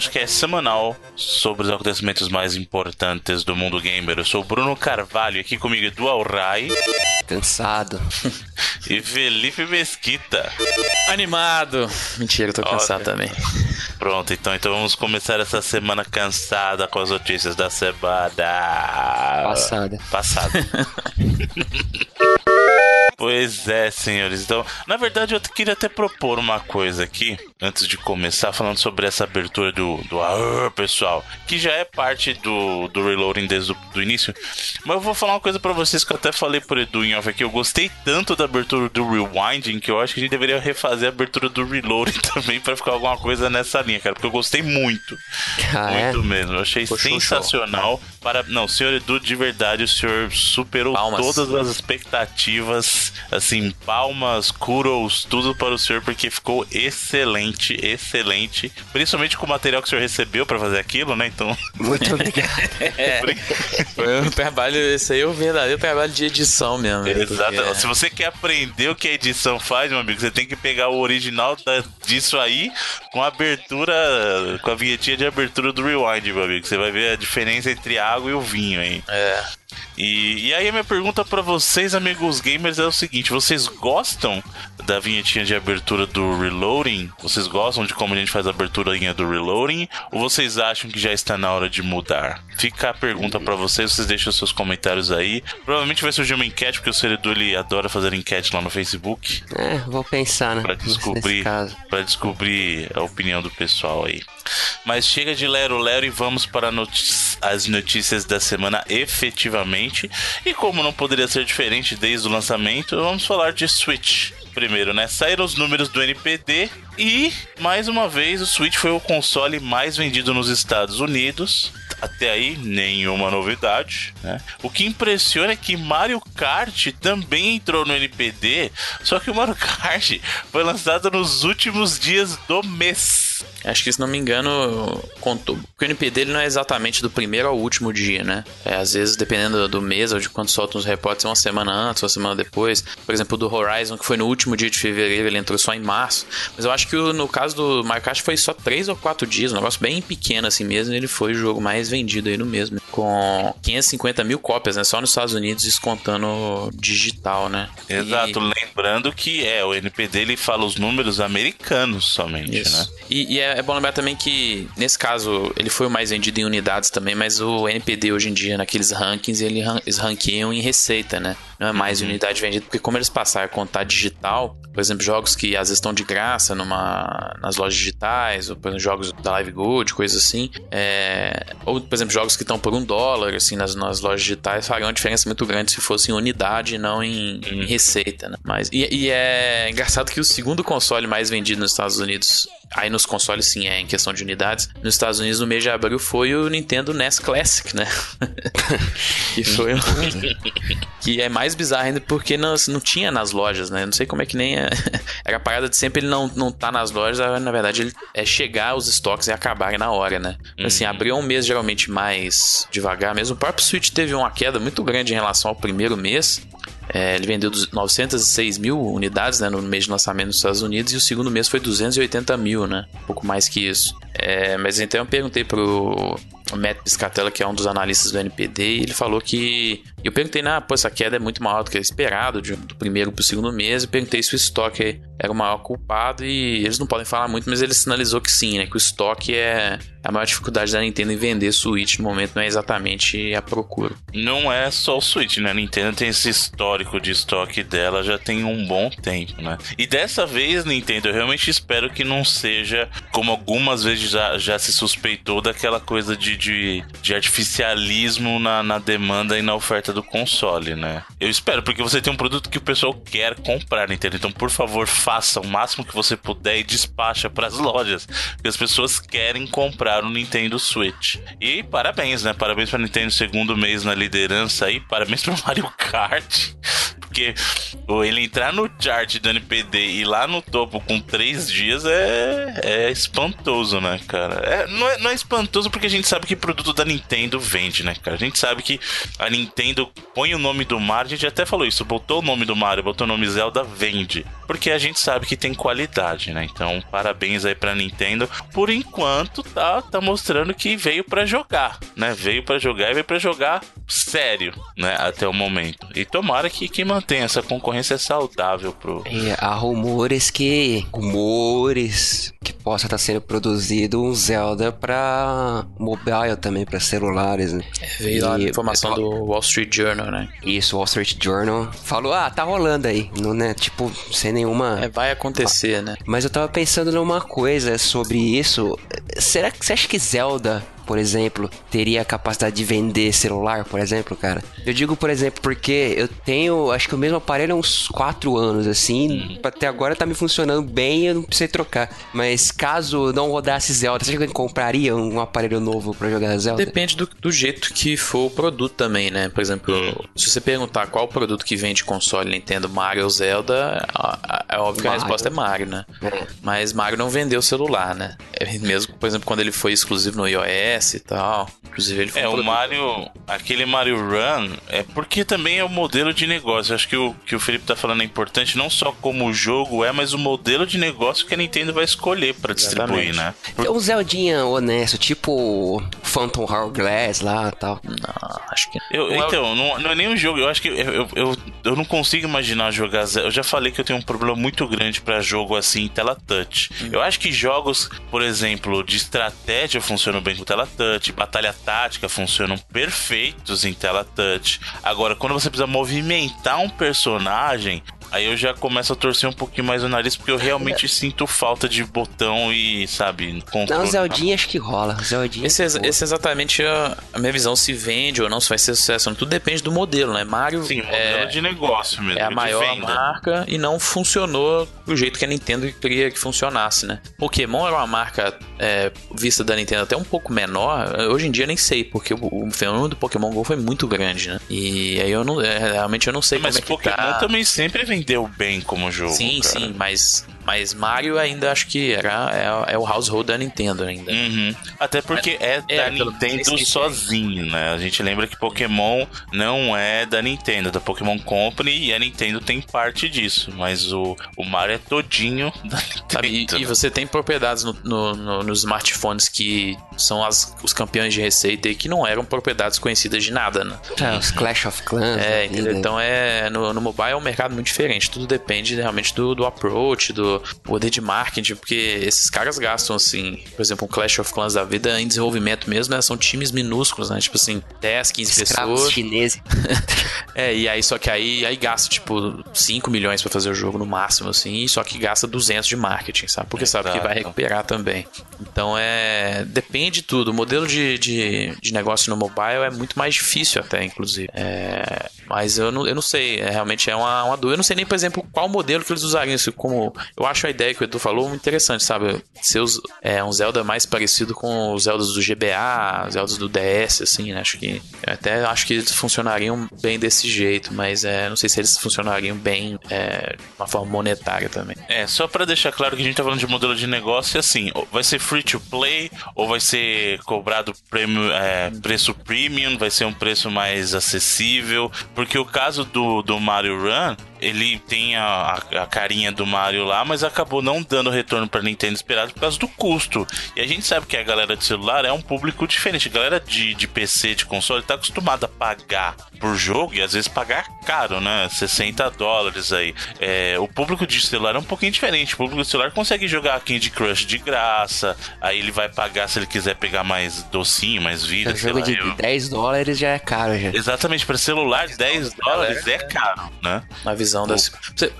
seu podcast semanal sobre os acontecimentos mais importantes do mundo gamer. Eu sou o Bruno Carvalho, aqui comigo Edu Alray. Cansado. e Felipe Mesquita. Animado. Mentira, eu tô cansado Ótimo. também. Pronto, então, então vamos começar essa semana cansada com as notícias da semana. Passada. Passada. Pois é, senhores. Então, na verdade, eu queria até propor uma coisa aqui, antes de começar, falando sobre essa abertura do, do ah, pessoal, que já é parte do, do Reloading desde o início. Mas eu vou falar uma coisa para vocês que eu até falei por Edu em off aqui. Eu gostei tanto da abertura do Rewinding que eu acho que a gente deveria refazer a abertura do Reloading também para ficar alguma coisa nessa linha, cara, porque eu gostei muito. Ah, é? muito é? mesmo. Eu achei Poxa, sensacional. Para... Não, senhor Edu, de verdade, o senhor superou Palmas. todas as expectativas assim, palmas, kudos, tudo para o senhor, porque ficou excelente, excelente. Principalmente com o material que o senhor recebeu para fazer aquilo, né? Então. Muito obrigado. é, foi um trabalho, esse aí é o verdadeiro trabalho de edição mesmo. Né? Exato. Porque... Se você quer aprender o que a edição faz, meu amigo, você tem que pegar o original da, disso aí com a abertura, com a vinhetinha de abertura do Rewind, meu amigo. Você vai ver a diferença entre a água e o vinho aí. É. E, e aí a minha pergunta para vocês, amigos gamers, é o seguinte: vocês gostam da vinhetinha de abertura do Reloading? Vocês gostam de como a gente faz a abertura do Reloading? Ou vocês acham que já está na hora de mudar? Fica a pergunta para vocês, vocês deixam seus comentários aí. Provavelmente vai surgir uma enquete, porque o Seredu ele adora fazer enquete lá no Facebook. É, vou pensar, né? Pra descobrir, pra descobrir a opinião do pessoal aí. Mas chega de Lero Lero e vamos para as notícias da semana efetivamente. E como não poderia ser diferente desde o lançamento, vamos falar de Switch. Primeiro, né? Saíram os números do NPD e, mais uma vez, o Switch foi o console mais vendido nos Estados Unidos. Até aí, nenhuma novidade, né? O que impressiona é que Mario Kart também entrou no NPD, só que o Mario Kart foi lançado nos últimos dias do mês. Acho que, se não me engano, contou. Porque o NP dele não é exatamente do primeiro ao último dia, né? É, às vezes, dependendo do mês ou de quando soltam os reportes, uma semana antes, uma semana depois. Por exemplo, do Horizon, que foi no último dia de fevereiro, ele entrou só em março. Mas eu acho que no caso do Kart foi só três ou quatro dias, um negócio bem pequeno assim mesmo. Ele foi o jogo mais vendido aí no mesmo. Com 550 mil cópias, né? Só nos Estados Unidos, descontando digital, né? Exato. E... Lembrando que é, o NP dele fala os números americanos somente, Isso. né? E, e é, é, bom lembrar também que, nesse caso, ele foi o mais vendido em unidades também, mas o NPD hoje em dia, naqueles rankings, eles ranqueiam em receita, né? Não é mais uhum. unidade vendida, porque como eles passaram a contar digital, por exemplo, jogos que às vezes estão de graça numa, nas lojas digitais, ou por exemplo, jogos da Live Good, coisas assim, é, ou por exemplo, jogos que estão por um dólar, assim, nas, nas lojas digitais, fariam uma diferença muito grande se fosse em unidade e não em, em receita, né? Mas, e, e é engraçado que o segundo console mais vendido nos Estados Unidos Aí nos consoles, sim, é em questão de unidades. Nos Estados Unidos, no mês de abril, foi o Nintendo NES Classic, né? que foi um... que é mais bizarro ainda porque não, não tinha nas lojas, né? Não sei como é que nem é... Era a parada de sempre ele não, não tá nas lojas, na verdade, ele é chegar os estoques e acabarem na hora, né? Uhum. Assim, abriu um mês geralmente mais devagar mesmo. O próprio Switch teve uma queda muito grande em relação ao primeiro mês. É, ele vendeu 906 mil unidades né, no mês de lançamento nos Estados Unidos e o segundo mês foi 280 mil, né? Um pouco mais que isso. É, mas então eu perguntei pro Matt Piscatella, que é um dos analistas do NPD, e ele falou que. Eu perguntei, ah, pô, essa queda é muito maior do que esperado, de, do primeiro pro segundo mês. Eu perguntei se o estoque era o maior culpado, e eles não podem falar muito, mas ele sinalizou que sim, né? Que o estoque é a maior dificuldade da Nintendo em vender Switch no momento, não é exatamente a procura. Não é só o Switch, né? A Nintendo tem esse histórico de estoque dela já tem um bom tempo, né? E dessa vez, Nintendo, eu realmente espero que não seja como algumas vezes já, já se suspeitou daquela coisa de, de, de artificialismo na, na demanda e na oferta do console, né? Eu espero, porque você tem um produto que o pessoal quer comprar, Nintendo. Então, por favor, faça o máximo que você puder e despacha para as lojas, porque as pessoas querem comprar o Nintendo Switch. E parabéns, né? Parabéns para Nintendo segundo mês na liderança aí, parabéns para Mario Kart Porque ele entrar no chart do NPD e ir lá no topo com três dias é, é espantoso, né, cara? É, não, é, não é espantoso porque a gente sabe que produto da Nintendo vende, né, cara? A gente sabe que a Nintendo põe o nome do Mario, a gente até falou isso, botou o nome do Mario, botou o nome Zelda, vende. Porque a gente sabe que tem qualidade, né? Então, parabéns aí pra Nintendo. Por enquanto, tá, tá mostrando que veio para jogar, né? Veio para jogar e veio para jogar sério, né? Até o momento. E tomara que, que mantenha essa concorrência saudável pro. E há rumores que. Rumores que possa estar sendo produzido um Zelda pra mobile também, pra celulares, né? Veio lá a E- informação do Wall Street Journal, né? Isso, Wall Street Journal falou, ah, tá rolando aí, não, né? Tipo, sem nenhuma. É, vai acontecer, né? Mas eu tava pensando numa coisa sobre isso. Será que você acha que Zelda, por exemplo, teria a capacidade de vender celular, por exemplo, cara? Eu digo, por exemplo, porque eu tenho, acho que o mesmo aparelho há uns 4 anos, assim. Até agora tá me funcionando bem e eu não precisei trocar. Mas caso não rodasse Zelda, você acha que eu compraria um aparelho novo pra jogar Zelda? Depende do, do jeito que for o produto também, né? Por exemplo, se você perguntar qual produto que vende console Nintendo, Mario ou Zelda, é óbvio que a resposta é Mario, né? É. Mas Mario não vendeu celular, né? É Mesmo, por exemplo, quando ele foi exclusivo no iOS e tal. Inclusive, ele foi É, um o Mario, aquele Mario Run, é porque também é o modelo de negócio. Acho que o que o Felipe tá falando é importante, não só como o jogo é, mas o modelo de negócio que a Nintendo vai escolher pra distribuir, né? É um Zeldinha honesto, tipo Phantom Hourglass lá e tal. Não, acho que. Eu, Não é- então, não, não é nem um jogo. Eu acho que eu, eu, eu, eu não consigo imaginar jogar. Zelda. Eu já falei que eu tenho um problema muito grande pra jogo assim em tela touch. Eu acho que jogos, por exemplo, de estratégia funcionam bem com tela touch, batalha tática funcionam perfeitos em tela touch. Agora, quando você precisa movimentar um personagem. Aí eu já começo a torcer um pouquinho mais o nariz, porque eu realmente sinto falta de botão e, sabe, Não, controle. Zeldinha acho que rola. Zeldinha. Esse, é esse é exatamente a, a minha visão. Se vende ou não, se vai ser sucesso. Tudo depende do modelo, né? Mario Sim, modelo é, de negócio mesmo. é a maior venda. marca e não funcionou do jeito que a Nintendo queria que funcionasse, né? Pokémon era uma marca é, vista da Nintendo até um pouco menor. Hoje em dia eu nem sei, porque o, o fenômeno do Pokémon GO foi muito grande, né? E aí eu não, é, realmente eu não sei Mas como é que Pokémon tá. também sempre vendeu bem como jogo. Sim, cara. sim, mas, mas Mario ainda acho que era, é, é o household da Nintendo ainda. Uhum. Até porque é, É, da pelo- Nintendo sozinho, né? A gente lembra que Pokémon não é da Nintendo, é da Pokémon Company e a Nintendo tem parte disso. Mas o, o Mario é todinho da Sabe, e, Nintendo. e você tem propriedades no, no- no- nos smartphones que são as- os campeões de receita e que não eram propriedades conhecidas de nada, né? É, os Clash of Clans. É, entendeu? né? Então é no, no mobile é um mercado muito diferente. Tudo depende realmente do, do approach, do poder de marketing, porque esses caras gastam assim, por exemplo, um Clash of Clans da vida em desenvolvimento mesmo, né? São times minúsculos, né? Tipo assim, 10, 15 Escravos pessoas. chineses. É, e aí só que aí, aí gasta tipo 5 milhões pra fazer o jogo no máximo, assim, só que gasta 200 de marketing, sabe? Porque sabe que vai Exato. recuperar também. Então é. Depende de tudo. O modelo de, de, de negócio no mobile é muito mais difícil, até, inclusive. É, mas eu não, eu não sei, é, realmente é uma, uma dúvida. Eu não sei nem, por exemplo, qual modelo que eles usariam isso. Como. Eu acho a ideia que o Edu falou interessante, sabe? Ser os- é, um Zelda mais parecido com os Zeldas do GBA, Zeldas do DS, assim, né? Acho que. Até acho que eles funcionariam bem desse jeito, mas é, não sei se eles funcionariam bem é, de uma forma monetária também. É, só pra deixar claro que a gente tá falando de modelo de negócio e assim, vai ser free to play ou vai ser cobrado prêmio, é, preço premium, vai ser um preço mais acessível, porque o caso do, do Mario Run, ele tem a, a- a carinha do Mario lá, mas acabou não dando o retorno pra Nintendo esperado por causa do custo. E a gente sabe que a galera de celular é um público diferente. A galera de, de PC, de console, tá acostumada a pagar por jogo e às vezes pagar caro, né? 60 dólares aí. É, o público de celular é um pouquinho diferente. O público de celular consegue jogar Candy Crush de graça. Aí ele vai pagar se ele quiser pegar mais docinho, mais vida. Um sei jogo lá, de eu- 10 dólares já é caro já. Exatamente, para celular 10 dólares é caro, né? Na visão visão das.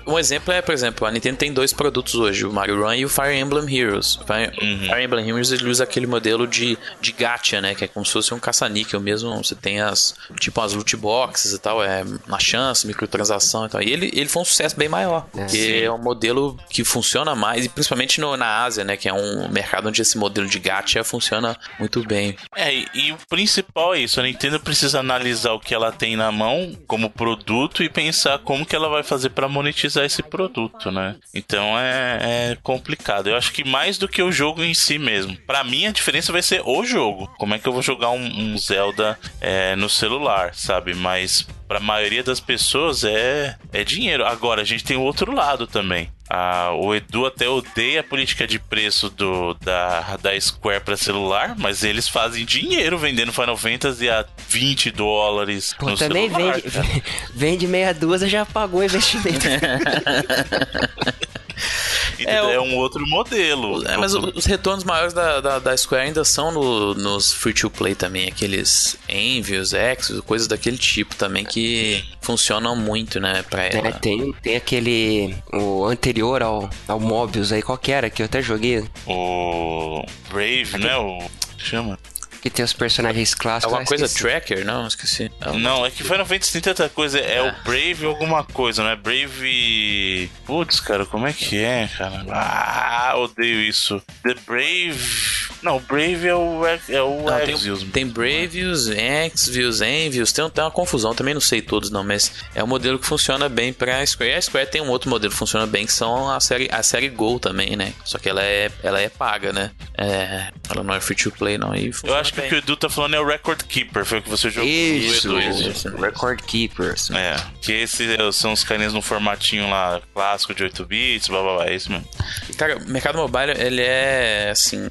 Um exemplo é, por exemplo, a Nintendo tem dois produtos hoje, o Mario Run e o Fire Emblem Heroes. Fire, uhum. Fire Emblem Heroes ele usa aquele modelo de, de gacha, né? Que é como se fosse um caça-níquel mesmo. Você tem as, tipo, as loot boxes e tal, é uma chance, microtransação e tal. E ele, ele foi um sucesso bem maior, é, porque sim. é um modelo que funciona mais, e principalmente no, na Ásia, né? Que é um mercado onde esse modelo de gacha funciona muito bem. É, e, e o principal é isso, a Nintendo precisa analisar o que ela tem na mão como produto e pensar como que ela vai fazer para monetizar esse produto, né? Então é, é, complicado. Eu acho que mais do que o jogo em si mesmo. Para mim a diferença vai ser o jogo. Como é que eu vou jogar um, um Zelda é, no celular, sabe? Mas para a maioria das pessoas é, é dinheiro. Agora, a gente tem o outro lado também. Ah, o Edu até odeia a política de preço do, da, da Square para celular, mas eles fazem dinheiro vendendo Final Fantasy a 20 dólares. Pô, também celular, vende, vende meia dúzia já pagou o investimento. É, é, um outro modelo. É, mas os retornos maiores da, da, da Square ainda são no, nos free-to-play também, aqueles Envios, Exos, coisas daquele tipo também que funcionam muito, né, pra ela. É, tem, tem aquele, o anterior ao, ao Mobius aí, qual que era, que eu até joguei? O Brave, né, o... Chama que tem os personagens clássicos. Alguma coisa esqueci. Tracker? Não, esqueci. Não, não é que Final Fantasy tem tanta coisa. É, é, o Brave alguma coisa, não é? Brave. Putz, cara, como é que é, cara? Ah, odeio isso. The Brave. Não, Brave é o, é o não, Exvius. Tem, tem Bravius, Exvius, Envius. Tem, tem uma confusão, também não sei todos não, mas é um modelo que funciona bem pra Square. E a Square tem um outro modelo que funciona bem, que são a série, a série Go também, né? Só que ela é, ela é paga, né? É, ela não é free to play, não. E Eu acho que bem. o que o Edu tá falando é o Record Keeper, foi o que você jogou. Isso, Edu, isso. Record Keeper. É, que esses são os carinhas no formatinho lá clássico de 8 bits, blá blá blá, é isso mesmo. Cara, o mercado mobile, ele é assim,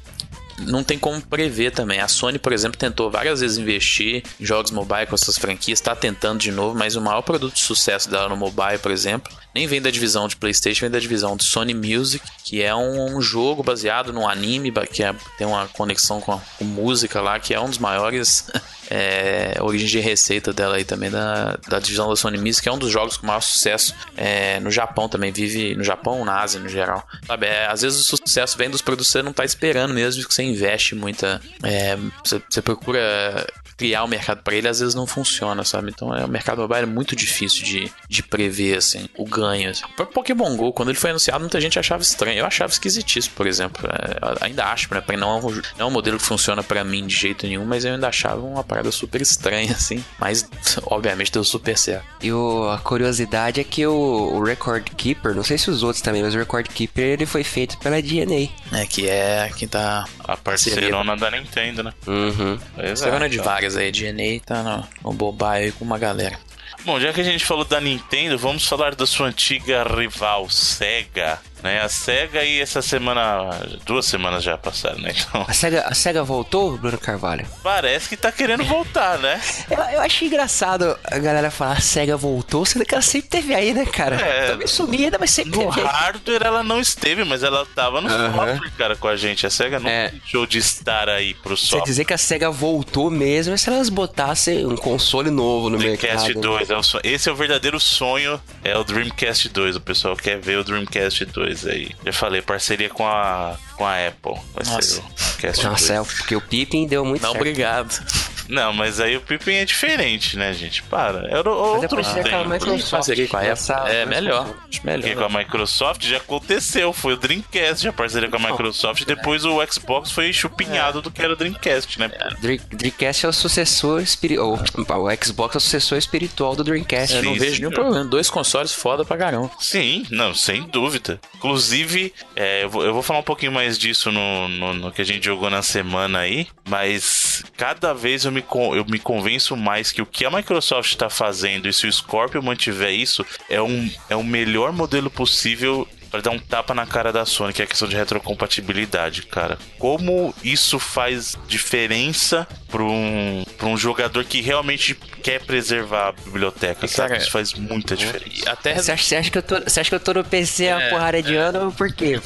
não tem como prever também. A Sony, por exemplo, tentou várias vezes investir em jogos mobile com essas franquias, está tentando de novo, mas o maior produto de sucesso dela no mobile, por exemplo, nem vem da divisão de PlayStation, vem da divisão de Sony Music, que é um, um jogo baseado num anime que é, tem uma conexão com, a, com música lá, que é um dos maiores é, origem de receita dela aí também da, da divisão da Sony Music, que é um dos jogos com maior sucesso é, no Japão também, vive no Japão, na Ásia no geral. Sabe, é, às vezes o sucesso vem dos produtos você não tá esperando mesmo, que você investe muita. É, você, você procura criar o mercado para ele, às vezes não funciona, sabe? Então é, o mercado mobile é muito difícil de, de prever, assim, o ganho. Assim. O próprio Pokémon GO, quando ele foi anunciado, muita gente achava estranho. Eu achava esquisitíssimo, por exemplo. É, ainda acho, né? Não, é não é um modelo que funciona para mim de jeito nenhum, mas eu ainda achava uma parada super estranha, assim. Mas, obviamente, deu super certo. E o, a curiosidade é que o, o Record Keeper, não sei se os outros também, mas o Record Keeper ele foi feito pela DNA. É, que é quem tá. A parceirona da Nintendo, né? Uhum. Parceirona de várias aí, a DNA tá no, no mobile com uma galera. Bom, já que a gente falou da Nintendo, vamos falar da sua antiga rival, Sega. Né? A SEGA e essa semana. Duas semanas já passaram, né? Então... A, SEGA, a SEGA voltou, Bruno Carvalho? Parece que tá querendo voltar, né? eu, eu achei engraçado a galera falar a SEGA voltou, sendo que ela sempre teve aí, né, cara? É, Também sumida, mas sempre no teve. No hardware ela não esteve, mas ela tava no uhum. software, cara, com a gente. A SEGA não é. deixou de estar aí pro software. Quer dizer que a SEGA voltou mesmo se elas botassem um console novo no Dreamcast mercado. 2, é o esse é o verdadeiro sonho, é o Dreamcast 2. O pessoal quer ver o Dreamcast 2 aí. Já falei, parceria com a, com a Apple. Vai Nossa. ser o Cast Nossa, 2. é, porque o Pippin deu muito Não, certo. obrigado. Não, mas aí o Pippin é diferente, né, gente? Para. É outro mas é com a Microsoft. com a Apple. É melhor. Melhor. Porque com a Microsoft já aconteceu. Foi o Dreamcast, já parceria com a Microsoft. Depois o Xbox foi chupinhado é. do que era o Dreamcast, né? É. Dreamcast é o sucessor espiritual. O Xbox é o sucessor espiritual do Dreamcast. Eu não vejo nenhum problema. Dois consoles foda pra caramba. Sim, não, sem dúvida. Inclusive, é, eu, vou, eu, vou, falar um pouquinho mais disso no, no, no, que a gente jogou na semana aí, mas cada vez eu me, eu me convenço mais que o que a Microsoft está fazendo e se o Scorpio mantiver isso, é um, é o melhor modelo possível para dar um tapa na cara da Sony, que é a questão de retrocompatibilidade, cara. Como isso faz diferença para um, pra um jogador que realmente quer preservar a biblioteca, E, sabe? cara, Isso faz muita diferença. Até Você acha, você acha que eu tô, você acha que eu tô no PC a É, porrada de ano? Por quê?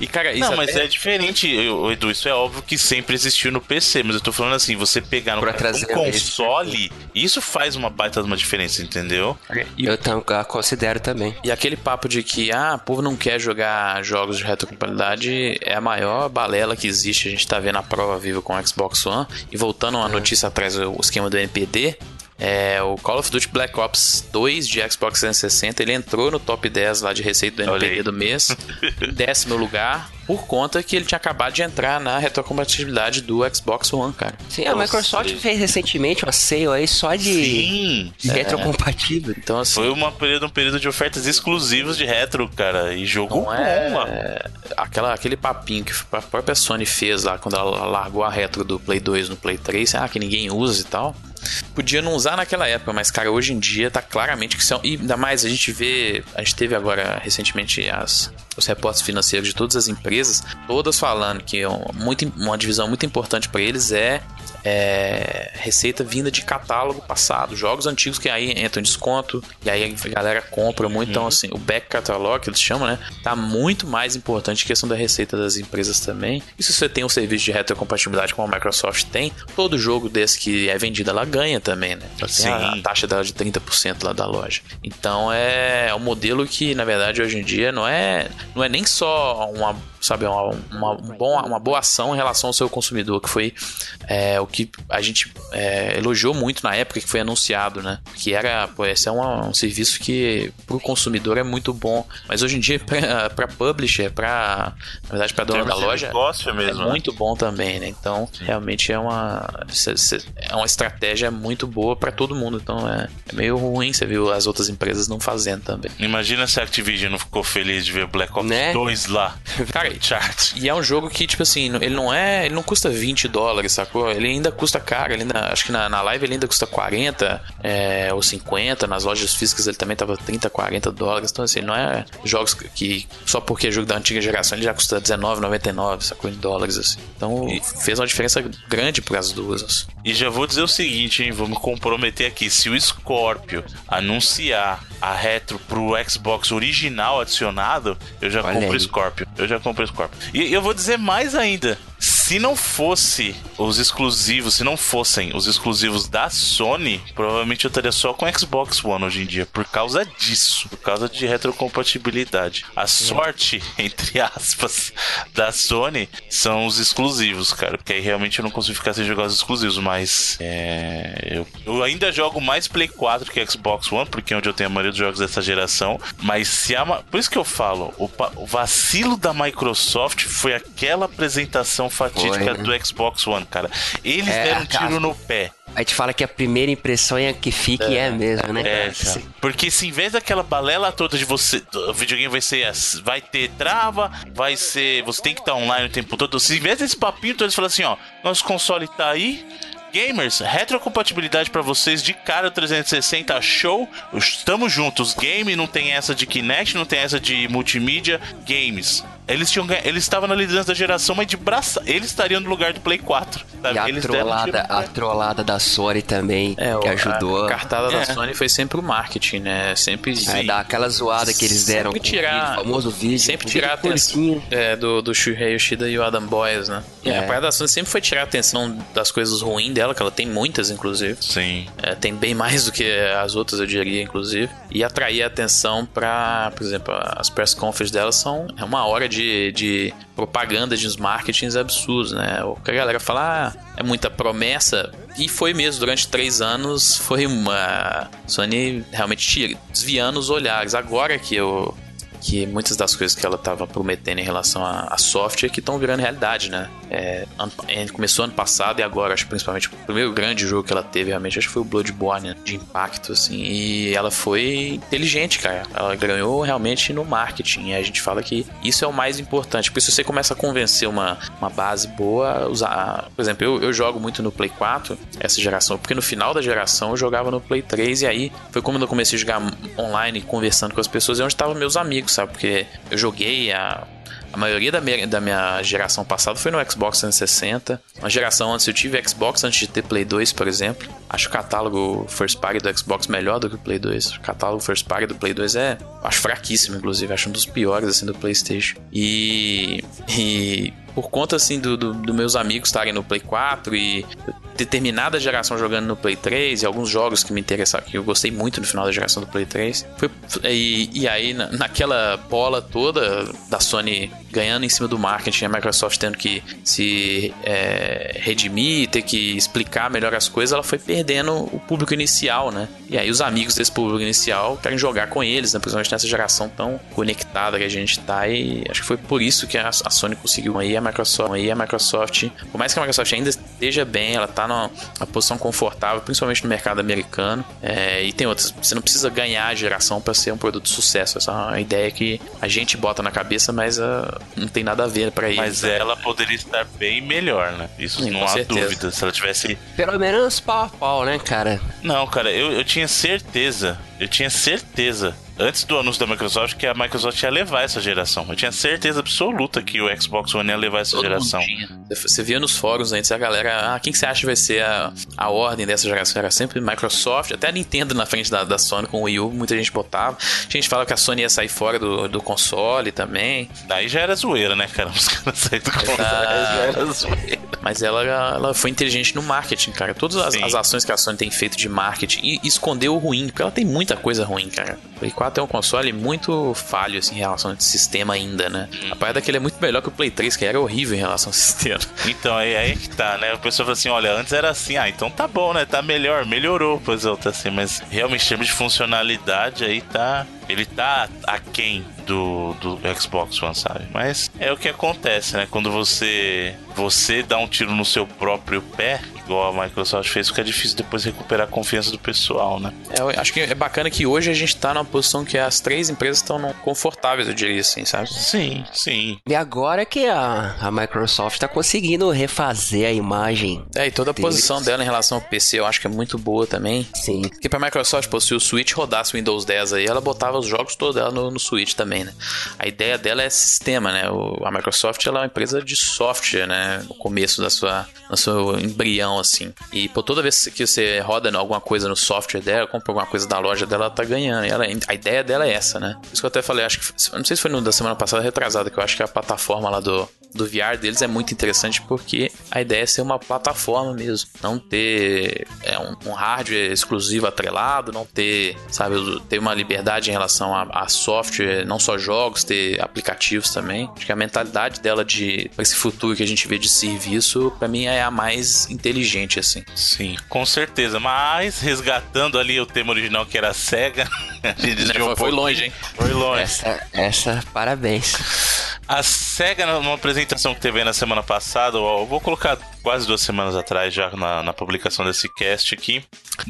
e cara, isso Não, mas até- é diferente, eu- Edu. Isso é óbvio que sempre existiu no PC, mas eu tô falando assim, você pegar no um console, isso faz uma baita de uma diferença, entendeu? e Eu eu considero também. E aquele papo de que, ah, o povo não quer jogar jogos de retrocompatibilidade é a maior balela que existe. A gente tá vendo a prova viva com o Xbox One. E voltando a uma notícia atrás, o esquema do NPD. É, o Call of Duty Black Ops 2 de Xbox 360, ele entrou no top 10 lá de receita do NPD do mês, em décimo lugar, por conta que ele tinha acabado de entrar na retrocompatibilidade do Xbox One, cara. Sim, a Nossa, Microsoft ele- fez recentemente uma sale aí só de, Sim. de retrocompatível. Então, assim, Foi uma período, um período de ofertas exclusivas de retro, cara. E jogo bom é- lá. aquela, aquele papinho que a própria Sony fez lá quando ela largou a retro do Play 2 no Play 3, ah, que ninguém usa e tal. Podia não usar naquela época, mas cara, hoje em dia tá claramente que são. E ainda mais a gente vê. A gente teve agora recentemente as, os reportes financeiros de todas as empresas, todas falando que um- muito, uma divisão muito importante para eles é, é, receita vinda de catálogo passado, jogos antigos que aí entram em desconto e aí a galera compra muito. Então, assim, o back catalog, que eles chamam, né? Tá muito mais importante que a questão da receita das empresas também. E se você tem um serviço de retrocompatibilidade como a Microsoft tem, todo jogo desse que é vendido ela ganha também, né? Ela tem a, a Sim. taxa dela de 30% lá da loja. Então é um modelo que, na verdade, hoje em dia não é, não é nem só uma, sabe, uma, uma, um bom, uma boa ação em relação ao seu consumidor, que foi é, o que a gente é, elogiou muito na época que foi anunciado, né? Que era, pô, esse é um, um serviço que pro consumidor é muito bom, mas hoje em dia pra, pra publisher, pra, na verdade, pra dona da loja, negócio é mesmo. né? muito bom também, né? Então, realmente é uma é uma estratégia muito boa pra todo mundo. Então, é, é meio ruim você viu as outras empresas não fazendo também. Imagina se a Activision não ficou feliz de ver Black Ops Né? 2 lá. Cara, Chart. E é um jogo que, tipo assim, ele não é. Ele não custa 20 dólares, sacou? Ele ainda custa caro. Ele ainda, acho que na, na live ele ainda custa 40 é, ou 50. Nas lojas físicas ele também tava 30, 40 dólares. Então, assim, não é jogos que, só porque é jogo da antiga geração ele já custa 19,99, sacou? Em dólares, assim. Então fez uma diferença grande pras duas. assim. E já vou dizer o seguinte, hein? Vou me comprometer aqui. Se o Scorpio anunciar a retro pro Xbox original adicionado, eu já Olha compro o aí. Scorpio. Eu já compro o Scorpio. E eu vou dizer mais ainda. Se não fosse os exclusivos, se não fossem os exclusivos da Sony, provavelmente eu estaria só com Xbox One hoje em dia, por causa disso, por causa de retrocompatibilidade. A sorte, entre aspas, da Sony são os exclusivos, cara, porque aí realmente eu não consigo ficar sem jogar os exclusivos, mas é, eu, eu ainda jogo mais Play 4 que Xbox One, porque é onde eu tenho a maioria dos jogos dessa geração, mas se a, ma- por isso que eu falo, o, o vacilo da Microsoft foi aquela apresentação fatídica Foi, né? do Xbox One, cara. Eles É, deram um cara. tiro no pé. A gente fala que a primeira impressão é a que fica e é mesmo, né? É, cara? porque se em vez daquela balela toda de você, o videogame vai ser, vai ter trava, vai ser, você tem que estar online o tempo todo. Se em vez desse papinho todo eles falam assim, ó, nosso console tá aí, gamers, retrocompatibilidade pra vocês de cara 360 show, estamos juntos. Game não tem essa de Kinect, não tem essa de multimídia, games. Eles tinham ganha- eles estavam na liderança da geração, mas de braça, eles estariam no lugar do Play 4. sabe? E a eles deram trollada, no a pé. trollada da Sony também, É, que o- ajudou. A cartada É. da Sony foi sempre o marketing, né? Sempre. É, dar aquela zoada que eles deram Sempre com o tirar- vídeo, famoso vídeo. Sempre tirar a vídeo atenção curtinho. é, do, do Shuhei Yoshida e o Adam Boyes, né? É. a parada da Sony sempre foi tirar a atenção das coisas ruins dela, que ela tem muitas, inclusive. Sim. É, tem bem mais do que as outras, eu diria, inclusive. E atrair a atenção pra, por exemplo, as press conferences delas são é uma hora de, de propaganda de uns marketings absurdos, né? O que a galera fala, ah, é muita promessa. E foi mesmo, durante três anos foi uma. Sony realmente desviando os olhares. Agora que eu. Que muitas das coisas que ela estava prometendo em relação a, a software que estão virando realidade, né? É, é, começou ano passado e agora, acho principalmente o primeiro grande jogo que ela teve realmente, acho que foi o Bloodborne, né? de impacto, assim. E ela foi inteligente, cara. Ela ganhou realmente no marketing. E a gente fala que isso é o mais importante. Porque se você começa a convencer uma, uma base boa, usar. Por exemplo, eu, eu jogo muito no Play 4, essa geração, porque no final da geração eu jogava no Play 3 e aí foi como eu comecei a jogar online, conversando com as pessoas, e onde estavam meus amigos, sabe? Porque eu joguei a a maioria da minha, da minha geração passada foi no Xbox 360. Uma geração antes eu tive Xbox antes de ter Play 2, por exemplo. Acho o catálogo First Party do Xbox melhor do que o Play 2. O catálogo First Party do Play 2 é, acho fraquíssimo, inclusive. Acho um dos piores, assim, do PlayStation. E. E por conta assim do, do, do meus amigos estarem no Play 4 e determinada geração jogando no Play 3 e alguns jogos que me interessaram, que eu gostei muito no final da geração do Play 3. Foi, e, e aí, na, naquela bola toda da Sony ganhando em cima do marketing, a Microsoft tendo que se é, redimir, ter que explicar melhor as coisas, ela foi perdendo o público inicial, né? E aí os amigos desse público inicial querem jogar com eles, né? principalmente nessa geração tão conectada que a gente tá e acho que foi por isso que a, a Sony conseguiu aí a Microsoft, aí a Microsoft, por mais que a Microsoft ainda esteja bem, ela tá numa, numa posição confortável, principalmente no mercado americano. É, e tem outras. Você não precisa ganhar a geração para ser um produto de sucesso. Essa é uma ideia que a gente bota na cabeça, mas uh, não tem nada a ver para isso. Mas ela poderia estar bem melhor, né? Isso Sim, não há certeza. dúvida. Se ela tivesse. Pelo menos pau a pau, né, cara? Não, cara, eu, eu tinha certeza. Eu tinha certeza antes do anúncio da Microsoft que a Microsoft ia levar essa geração. Eu tinha certeza absoluta que o Xbox One ia levar essa Todo geração. Você via nos fóruns antes a galera, ah, quem que você acha que vai ser a, a ordem dessa geração? Era sempre Microsoft, até a Nintendo na frente da, da Sony com o Wii U, muita gente botava. A gente fala que a Sony ia sair fora do, do console também. Daí já era zoeira, né, cara? Os caras saíram do console, já era zoeira. Mas ela, ela foi inteligente no marketing, cara. Todas as, as, ações que a Sony tem feito de marketing e, escondeu o ruim, porque ela tem muita coisa ruim, cara. O Play 4 é um console muito falho assim, em relação ao sistema ainda, né? A parada é que ele é muito melhor que o Play 3, que era horrível em relação ao sistema. Então, aí, aí que tá, né? O pessoal fala assim: olha, antes era assim, ah, então tá bom, né? Tá melhor, melhorou, pois é, tá assim, mas realmente em termos de funcionalidade aí tá. Ele tá aquém do, do Xbox One, sabe? Mas é o que acontece, né? Quando você você dá um tiro no seu próprio pé, igual a Microsoft fez, fica difícil depois recuperar a confiança do pessoal, né? É, eu acho que é bacana que hoje a gente tá numa posição que as três empresas estão confortáveis, eu diria assim, sabe? Sim, sim. E agora que a, a Microsoft tá conseguindo refazer a imagem. É, e toda a deles. posição dela em relação ao PC eu acho que é muito boa também. Sim. Porque pra Microsoft, pô, se o Switch rodasse o Windows 10 aí, ela botava os jogos todos dela no, no Switch também, né? A ideia dela é sistema, né? O, a Microsoft ela é uma empresa de software, né? No começo da sua, da sua embrião, assim. E por toda vez que você roda alguma coisa no software dela, compra alguma coisa da loja dela, ela tá ganhando. E ela, a ideia dela é essa, né? Por isso que eu até falei, acho que. Não sei se foi no da semana passada retrasada, que eu acho que a plataforma lá do, do VR deles é muito interessante porque a ideia é ser uma plataforma mesmo. Não ter é, um, um hardware exclusivo atrelado, não ter, sabe, ter uma liberdade em relação a, a, software, não só jogos, ter aplicativos também. Acho que a mentalidade dela de esse futuro que a gente vê de serviço, para mim é a mais inteligente, assim. Sim, com certeza. Mas resgatando ali o tema original que era a SEGA, a gente foi, foi longe, hein? Foi longe. Essa, essa parabéns. A SEGA, numa apresentação que teve aí na semana passada, vou colocar quase duas semanas atrás, já na, na publicação desse cast aqui,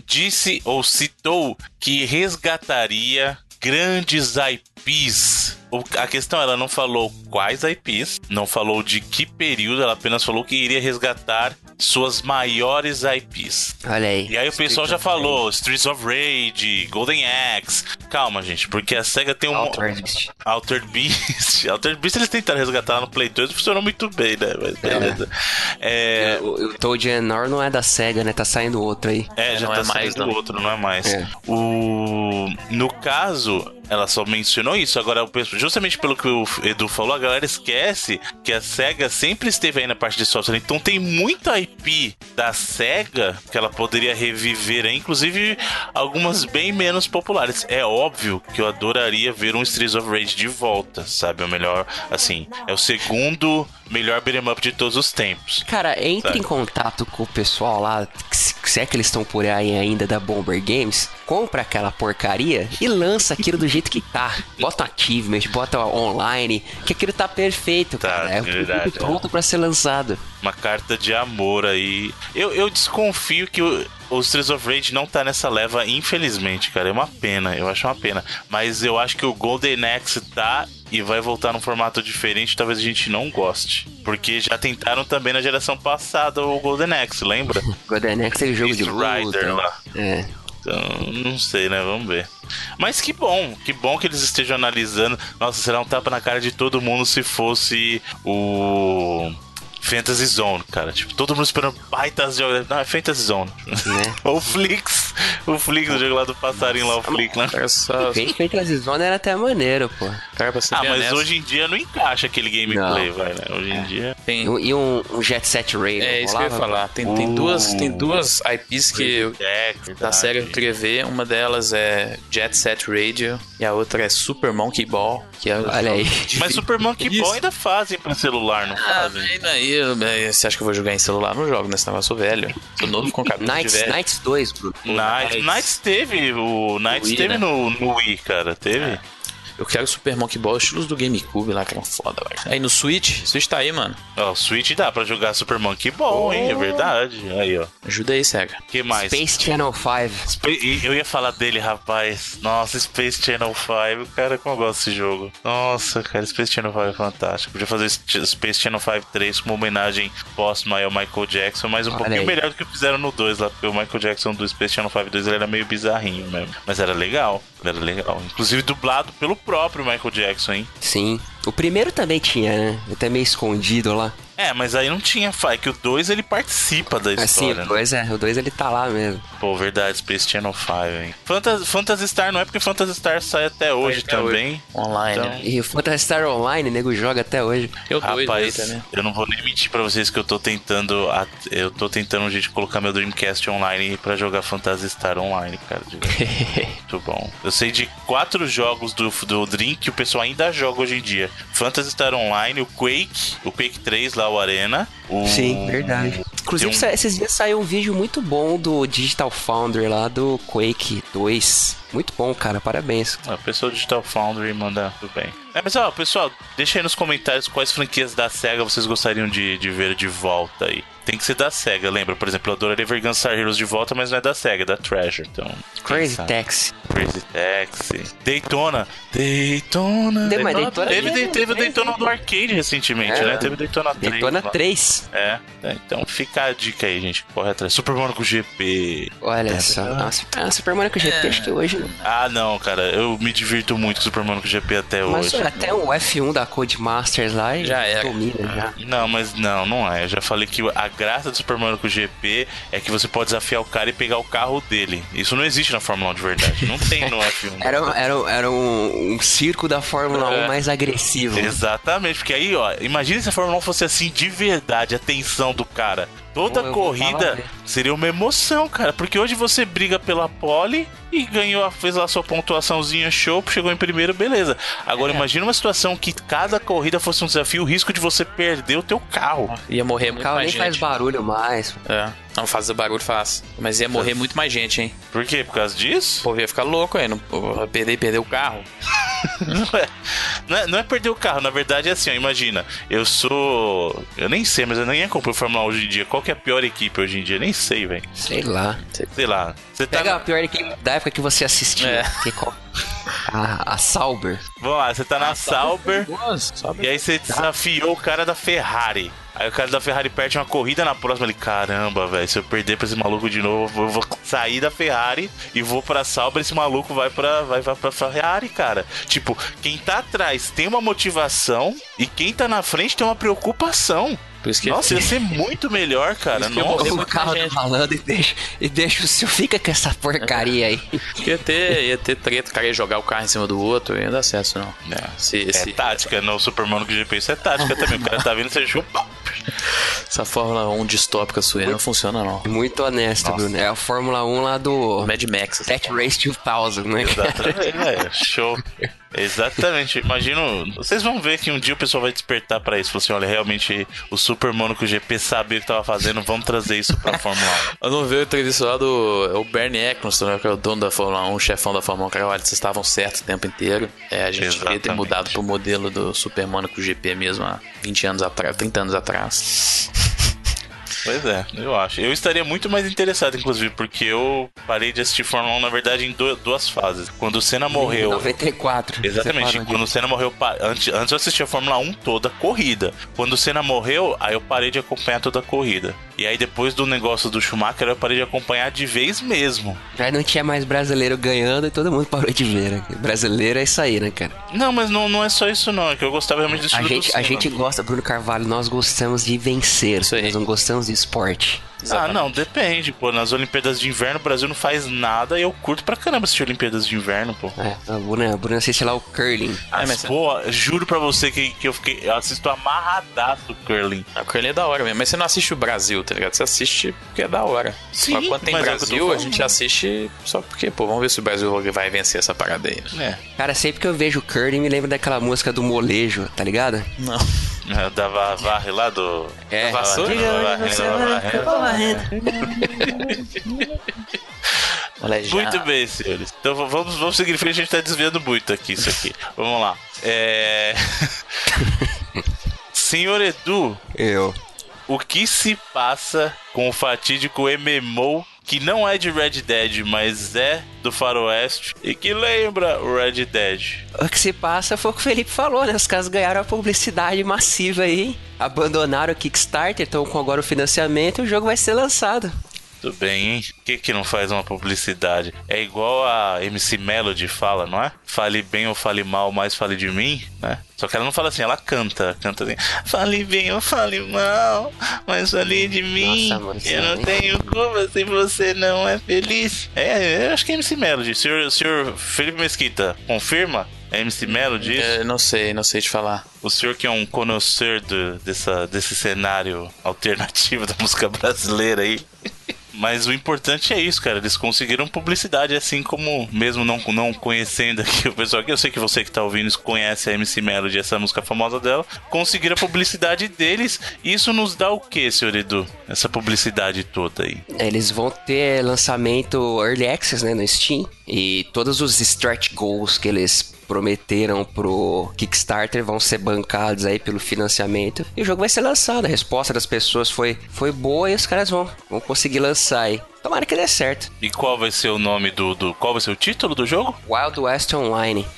disse ou citou que resgataria grandes IPs a questão ela não falou quais IPs, não falou de que período, ela apenas falou que iria resgatar suas maiores IPs. Olha aí. E aí o pessoal já falou. Streets of Rage, Golden Axe. Calma, gente, porque a SEGA tem um. Altered Beast. Altered Beast. Altered Beast eles tentaram resgatar no Play 2 funcionou muito bem, né? Mas é. beleza. É. É... O, o Toad Nor não é da SEGA, né? Tá saindo outro aí. É, já não tá é saindo mais, não. outro, não é mais. É. O... No caso, ela só mencionou isso. Agora, justamente pelo que o Edu falou, a galera esquece que a SEGA sempre esteve aí na parte de software. Então tem muita IP da SEGA que ela poderia reviver aí, inclusive algumas bem menos populares. É óbvio que eu adoraria ver um Streets of Rage de volta, sabe? O melhor, assim, é o segundo melhor beat'em up de todos os tempos. Cara, entre sabe? em contato com o pessoal lá, se é que eles estão por aí ainda da Bomber Games, compra aquela porcaria e lança aquilo do jeito que tá. Bota achievement, bota online, que aquilo tá perfeito, tá, cara. É verdade, pronto é. para ser lançado. Uma carta de amor aí. Eu, eu desconfio que o, o Streets of Rage não tá nessa leva, infelizmente, cara. É uma pena, eu acho uma pena. Mas eu acho que o Golden Axe tá e vai voltar num formato diferente, talvez a gente não goste. Porque já tentaram também na geração passada o Golden Axe, lembra? Golden Axe é jogo East de luta. Rider lá. É. Então, não sei, né? Vamos ver. Mas que bom, que bom que eles estejam analisando. Nossa, será um tapa na cara de todo mundo se fosse o Fantasy Zone, cara. Tipo, todo mundo esperando baitas jogos. Não, é Fantasy Zone. Né? o Flix. O Flix, o jogo lá do passarinho lá, o Flix, né? Cara, só... Fantasy Zone era até maneiro, pô. Cara, pra ser Ah, mas honesto, hoje em dia não encaixa aquele gameplay, vai, né? Hoje em dia. tem... E, um- um, Jet Set Radio. É isso que eu ia falar. Tem, tem, Uh. duas, tem duas IPs que É, da série que eu queria ver. Uma delas é Jet Set Radio e a outra é Super Monkey Ball. Que é Olha aí. Mas Super Monkey. Ball ainda fazem pra celular, não Ah, fazem? aí, aí, aí, você acha que eu vou jogar em celular? Não jogo nesse negócio, sou velho. Sou novo com cabelo de Nights, velho. Nights 2, Bruno. Nights, Nights. Nights teve, o Nights Wii, teve né? no, no Wii, cara, teve? Eu quero Super Monkey Ball, estilos do GameCube lá, que eram foda, velho. Aí no Switch, Switch tá aí, mano. Ó, o Switch dá pra jogar Super Monkey Ball, hein, é verdade. Aí, ó. Ajuda aí, Sega. que mais? Space Channel 5. Spa- e Eu ia falar dele, rapaz. Nossa, Space Channel 5. Cara, como eu gosto desse jogo. Nossa, cara, Space Channel 5 é fantástico. Podia fazer esse Space Channel 5 3 como uma homenagem póstuma ao Michael Jackson, mas um Olha pouquinho aí. melhor do que fizeram no 2 lá, porque o Michael Jackson do Space Channel 5 2 ele era meio bizarrinho mesmo. Mas era legal, era legal. Inclusive dublado pelo próprio Michael Jackson, hein? Sim. O primeiro também tinha, né? Até meio escondido lá. É, mas aí não tinha fa- é que o 2 ele participa da Assim, história. o né? 2 é, o 2 ele tá lá mesmo. Pô, verdade, Space Channel 5, hein? Phantasy, Phantasy Star não é porque Phantasy Star sai até hoje até também. Online, Então- né? E o Phantasy Star Online, nego joga até hoje. Eu doido Rapaz, também. eu não vou nem mentir pra vocês que eu tô tentando. a- Eu tô tentando, gente, colocar meu Dreamcast online pra jogar Phantasy Star online, cara. Muito bom. Eu sei de quatro jogos do, do Dream que o pessoal ainda joga hoje em dia: Phantasy Star Online, o Quake, o Quake 3 lá, o Arena. O... Sim, verdade. Inclusive, um- esses dias saiu um vídeo muito bom do Digital Foundry lá do Quake 2. Muito bom, cara. Parabéns. A pessoa Digital Foundry manda tudo bem. É, mas ó, pessoal, deixa aí nos comentários quais franquias da SEGA vocês gostariam de, de ver de volta aí. Tem que ser da SEGA, lembra? Por exemplo, eu adoraria ver Gunstar Heroes de volta, mas não é da SEGA, é da Treasure. Então, Crazy? Taxi. Crazy Taxi. Daytona. Daytona. De- mas Daytona teve, tem- teve o tem- Daytona do arcade recentemente, É. né? Teve o Daytona 3. Daytona lá. 3. É, é, então fica a dica aí, gente. Corre atrás. Super Monaco GP. Olha É só. Nossa, ah, Super com GP, acho que hoje. Ah, não, cara. Eu me divirto muito com Super Monaco GP até Mas hoje. até o F1 da Codemasters lá Já era. domina já. Não, mas não, não é. Eu já falei que a graça do Super Monaco GP é que você pode desafiar o cara e pegar o carro dele. Isso não existe na Fórmula 1 de verdade. Não tem no F1. Era, era, era um, um circo da Fórmula É. 1 mais agressivo. Exatamente, porque aí, ó, imagina se a Fórmula 1 fosse assim de verdade, a tensão do cara. Toda eu corrida seria uma emoção, cara. Porque hoje você briga pela pole e ganhou, fez lá sua pontuaçãozinha show, chegou em primeiro, beleza. Agora É. imagina uma situação que cada corrida fosse um desafio, o risco de você perder o teu carro. Ia morrer O muito carro mais nem gente. faz barulho mais. É. Não fazer barulho faz. Mas ia morrer muito mais gente, hein? Por quê? Por causa disso? O povo ia ficar louco. Não, vai perder, perder o carro. Não é, não, é, não é perder o carro, na verdade é assim, ó, imagina, eu sou. Eu nem sei, mas eu nem acompanho Fórmula 1 hoje em dia. Qual que é a pior equipe hoje em dia? Nem sei, velho. Sei lá. Sei lá. Você tá. Pega na- a pior equipe da época que você assistia. É. Que qual- a, a Sauber. Vamos lá, você tá na Sauber Nossa, sabe? e aí você desafiou o cara da Ferrari. Aí o cara da Ferrari perde uma corrida na próxima. Ele, caramba, velho, se eu perder pra esse maluco de novo, eu vou sair da Ferrari e vou pra Sauber. Esse maluco vai pra, vai, vai pra Ferrari, cara. Tipo, quem tá atrás tem uma motivação e quem tá na frente tem uma preocupação. Por isso que Nossa, ia ser muito melhor, cara. Que eu Nossa. O carro gente. tá falando e deixa, e deixa o seu. Fica com essa porcaria aí. ia ter, ia ter treta, o cara ia jogar o carro em cima do outro, ia dar certo, não. É. Se, É se, tática, no Super Mario GP isso é tática também. O cara tá vindo, você chupa. essa Fórmula 1 distópica sua não funciona, não. Muito honesto, Nossa. Bruno. É a Fórmula 1 lá do Mad Max. Tech Race 2000, né? Exatamente, é, show. Exatamente. Imagino. Vocês vão ver que um dia o pessoal vai despertar pra isso. Falar assim: olha, realmente o Super Monaco GP sabia o que tava fazendo, vamos trazer isso pra Fórmula Eu não vi a entrevista lá do é o Bernie Eccleston, né, que é o dono da Fórmula 1, o chefão da Fórmula 1, cara, olha, vocês estavam certos o tempo inteiro. É, a gente devia ter Exatamente. mudado pro modelo do Super Monaco GP mesmo há 20 anos atrás, 30 anos atrás. 1. Pois é, eu acho. Eu estaria muito mais interessado, inclusive, porque eu parei de assistir Fórmula 1, na verdade, em du- duas fases. Quando o Senna morreu. 94. Exatamente, quando o Senna morreu, antes, antes eu assistia a Fórmula 1 toda corrida. Quando o Senna morreu, aí eu parei de acompanhar toda a corrida. E aí depois do negócio do Schumacher eu parei de acompanhar de vez mesmo. Já não tinha mais brasileiro ganhando e todo mundo parou de ver, né? Brasileiro é isso aí, né, cara? Não, mas não, não é só isso não, é que eu gostava realmente do A gente, do a gente gosta, Bruno Carvalho, nós gostamos de vencer. Isso aí. Nós não gostamos de esporte. Ah, não, depende, pô. Nas Olimpíadas de Inverno o Brasil não faz nada e eu curto pra caramba assistir Olimpíadas de Inverno, pô. É, a Bruna, a Bruna assiste lá o curling. Ah, mas- pô, juro pra você que, que eu fiquei. Eu assisto amarradaço o curling. A curling é da hora mesmo, mas você não assiste o Brasil, tá ligado? Você assiste porque é da hora. Sim, Agora, quando tem mas é o Brasil, a falando. gente assiste só porque, pô, vamos ver se o Brasil vai vencer essa parada aí. né? É. Cara, sempre que eu vejo curling, me lembro daquela música do molejo, tá ligado? Não. É, Da va- varre lá do. É, vassoura? Muito bem, senhores. Então vamos, vamos seguir em frente, a gente tá desviando muito aqui isso aqui. Vamos lá. É. Senhor Edu, Eu. o que se passa com o fatídico MMO que não é de Red Dead, mas é do Faroeste e que lembra o Red Dead? O que se passa foi o que o Felipe falou, né? Os caras ganharam a publicidade massiva aí, abandonaram o Kickstarter, estão com agora o financiamento e o jogo vai ser lançado. Tudo bem, hein? Por que, que não faz uma publicidade? É igual a MC Melody fala, não é? Fale bem ou fale mal, mas fale de mim, né? Só que ela não fala assim, ela canta. Canta assim, fale bem ou fale mal, mas fale de mim. Nossa, eu não não é- tenho culpa se você não é feliz. É, eu acho que é MC Melody. Senhor, o senhor Felipe Mesquita, confirma? É MC Melody isso? É, não sei, não sei te falar. O senhor que é um conhecedor do- dessa, desse cenário alternativo da música brasileira aí. Mas o importante é isso, cara. Eles conseguiram publicidade, assim como, mesmo não, não conhecendo aqui o pessoal aqui, eu sei que você que tá ouvindo conhece a MC Melody, essa música famosa dela, conseguiram a publicidade deles. Isso nos dá o que, senhor Edu? Essa publicidade toda aí. Eles vão ter lançamento Early Access, né, no Steam. E todos os stretch goals que eles prometeram pro Kickstarter vão ser bancados aí pelo financiamento. E o jogo vai ser lançado. A resposta das pessoas foi, foi boa e os caras vão, vão conseguir lançar aí. Tomara que dê certo. E qual vai ser o nome do, do. Qual vai ser o título do jogo? Wild West Online.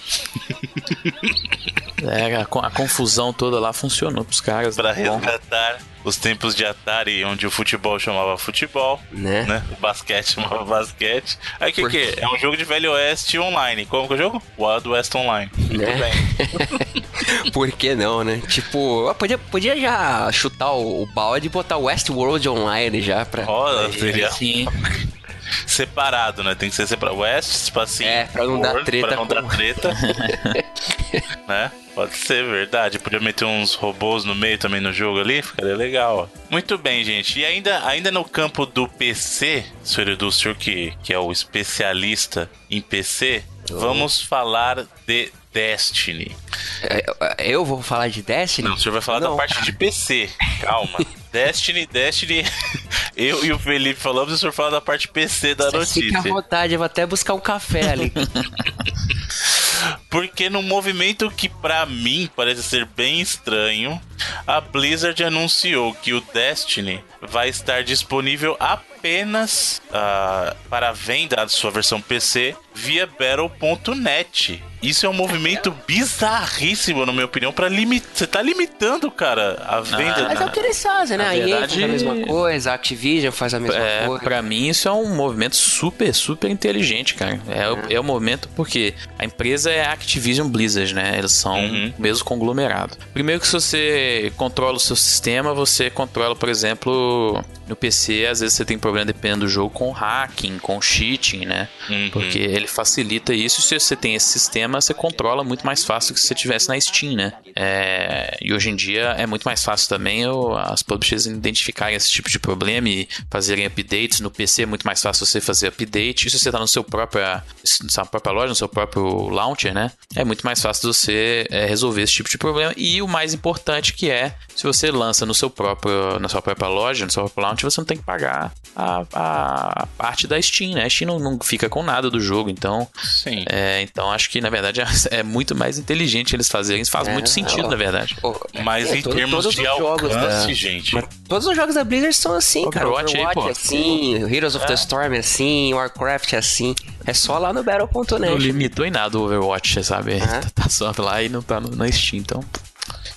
É, a, a confusão toda lá funcionou pros caras. Pra Bom, resgatar os tempos de Atari, onde o futebol chamava futebol, Né? né? O basquete chamava basquete. Aí o que, que é? É um jogo de Velho Oeste online. Como que é o jogo? Wild West Online. Né? bem. Por que não, né? Tipo, podia, podia já chutar o, o balde e botar Westworld Online já pra. Olha, seria Sim. separado, né? Tem que ser separado. West, espacinho. É, pra não dar treta Pra não com- dar treta. né? Pode ser verdade. Podia meter uns robôs no meio também no jogo ali, ficaria legal. Muito bem, gente. E ainda, ainda no campo do PC, senhor Edu, o senhor que, que é o especialista em PC, vamos falar de Destiny. É, Eu vou falar de Destiny? Não, o senhor vai falar da Não. parte de PC. Calma. Destiny, Destiny. Eu e o Felipe falamos e o senhor fala da parte PC da Você Fica à notícia. vontade, eu vou até buscar um café ali. Porque num movimento que pra mim parece ser bem estranho, a Blizzard anunciou que o Destiny vai estar disponível apenas ah, para venda da sua versão PC via Battle.net. Isso é um movimento bizarríssimo, na minha opinião, para limitar. Você tá limitando, cara, a venda. Mas é o que eles fazem, né? Na A EA verdade- faz a mesma coisa, a Activision faz a mesma É, coisa. pra mim isso é um movimento super, super inteligente, cara. É, o- é o momento porque a empresa é a Activision Blizzard, né? Eles são Uhum. o mesmo conglomerado. Primeiro que se você controla o seu sistema, você controla, por exemplo, no PC, às vezes você tem problema dependendo do jogo com hacking, com cheating, né? Uhum. Porque ele facilita isso. Se você tem esse sistema, você controla muito mais fácil que se você tivesse na Steam, né? É, e hoje em dia é muito mais fácil também as publishers identificarem esse tipo de problema e fazerem updates. No PC é muito mais fácil você fazer update. E se você está no seu próprio, na sua própria loja, no seu próprio launcher, né? É muito mais fácil você é, resolver esse tipo de problema. E o mais importante que é, se você lança no seu próprio, na sua própria loja, no seu próprio launcher, você não tem que pagar a, a parte da Steam, né? A Steam não, não fica com nada do jogo, então Sim. é, então acho que na verdade é muito mais inteligente eles fazerem. Isso faz É, muito sentido, ó. na verdade. Mas é, em todo- termos todos de os jogos alcance, da- gente. Mas todos os jogos da Blizzard são assim, cara. Overwatch aí, Overwatch pô. é assim, Heroes of the Storm é assim, Warcraft é assim. É só lá no Não Battle.net. limitou em nada o Overwatch, sabe? Tá, tá só lá e não tá no, na Steam, então.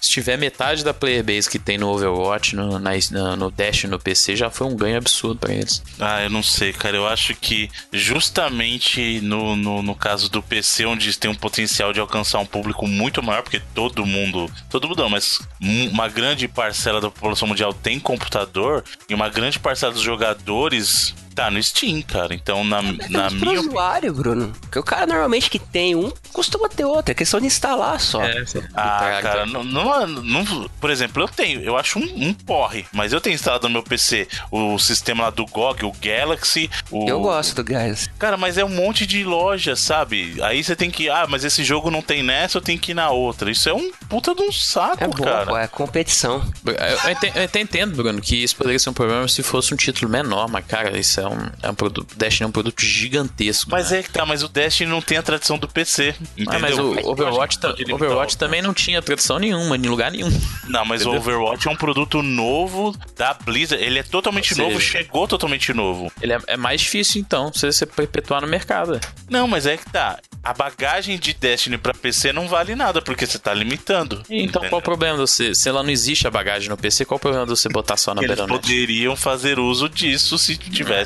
Se tiver metade da player base que tem no Overwatch, no, na, no Dash no PC, já foi um ganho absurdo para eles. Ah, eu não sei, cara. Eu acho que justamente no, no, no, caso do PC, onde tem um potencial de alcançar um público muito maior, porque todo mundo. Todo mundo não, mas uma grande parcela da população mundial tem computador e uma grande parcela dos jogadores Tá no Steam, cara. Então, na, é na minha. usuário, Bruno. Porque o cara normalmente que tem um costuma ter outro. É questão de instalar só. É, ah, cara, não, não, não, Por exemplo, eu tenho. Eu acho um, um porre, mas eu tenho instalado no meu PC o sistema lá do GOG, o Galaxy. O... Eu gosto do Galaxy. Cara, mas é um monte de loja, sabe? Aí você tem que. Ah, mas esse jogo não tem nessa, eu tenho que ir na outra. Isso é um puta de um saco, é bom, cara. Pô, é competição. Eu, eu, até entendo, Bruno, que isso poderia ser um problema se fosse um título menor, mas, cara, isso é é um, é um produto. Destiny é um produto gigantesco. Mas né? é que tá, mas o Destiny não tem a tradição do PC. Entendeu? Ah, mas o Overwatch, ta, Overwatch também não tinha tradição nenhuma, em lugar nenhum. Não, mas entendeu? o Overwatch é um produto novo da Blizzard. Ele é totalmente novo, chegou totalmente novo. Ele é, é mais difícil, então, você, você perpetuar no mercado. Não, mas é que tá. A bagagem de Destiny pra PC não vale nada, porque você tá limitando. Então entendeu? qual o problema de você? Se ela não existe a bagagem no PC, qual o problema de você botar só na Eles poderiam fazer uso disso se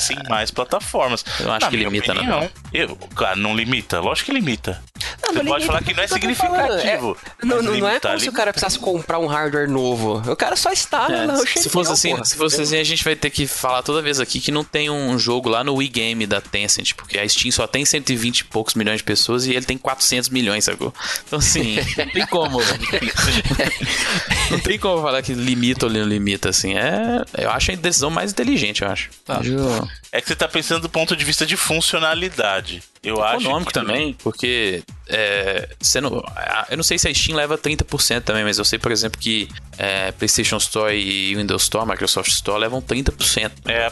tivessem mais plataformas. Eu acho Na que limita, opinião, não. Eu, claro, não limita. Lógico que limita. Não, Você pode falar que não é significativo. É, não, não, não é como se o cara precisasse comprar um hardware novo. O cara só está é, lá, Se fosse assim, se fosse assim, a gente vai ter que falar toda vez aqui que não tem um jogo lá no Wii Game da Tencent, porque a Steam só tem 120 e poucos milhões de pessoas e ele tem 400 milhões, sacou? Então assim, não tem como. não tem como falar que limita ou não limita, assim. É, eu acho a decisão mais inteligente, eu acho. Tá. É que você tá pensando do ponto de vista de funcionalidade. Eu Econômico acho que... também, porque é, sendo, eu não sei se a Steam leva 30% também, mas eu sei, por exemplo, que é, PlayStation Store e Windows Store, Microsoft Store levam 30%. É,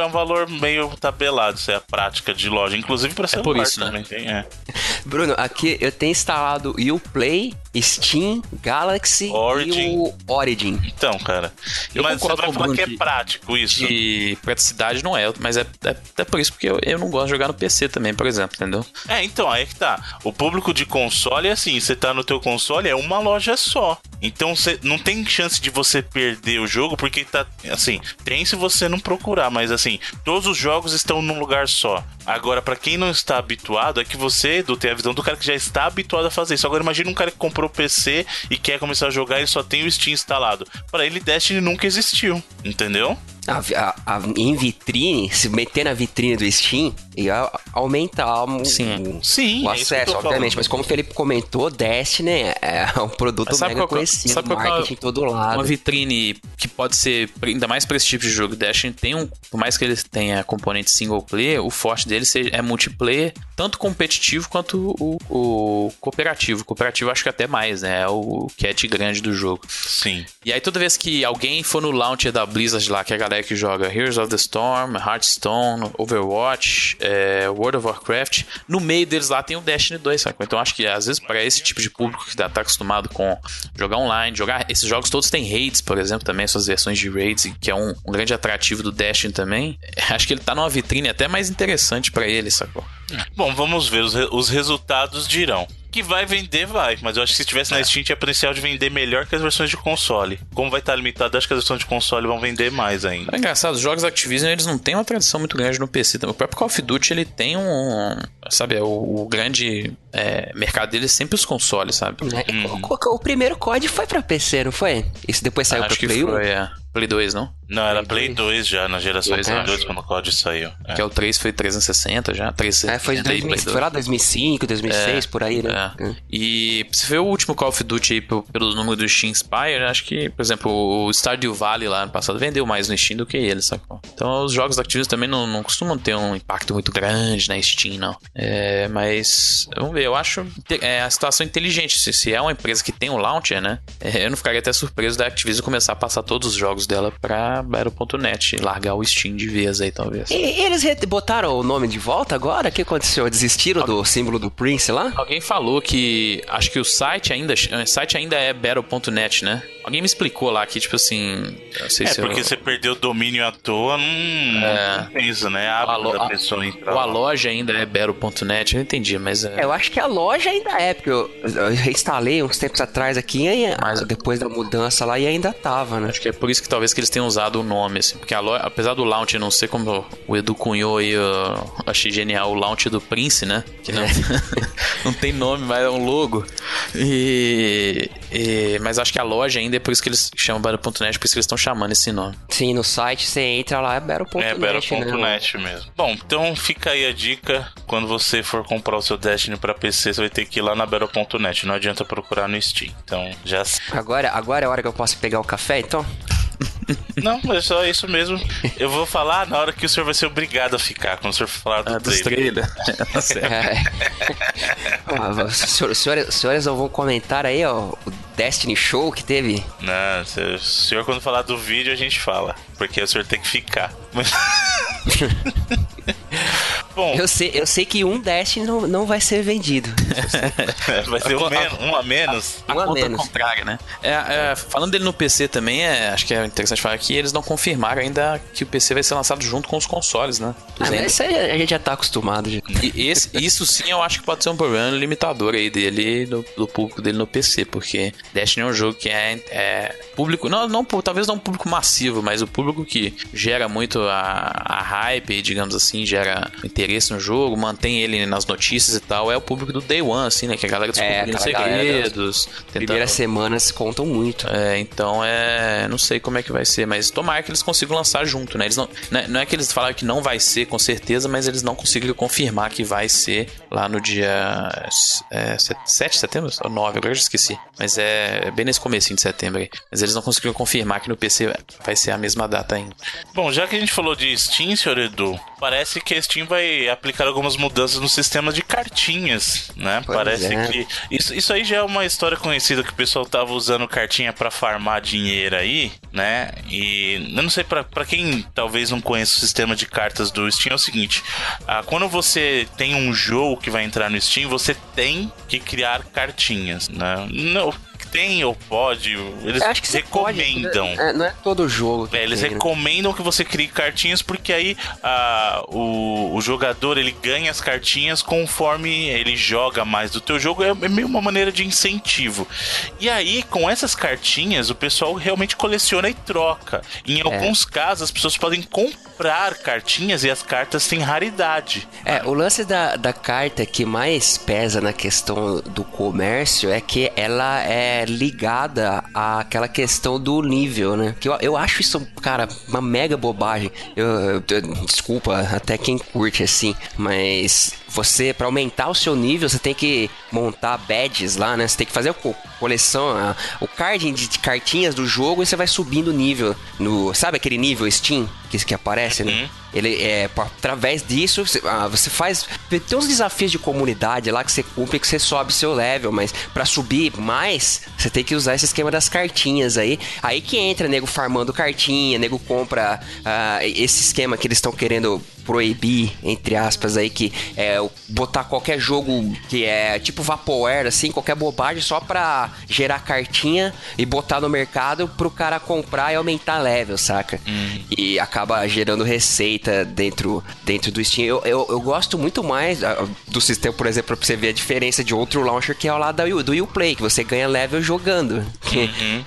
é um valor meio tabelado, isso é a prática de loja, inclusive para celular é por isso, né? também. Tem, é. Bruno, aqui eu tenho instalado o Uplay, Steam, Galaxy Origin. e o Origin. Então, cara, eu mas concordo você vai falar que é prático isso. E praticidade não é, mas é, é, é por isso porque eu, eu não gosto de jogar no PC também, por exemplo, entendeu? É, então, aí é que tá. O público de console é assim, você tá no teu console, é uma loja só. Então você não tem chance de você perder o jogo, porque tá. Assim, tem se você não procurar, mas assim, todos os jogos estão num lugar só. Agora, para quem não está habituado, é que você, Edu, tem a visão do cara que já está habituado a fazer isso. Agora, imagina um cara que comprou PC e quer começar a jogar e só tem o Steam instalado. Para ele, Destiny nunca existiu, entendeu? A, a, a, em vitrine, se meter na vitrine do Steam, ia aumentar o, Sim. o, Sim, o é acesso, obviamente. Mas como o Felipe comentou, Destiny é um produto mega qual, conhecido, sabe marketing em todo lado. Uma vitrine que pode ser, ainda mais para esse tipo de jogo, Destiny tem um, por mais que ele tenha componente single player, o forte dele é multiplayer, tanto competitivo quanto o, o cooperativo. O cooperativo acho que até mais, né? É o cat grande do jogo. Sim. E aí toda vez que alguém for no launcher da Blizzard lá, que é a galera que joga Heroes of the Storm, Hearthstone, Overwatch, é, World of Warcraft. No meio deles lá tem o Destiny 2, sabe? Então acho que às vezes para esse tipo de público que tá acostumado com jogar online, jogar. Esses jogos todos têm raids, por exemplo, também, suas versões de raids, que é um, um grande atrativo do Destiny também. Acho que ele tá numa vitrine até mais interessante para ele, sacou? Bom, vamos ver, os, re os resultados dirão que vai vender, vai. Mas eu acho que se tivesse na é. Steam, tinha potencial de vender melhor que as versões de console. Como vai estar limitado, acho que as versões de console vão vender mais ainda. É engraçado, os jogos Activision, eles não têm uma tradição muito grande no PC. O próprio Call of Duty, ele tem um... Sabe, o, o grande é, mercado dele é sempre os consoles, sabe? É, hum. o, o, primeiro COD foi pra PC, não foi? Isso depois saiu ah, pra Play 1? Foi, é. Play 2, não? Não, era Play 2 já, na geração Play 2 quando o COD saiu. É. Que é o 3 foi 360 já. 360, é, foi, 2000, foi lá 2005, 2006, é, por aí, né? É. é. E se vê o último Call of Duty aí pelos números do Steam Spire, acho que, por exemplo, o Stardew Valley lá no passado vendeu mais no Steam do que ele, sacou? Então os jogos da Activision também não, não costumam ter um impacto muito grande na Steam, não. É, mas, vamos ver, eu acho é, a situação inteligente. Se, se é uma empresa que tem um launcher, né? É, eu não ficaria até surpreso da Activision começar a passar todos os jogos dela pra Battle.net, largar o Steam de vez aí, talvez. E, eles botaram o nome de volta agora? O que aconteceu? Desistiram do símbolo do Prince lá? Alguém falou que acho que o site ainda, o site ainda é Battle.net, né? Alguém me explicou lá que, tipo assim. Não sei É, se porque eu... você perdeu o domínio à toa, não, É. não isso, né? A a, lo- da a- pessoa entrar. ou a loja ainda é Bero.net, eu não entendi, mas é. É, eu acho que a loja ainda é, porque eu, eu reinstalei uns tempos atrás aqui, e, Mas- depois da mudança lá, e ainda tava, né? Acho que é por isso que talvez que eles tenham usado o nome, assim. Porque a loja, apesar do launch não ser como o Edu cunhou aí, eu achei genial o launch do Prince, né? Que não, não tem nome, mas é um logo. E, e- mas acho que a loja ainda por isso que eles chamam Battle.net, por isso que eles estão chamando esse nome. Sim, no site você entra lá, é Battle.net, É, né? Battle.net mesmo. Bom, então fica aí a dica. Quando você for comprar o seu Destiny pra PC, você vai ter que ir lá na Battle.net. Não adianta procurar no Steam. Então, já. Agora, agora é a hora que eu posso pegar o café, então? Não, é só isso mesmo. Eu vou falar na hora que o senhor vai ser obrigado a ficar, quando o senhor falar do Ah, trailer. Tá certo. É. Ah, senhor- senhores, vão comentar aí, ó, o Destiny Show que teve? Não, se- o senhor quando falar do vídeo a gente fala. Porque o senhor tem que ficar. Mas- Bom, Eu sei, eu sei que um Destiny não, não vai ser vendido. vai ser um, men- um a menos. Um a conta menos. contrária, né? É, é, falando dele no PC também, é, acho que é interessante falar que eles não confirmaram ainda que o PC vai ser lançado junto com os consoles, né? Ah, mas isso aí a gente já tá acostumado. Já. E esse- isso sim eu acho que pode ser um problema limitador aí dele, do, do público dele no PC, porque Destiny é um jogo que é, é público, não, não, talvez não um público massivo, mas o público que gera muito a, a hype, digamos assim, gera interesse no jogo, mantém ele nas notícias e tal, é o público do Day One, assim, né? Que a galera descobrindo aquela galera segredos, tentando... Primeiras semanas contam muito. É, então é. Não sei como é que vai ser, mas tomara que eles consigam lançar junto, né? Eles não, não é- não é que eles falaram que não vai ser, com certeza, mas eles não conseguiram confirmar que vai ser lá no dia é, 7 de setembro? Ou 9, agora eu já esqueci. Mas é bem nesse comecinho de setembro aí. Mas eles não conseguiram confirmar que no PC vai ser a mesma data ainda. Bom, já que a gente falou de Steam, senhor Edu, parece que a Steam vai aplicar algumas mudanças no sistema de cartinhas, né? Pois parece é. que. Isso, isso aí já é uma história conhecida que o pessoal tava usando cartinha pra farmar dinheiro aí, né? E eu não sei, pra, pra quem talvez não conheça o sistema de cartas do Steam, é o seguinte: ah, quando você tem um jogo que vai entrar no Steam, você tem que criar cartinhas, né? Não. Tem ou pode, eles acho que você pode, recomendam. é, não é todo jogo. que É, eles tem, né? recomendam que você crie cartinhas porque aí ah, o, o jogador ele ganha as cartinhas conforme ele joga mais do teu jogo. É, é meio uma maneira de incentivo. E aí, com essas cartinhas, o pessoal realmente coleciona e troca. Em alguns casos, as pessoas podem comprar cartinhas e as cartas têm raridade. É, o lance da, da carta que mais pesa na questão do comércio é que ela é ligada àquela questão do nível, né? Que eu, eu acho isso, cara, uma mega bobagem. Eu- eu- desculpa até quem curte assim, mas você, pra aumentar o seu nível, você tem que montar badges lá, né? Você tem que fazer a co- coleção, a- o card de, cartinhas do jogo e você vai subindo o nível. No, sabe aquele nível Steam que, que aparece, né? Ele é através disso você, ah, você faz tem uns desafios de comunidade lá que você cumpre que você sobe seu level, mas pra subir mais você tem que usar esse esquema das cartinhas aí. Aí que entra nego farmando cartinha, nego compra ah, esse esquema que eles estão querendo proibir, entre aspas, aí, que é botar qualquer jogo que é tipo Vaporware, assim, qualquer bobagem só pra gerar cartinha e botar no mercado pro cara comprar e aumentar level, saca? E acaba gerando receita dentro, dentro do Steam. Eu, eu, eu gosto muito mais ah, do sistema, por exemplo, pra você ver a diferença de outro launcher que é o lá U- do Uplay, que você ganha level jogando.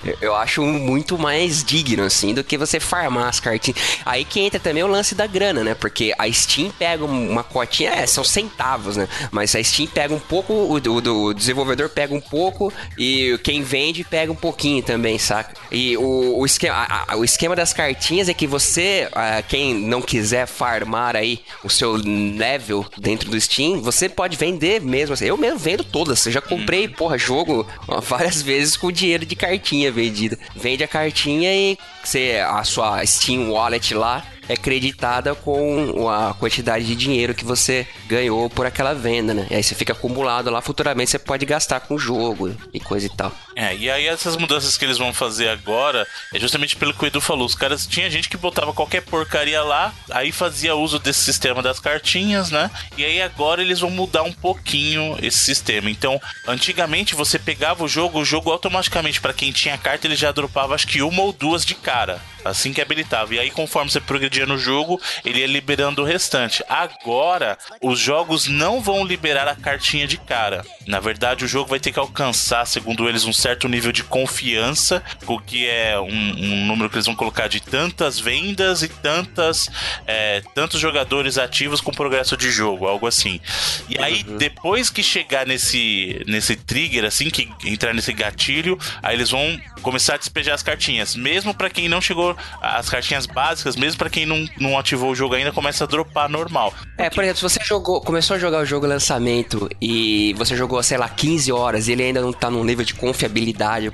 Eu- Eu acho muito mais digno, assim, do que você farmar as cartinhas. Aí que entra também o lance da grana, né? Porque a Steam pega um- uma cotinha, é, são centavos, né? Mas a Steam pega um pouco, o, do- do desenvolvedor pega um pouco e quem vende pega um pouquinho também, saca? E o, o, esquema, a- a- o esquema das cartinhas é que você, ah, quem não quiser farmar aí o seu level dentro do Steam, você pode vender mesmo. Eu mesmo vendo todas. Eu já comprei, porra, jogo ó, várias vezes com dinheiro de cartinha vendida. Vende a cartinha e você, a sua Steam Wallet lá é creditada com a quantidade de dinheiro que você ganhou por aquela venda, né? E aí você fica acumulado lá, futuramente você pode gastar com o jogo e coisa e tal. É, e aí essas mudanças que eles vão fazer agora é justamente pelo que o Edu falou. Os caras tinha gente que botava qualquer porcaria lá, aí fazia uso desse sistema das cartinhas, né? E aí agora eles vão mudar um pouquinho esse sistema. Então, antigamente você pegava o jogo, o jogo automaticamente para quem tinha carta ele já dropava acho que uma ou duas de cara assim que habilitava. E aí, conforme você progredia no jogo, ele ia liberando o restante. Agora, os jogos não vão liberar a cartinha de cara. Na verdade, o jogo vai ter que alcançar, segundo eles, um certo nível de confiança, o que é um, um número que eles vão colocar de tantas vendas e tantas é, tantos jogadores ativos com progresso de jogo, algo assim. E aí, uhum. depois que chegar nesse, nesse trigger, assim, que entrar nesse gatilho, aí eles vão começar a despejar as cartinhas. Mesmo para quem não chegou as cartinhas básicas, mesmo para quem não, não ativou o jogo ainda, começa a dropar normal. É, por exemplo, se você jogou, começou a jogar o jogo lançamento e você jogou, sei lá, 15 horas e ele ainda não tá num nível de confiabilidade,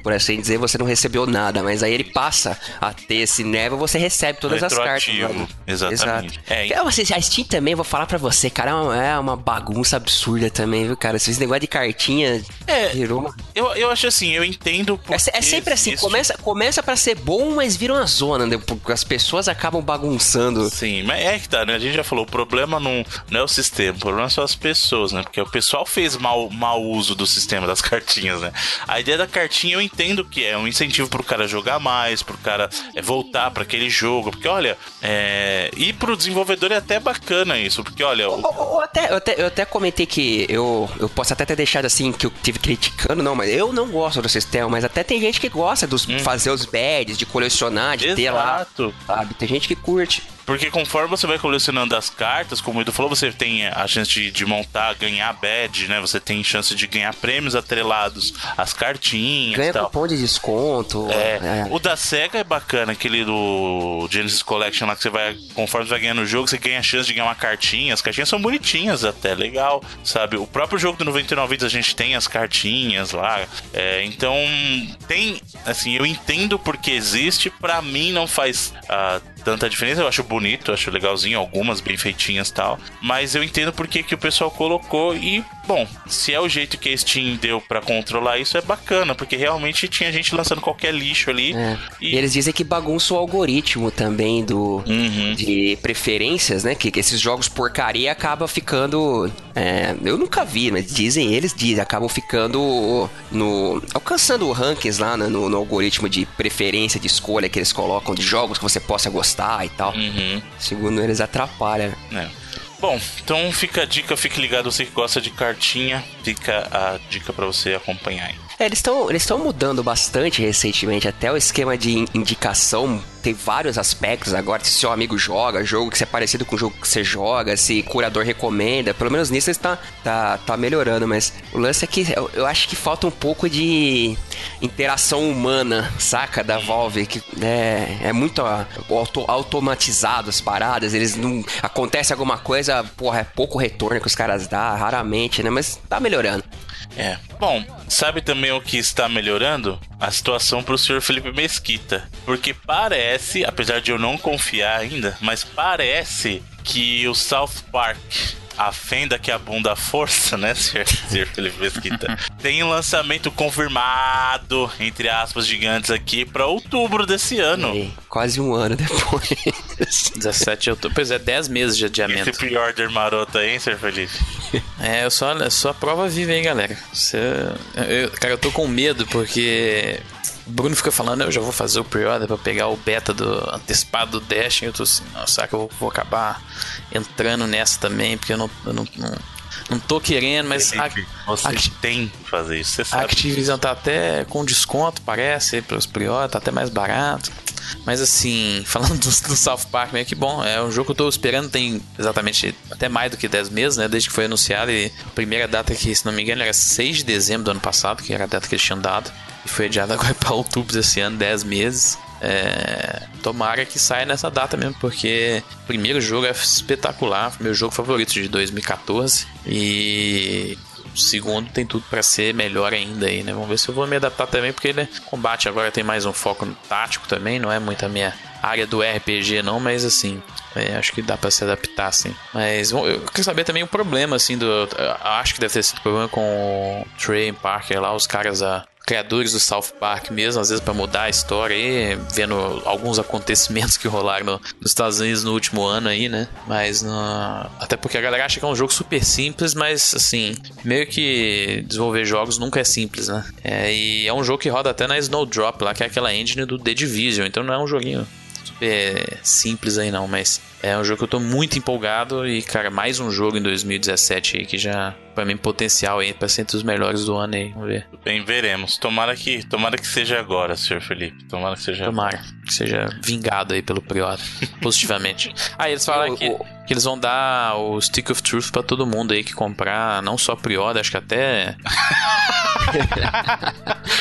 por assim dizer, você não recebeu nada, mas aí ele passa a ter esse nível, você recebe todas as cartas. Mano. Exatamente. Exato. É, então, você, a Steam também, vou falar para você, cara, é uma, é uma, bagunça absurda também, viu, cara? Esse negócio de cartinha é, virou. Eu, eu acho assim, eu entendo. É, é sempre assim, começa, começa para ser bom, mas vira uma zona né? As pessoas acabam bagunçando. Sim, mas é que tá, né? A gente já falou, o problema não, não é o sistema, o problema são as pessoas, né? Porque o pessoal fez mau, mau uso do sistema das cartinhas, né? A ideia da cartinha eu entendo que é um incentivo pro cara jogar mais, pro cara é, voltar para aquele jogo, porque olha, é... e pro desenvolvedor é até bacana isso, porque olha. O... Eu, eu, até, eu, até, eu até comentei que eu, eu posso até ter deixado assim que eu tive criticando, não, mas eu não gosto do sistema, mas até tem gente que gosta de hum. fazer os badges, de colecionar, de Exato. ter lá. Sabe? Tem gente que curte. Porque conforme você vai colecionando as cartas, como o Edu falou, você tem a chance de, de montar, ganhar badge, né? Você tem chance de ganhar prêmios atrelados às cartinhas. Ganha cupom de desconto. É. é. O da SEGA é bacana, aquele do Genesis Collection lá que você vai, conforme você vai ganhando o jogo, você ganha a chance de ganhar uma cartinha. As cartinhas são bonitinhas até, legal, sabe? O próprio jogo do 99 Vidas a gente tem as cartinhas lá. É, então, tem, assim, eu entendo porque existe, para mim não faz. Uh, tanta diferença. Eu acho bonito, acho legalzinho, algumas bem feitinhas tal. Mas eu entendo porque que o pessoal colocou e, bom, se é o jeito que a Steam deu para controlar isso, é bacana, porque realmente tinha gente lançando qualquer lixo ali. É. E... e... eles dizem que bagunça o algoritmo também do uhum. de preferências, né? Que, que, esses jogos porcaria acaba ficando. É, eu nunca vi, mas dizem eles, dizem, acabam ficando no. alcançando rankings lá né, no, no algoritmo de preferência, de escolha que eles colocam de jogos que você possa gostar gostar e tal. Uhum. Segundo eles, atrapalha. É. Bom, então fica a dica, fique ligado, você que gosta de cartinha, fica a dica para você acompanhar aí. É, eles estão eles mudando bastante recentemente, até o esquema de indicação tem vários aspectos agora. Se seu amigo joga, jogo que é parecido com o jogo que você joga, se curador recomenda, pelo menos nisso está tá, tá melhorando, mas o lance é que eu, eu, acho que falta um pouco de interação humana, saca? Da Valve, que é, é muito auto, automatizado as paradas, eles não. Acontece alguma coisa, porra, é pouco retorno que os caras dão, raramente, né? Mas tá melhorando. É. Bom, sabe também o que está melhorando? A situação para o senhor Felipe Mesquita. Porque parece, apesar de eu não confiar ainda, mas parece que o South Park a fenda que abunda a força, né, Sr. Felipe Mesquita? Tem um lançamento confirmado, entre aspas, gigantes aqui, para outubro desse ano. Ei, quase um ano depois. 17 de outubro. Pois é, 10 meses de adiamento. Esse pre-order maroto aí, hein, Sr. Felipe? É, eu só, eu só a prova viva, hein, galera. Você, eu, cara, eu tô com medo porque o Bruno fica falando, eu já vou fazer o pre-order pra pegar o beta do antecipado do Dash. E eu tô assim, será que eu vou, vou acabar entrando nessa também? Porque eu não, eu não, não, não tô querendo, mas. Felipe, a, você a, tem que fazer isso, você sabe. A Activision tá até com desconto, parece, pros pre-order, tá até mais barato. Mas assim, falando do, do South Park, meio que bom. É um jogo que eu tô esperando tem exatamente até mais do que 10 meses, né? Desde que foi anunciado. E a primeira data que, se não me engano, era 6 de dezembro do ano passado, que era a data que eles tinham dado. E foi adiado agora para outubro desse ano, 10 meses. É, tomara que saia nessa data mesmo, porque o primeiro jogo é espetacular, meu jogo favorito de 2014 e o segundo tem tudo para ser melhor ainda aí, né? Vamos ver se eu vou me adaptar também, porque ele combate agora tem mais um foco no tático também, não é muito a minha área do RPG não, mas assim, é, acho que dá para se adaptar, assim. Mas bom, eu quero saber também o problema, assim, do. Acho que deve ter sido problema com o Trey Parker lá, os caras da criadores do South Park mesmo, às vezes para mudar a história aí, vendo alguns acontecimentos que rolaram no, nos Estados Unidos no último ano aí, né? Mas no... até porque a galera acha que é um jogo super simples, mas assim, meio que desenvolver jogos nunca é simples, né? É, e é um jogo que roda até na Snowdrop lá, que é aquela engine do The Division, então não é um joguinho super simples aí não, mas é um jogo que eu tô muito empolgado e, cara, mais um jogo em 2017 aí que já, pra mim, potencial aí pra ser entre os melhores do ano aí. Vamos ver. Bem, veremos. Tomara que, tomara que seja agora, senhor Felipe. Tomara que seja Tomara que seja vingado aí pelo Prior, positivamente. Ah, eles falaram que, que eles vão dar o Stick of Truth pra todo mundo aí que comprar, não só Prior, acho que até.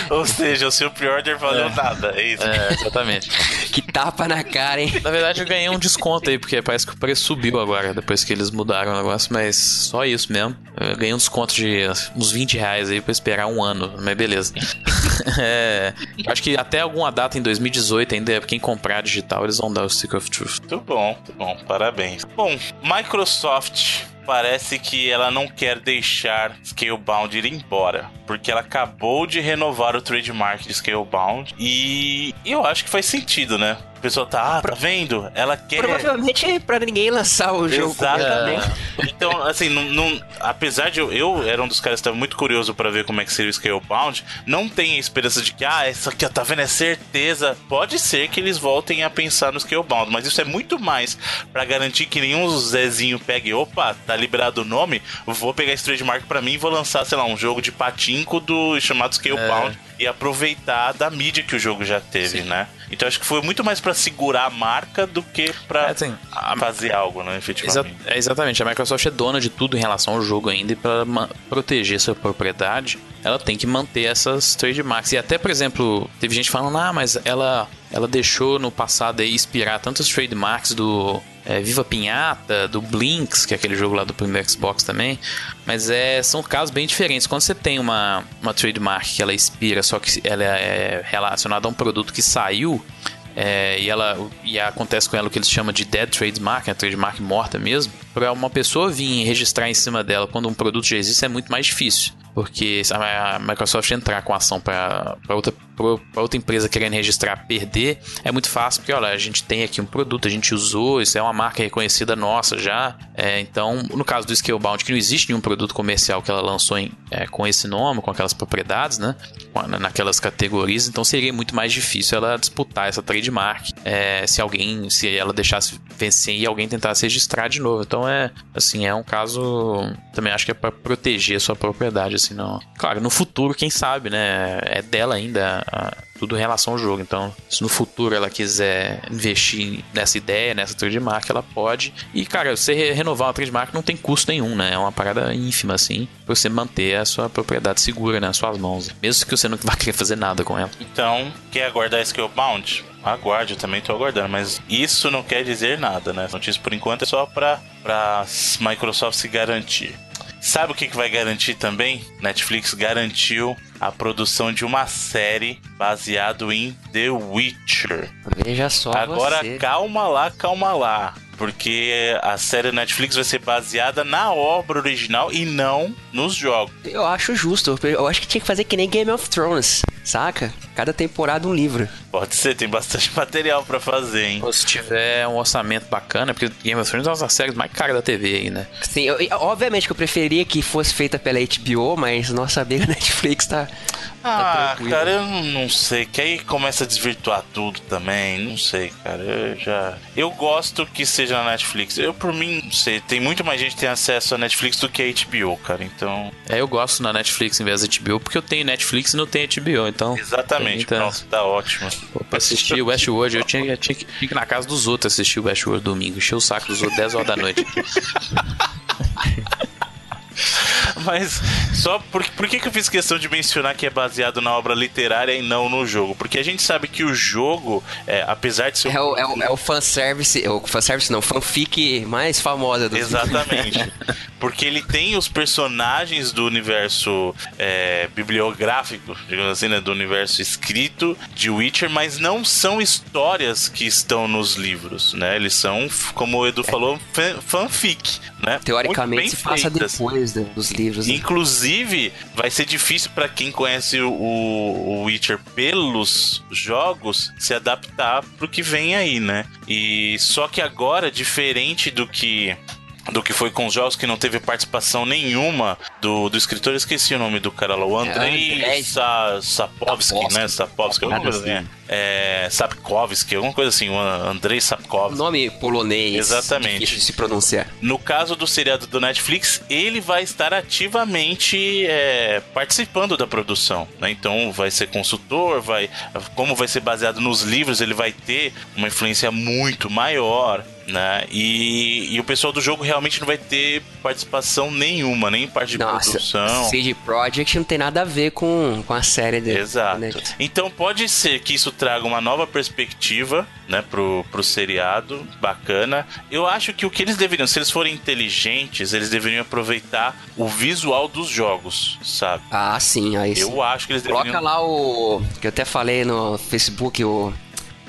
Ou seja, o seu pre-order valeu é. nada, é isso. É, exatamente. que tapa na cara, hein? Na verdade, eu ganhei um desconto aí, porque parece que o preço subiu agora, depois que eles mudaram o negócio, mas só isso mesmo. Eu ganhei um desconto de uns 20 reais aí pra esperar um ano, mas beleza. é, acho que até alguma data em 2018 ainda, quem comprar digital, eles vão dar o Stick of Truth. Muito bom, muito bom, parabéns. Bom, Microsoft parece que ela não quer deixar Scalebound ir embora, porque ela acabou de renovar o trademark de Scalebound e eu acho que faz sentido, né? pessoa tá, ah, tá vendo? Ela quer. Provavelmente é pra ninguém lançar o jogo. Exatamente. Então, assim, não, não, apesar de eu, eu era um dos caras que estava muito curioso para ver como é que seria o Scalebound, não tem a esperança de que, ah, essa aqui, tá vendo? É certeza. Pode ser que eles voltem a pensar no Scalebound, mas isso é muito mais para garantir que nenhum Zezinho pegue, opa, tá liberado o nome, vou pegar esse trademark pra mim e vou lançar, sei lá, um jogo de patinco do chamado Scalebound. É e aproveitar da mídia que o jogo já teve, Sim. né? Então acho que foi muito mais para segurar a marca do que para é, assim, fazer algo, né, efetivamente. Exa é, exatamente, a Microsoft é dona de tudo em relação ao jogo ainda e para proteger sua propriedade, ela tem que manter essas trademarks. E até, por exemplo, teve gente falando: "Ah, mas ela ela deixou no passado aí inspirar tantas trademarks do é, Viva Pinhata, do Blinks, que é aquele jogo lá do primeiro Xbox também. Mas é, são casos bem diferentes. Quando você tem uma, uma trademark que ela inspira, só que ela é relacionada a um produto que saiu, é, e ela e acontece com ela o que eles chamam de dead trademark, a trademark morta mesmo. Para uma pessoa vir registrar em cima dela quando um produto já existe é muito mais difícil. Porque se a Microsoft entrar com ação para outra, outra empresa querendo registrar perder, é muito fácil, porque olha, a gente tem aqui um produto, a gente usou, isso é uma marca reconhecida nossa já. É, então, no caso do Scalebound, que não existe nenhum produto comercial que ela lançou em, é, com esse nome, com aquelas propriedades, né? Naquelas categorias, então seria muito mais difícil ela disputar essa trademark é, se alguém, se ela deixasse vencer e alguém tentasse registrar de novo. Então é assim, é um caso também acho que é para proteger a sua propriedade assim, não. Claro, no futuro, quem sabe, né? É dela ainda a, tudo em relação ao jogo. Então, se no futuro ela quiser investir nessa ideia, nessa trademark, ela pode. E, cara, você renovar uma trademark não tem custo nenhum, né? É uma parada ínfima, assim, pra você manter a sua propriedade segura nas suas mãos. Mesmo que você não vá querer fazer nada com ela. Então, quer aguardar Scalebound? Aguarde, eu também tô aguardando, mas isso não quer dizer nada, né? Notícia por enquanto é só pra, pra Microsoft se garantir. Sabe o que, que vai garantir também? Netflix garantiu a produção de uma série baseado em The Witcher. Veja só. Agora você. calma lá, calma lá. Porque a série Netflix vai ser baseada na obra original e não nos jogos. Eu acho justo. Eu acho que tinha que fazer que nem Game of Thrones, saca? Cada temporada um livro. Pode ser, tem bastante material para fazer, hein? Ou se tiver um orçamento bacana, porque Game of Thrones é uma das séries mais caras da TV aí, né? Sim, eu, obviamente que eu preferia que fosse feita pela HBO, mas nossa amiga Netflix tá. Tá ah, tá cara, eu não sei. Que aí começa a desvirtuar tudo também. Não sei, cara. Eu já. Eu gosto que seja na Netflix. Eu, por mim, não sei. Tem muito mais gente que tem acesso a Netflix do que a HBO, cara. Então. É, eu gosto na Netflix em vez da HBO, porque eu tenho Netflix e não tenho HBO, então. Exatamente. Tá... pronto, tá ótimo. Pô, pra assistir o Westworld, eu tinha, que, tinha que ir na casa dos outros assistir o Westworld domingo. Encher o saco dos outros 10 horas da noite. Mas só por, por que, que eu fiz questão de mencionar que é baseado na obra literária e não no jogo? Porque a gente sabe que o jogo, é, apesar de ser. É o, é o, é o fanservice, o fanservice não, fanfic mais famosa do Exatamente. porque ele tem os personagens do universo é, bibliográfico, digamos assim, né? Do universo escrito de Witcher, mas não são histórias que estão nos livros, né? Eles são, como o Edu falou, fanfic, né? Teoricamente se passa depois dos livros. Né? Inclusive, vai ser difícil para quem conhece o, o Witcher pelos jogos se adaptar pro que vem aí, né? E só que agora, diferente do que do que foi com os jogos que não teve participação nenhuma do, do escritor, esqueci o nome do cara lá, o Andrei é, Sa, né? Sapovsky, alguma coisa assim. É, Sapkowski, alguma coisa assim, o Andrei Sapkowski. Nome polonês. Exatamente. Difícil de se pronunciar. No caso do seriado do Netflix, ele vai estar ativamente é, participando da produção, né? Então vai ser consultor, vai, como vai ser baseado nos livros, ele vai ter uma influência muito maior né? E, e o pessoal do jogo realmente não vai ter participação nenhuma, nem parte de Nossa, produção. CD Projekt não tem nada a ver com, com a série dele. Exato. Né? Então pode ser que isso traga uma nova perspectiva, né, pro, pro seriado, bacana. Eu acho que o que eles deveriam, se eles forem inteligentes, eles deveriam aproveitar o visual dos jogos, sabe? Ah, sim, aí Eu acho que eles Coloca deveriam... lá o... que eu até falei no Facebook, o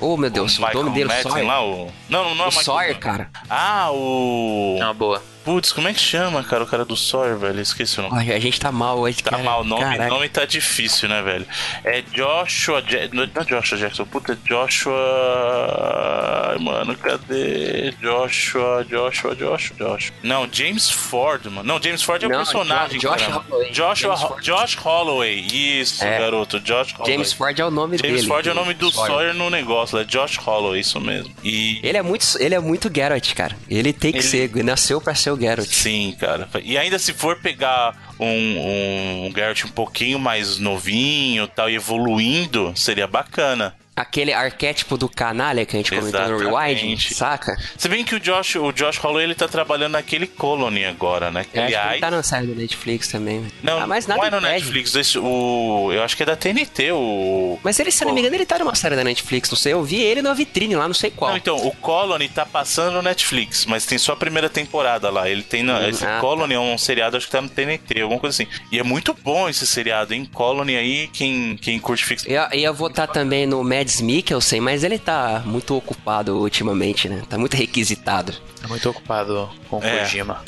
Oh, meu Deus, o, o nome dele, Sawyer. Lá, o... Não, não é o Sawyer, cara. Ah, o... É uma boa. Putz, como é que chama, cara, o cara do Sawyer, velho? Esqueci o nome. a gente tá mal hoje, Tá cara. mal, o nome, nome tá difícil, né, velho? É Joshua... Não é Joshua Jackson, puta, é Joshua... Ai, mano, cadê? Joshua, Joshua, Joshua, Joshua. Não, James Ford, mano. Não, James Ford é o Não, personagem, Josh cara. Holloway. Joshua, James. Josh Holloway. Isso, É. garoto, Josh Holloway. James Ford é o nome James dele. Ford é o nome do Sawyer. Sawyer no negócio, é Josh Holloway, isso mesmo. E... Ele é muito, ele é muito Geralt, cara. Ele tem que Ele- ser, ele nasceu pra ser o Geralt. Sim, cara. E ainda se for pegar um, um Garrett um pouquinho mais novinho tal, e evoluindo, seria bacana. Aquele arquétipo do canalha que a gente comentou no Exatamente. Rewind, saca? Se bem que o Josh, o Josh Holloway ele tá trabalhando naquele Colony agora, né? Que, Eu que aliás, ele tá na série do Netflix também. não, ah, mas nada não é no. Netflix, esse, o, eu acho que é da TNT, o Mas ele, se eu não me engano, ele tá numa série da Netflix, não sei. Eu vi ele na vitrine lá, não sei qual. Não, então, o Colony tá passando no Netflix, mas tem só a primeira temporada lá. Ele tem. na- Hum, esse ah, Colony é um seriado, acho que tá no TNT, alguma coisa assim. E é muito bom esse seriado, hein? Colony aí, quem, quem curte ficção. Eu ia votar também no Mads Mikkelsen, mas ele tá muito ocupado ultimamente, né? Tá muito requisitado, É muito ocupado com É. Kojima.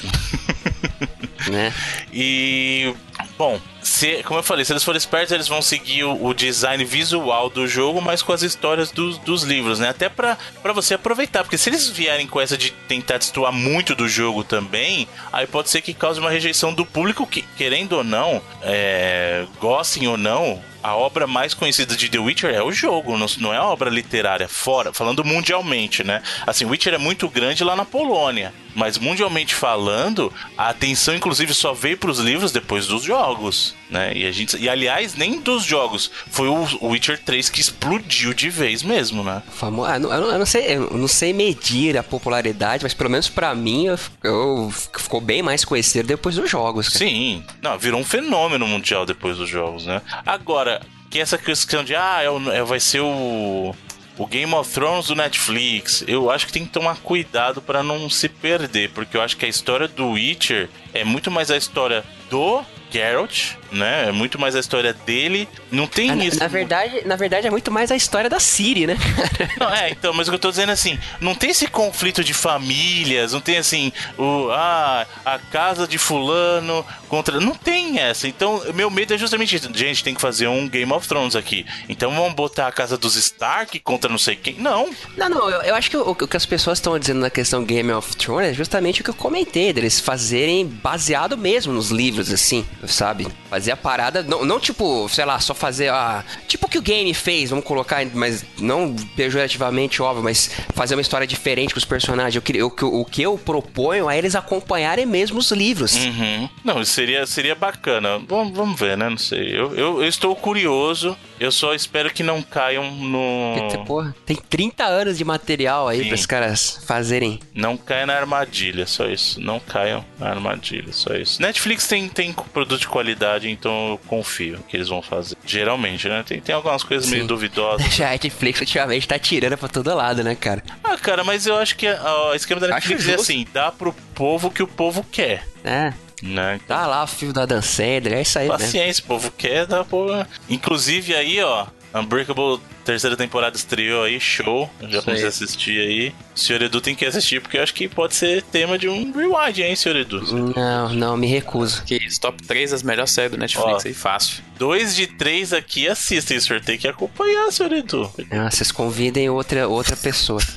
né? E. Bom, se, como eu falei, se eles forem espertos, eles vão seguir o, o design visual do jogo, mas com as histórias dos, dos livros, né? Até pra, pra você aproveitar, porque se eles vierem com essa de tentar destoar muito do jogo também, aí pode ser que cause uma rejeição do público que, querendo ou não, é, gostem ou não, a obra mais conhecida de The Witcher é o jogo, não, é a obra literária, fora, falando mundialmente, né? Assim, Witcher é muito grande lá na Polônia, mas mundialmente falando, a atenção inclusive só veio pros livros depois dos jogos, né? E a gente, e aliás, nem dos jogos, foi o Witcher 3 que explodiu de vez mesmo, né? Famo... Ah, não- eu, não, sei, eu não sei medir a popularidade, mas pelo menos pra mim, eu, eu- ficou bem mais conhecido depois dos jogos. cara. Sim, não, virou um fenômeno mundial depois dos jogos, né? Agora, que essa questão de, ah, é o- é- vai ser o, o Game of Thrones do Netflix, eu acho que tem que tomar cuidado pra não se perder, porque eu acho que a história do Witcher é muito mais a história do Geralt, né? É muito mais a história dele. Não tem Ah, na, isso. na verdade, na verdade, é muito mais a história da Siri, né? Não, é, então, mas o que eu tô dizendo é assim, não tem esse conflito de famílias, não tem assim, o ah, a casa de fulano contra. Não tem essa. Então, meu medo é justamente isso. Gente, tem que fazer um Game of Thrones aqui. Então vamos botar a casa dos Stark contra não sei quem. Não. Não, não, eu, eu acho que o, o que as pessoas estão dizendo na questão Game of Thrones é justamente o que eu comentei, deles fazerem baseado mesmo nos livros, assim, sabe? Fazer a parada, não, não tipo, sei lá, só fazer a. Tipo o que o game fez, vamos colocar, mas não pejorativamente óbvio, mas fazer uma história diferente com os personagens. Eu, eu- o que eu proponho é eles acompanharem mesmo os livros. Uhum. Não, seria, seria bacana. Vamos, vamos ver, né? Não sei. Eu, eu, eu estou curioso Eu só espero que não caiam no. Porque, porra, tem 30 anos de material aí Sim. para os caras fazerem. Não caia na armadilha, só isso. Não caiam na armadilha, só isso. Netflix tem, tem produto de qualidade, então eu confio que eles vão fazer. Geralmente, né? Tem, tem algumas coisas meio Sim. duvidosas. Já a Netflix ultimamente tá tirando pra todo lado, né, cara? Ah, cara, mas eu acho que o esquema da Acho Netflix é justo. assim: dá pro povo que o povo quer, É. né? Tá lá o filme da Dan Sandler, é isso aí, né? Paciência, povo quer, dá pro... Inclusive aí, ó, Unbreakable terceira temporada estreou aí, show. Eu já comecei a assistir aí. O senhor Edu tem que assistir, porque eu acho que pode ser tema de um rewind, hein, senhor Edu? Não, não, me recuso. Que isso, top 3 das melhores séries do Netflix Ó. aí, fácil. Dois de três aqui assistem, o senhor tem que acompanhar, senhor Edu. Ah, vocês convidem outra, outra pessoa.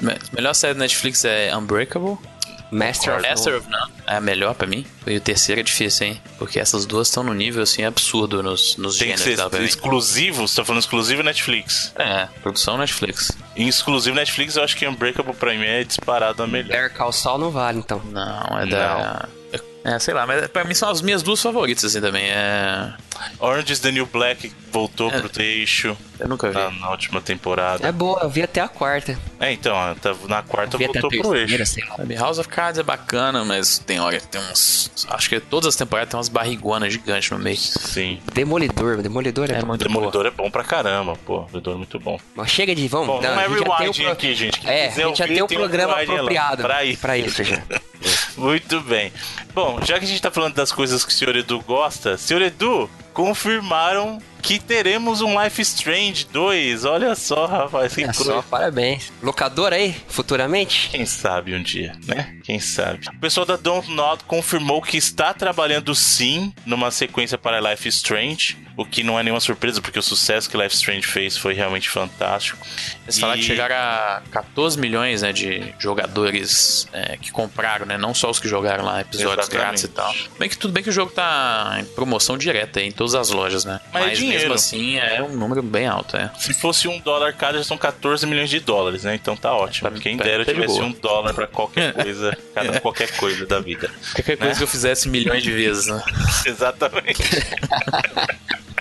Me- Melhor série do Netflix é Unbreakable. Master of Master None. of None é a melhor pra mim. E o terceiro é difícil, hein? Porque essas duas estão no nível, assim, absurdo nos, nos Tem que gêneros ser pra mim. exclusivo, você tá falando exclusivo Netflix. É, produção Netflix. Em exclusivo Netflix, eu acho que Unbreakable pra mim é disparado a melhor. Better Call Saul não vale, então. Não, é da... É, sei lá, mas pra mim são as minhas duas favoritas, assim, também. É... Orange is the New Black voltou É. pro eixo Eu nunca vi. na, na última temporada. É boa, eu vi até a quarta. É, então, ó, tá- na quarta Eu voltou pro eixo. House of Cards é bacana, mas tem, olha, tem uns... Acho que todas as temporadas tem umas barriguanas gigantes no meio. Sim. Demolidor, Demolidor é, É bom. muito Demolidor é bom pra caramba, pô. Demolidor é muito bom. Mas chega de, vamos. Bom, não, é gente já tem rewind um pro- aqui, gente. Quem É, a gente já tem um tem um programa lá. apropriado Pra isso. pra isso já. Muito bem. Bom, já que a gente tá falando das coisas que o senhor Edu gosta, senhor Edu, confirmaram que teremos um Life Strange 2. Olha só, rapaz, que É coisa. só, parabéns. Locador aí, futuramente? Quem sabe um dia, né? Quem sabe. O pessoal da Don't Nod confirmou que está trabalhando sim numa sequência para Life Strange, o que não é nenhuma surpresa, porque o sucesso que Life Strange fez foi realmente fantástico. Eles falaram E- que chegaram a 14 milhões né, de jogadores é, que compraram, né? Não só os que jogaram lá episódios Exatamente. grátis e tal. Bem que tudo bem que o jogo tá em promoção direta aí, em todas as lojas, né? Mas é dinheiro. mesmo assim é um número bem alto, é. Se fosse um dólar cada, já são 14 milhões de dólares, né? Então tá ótimo. Pra- Quem pra- dera eu tá tivesse boa. um dólar pra qualquer coisa, cada qualquer coisa da vida. Qualquer coisa Né? que eu fizesse milhões de vezes, né? Exatamente.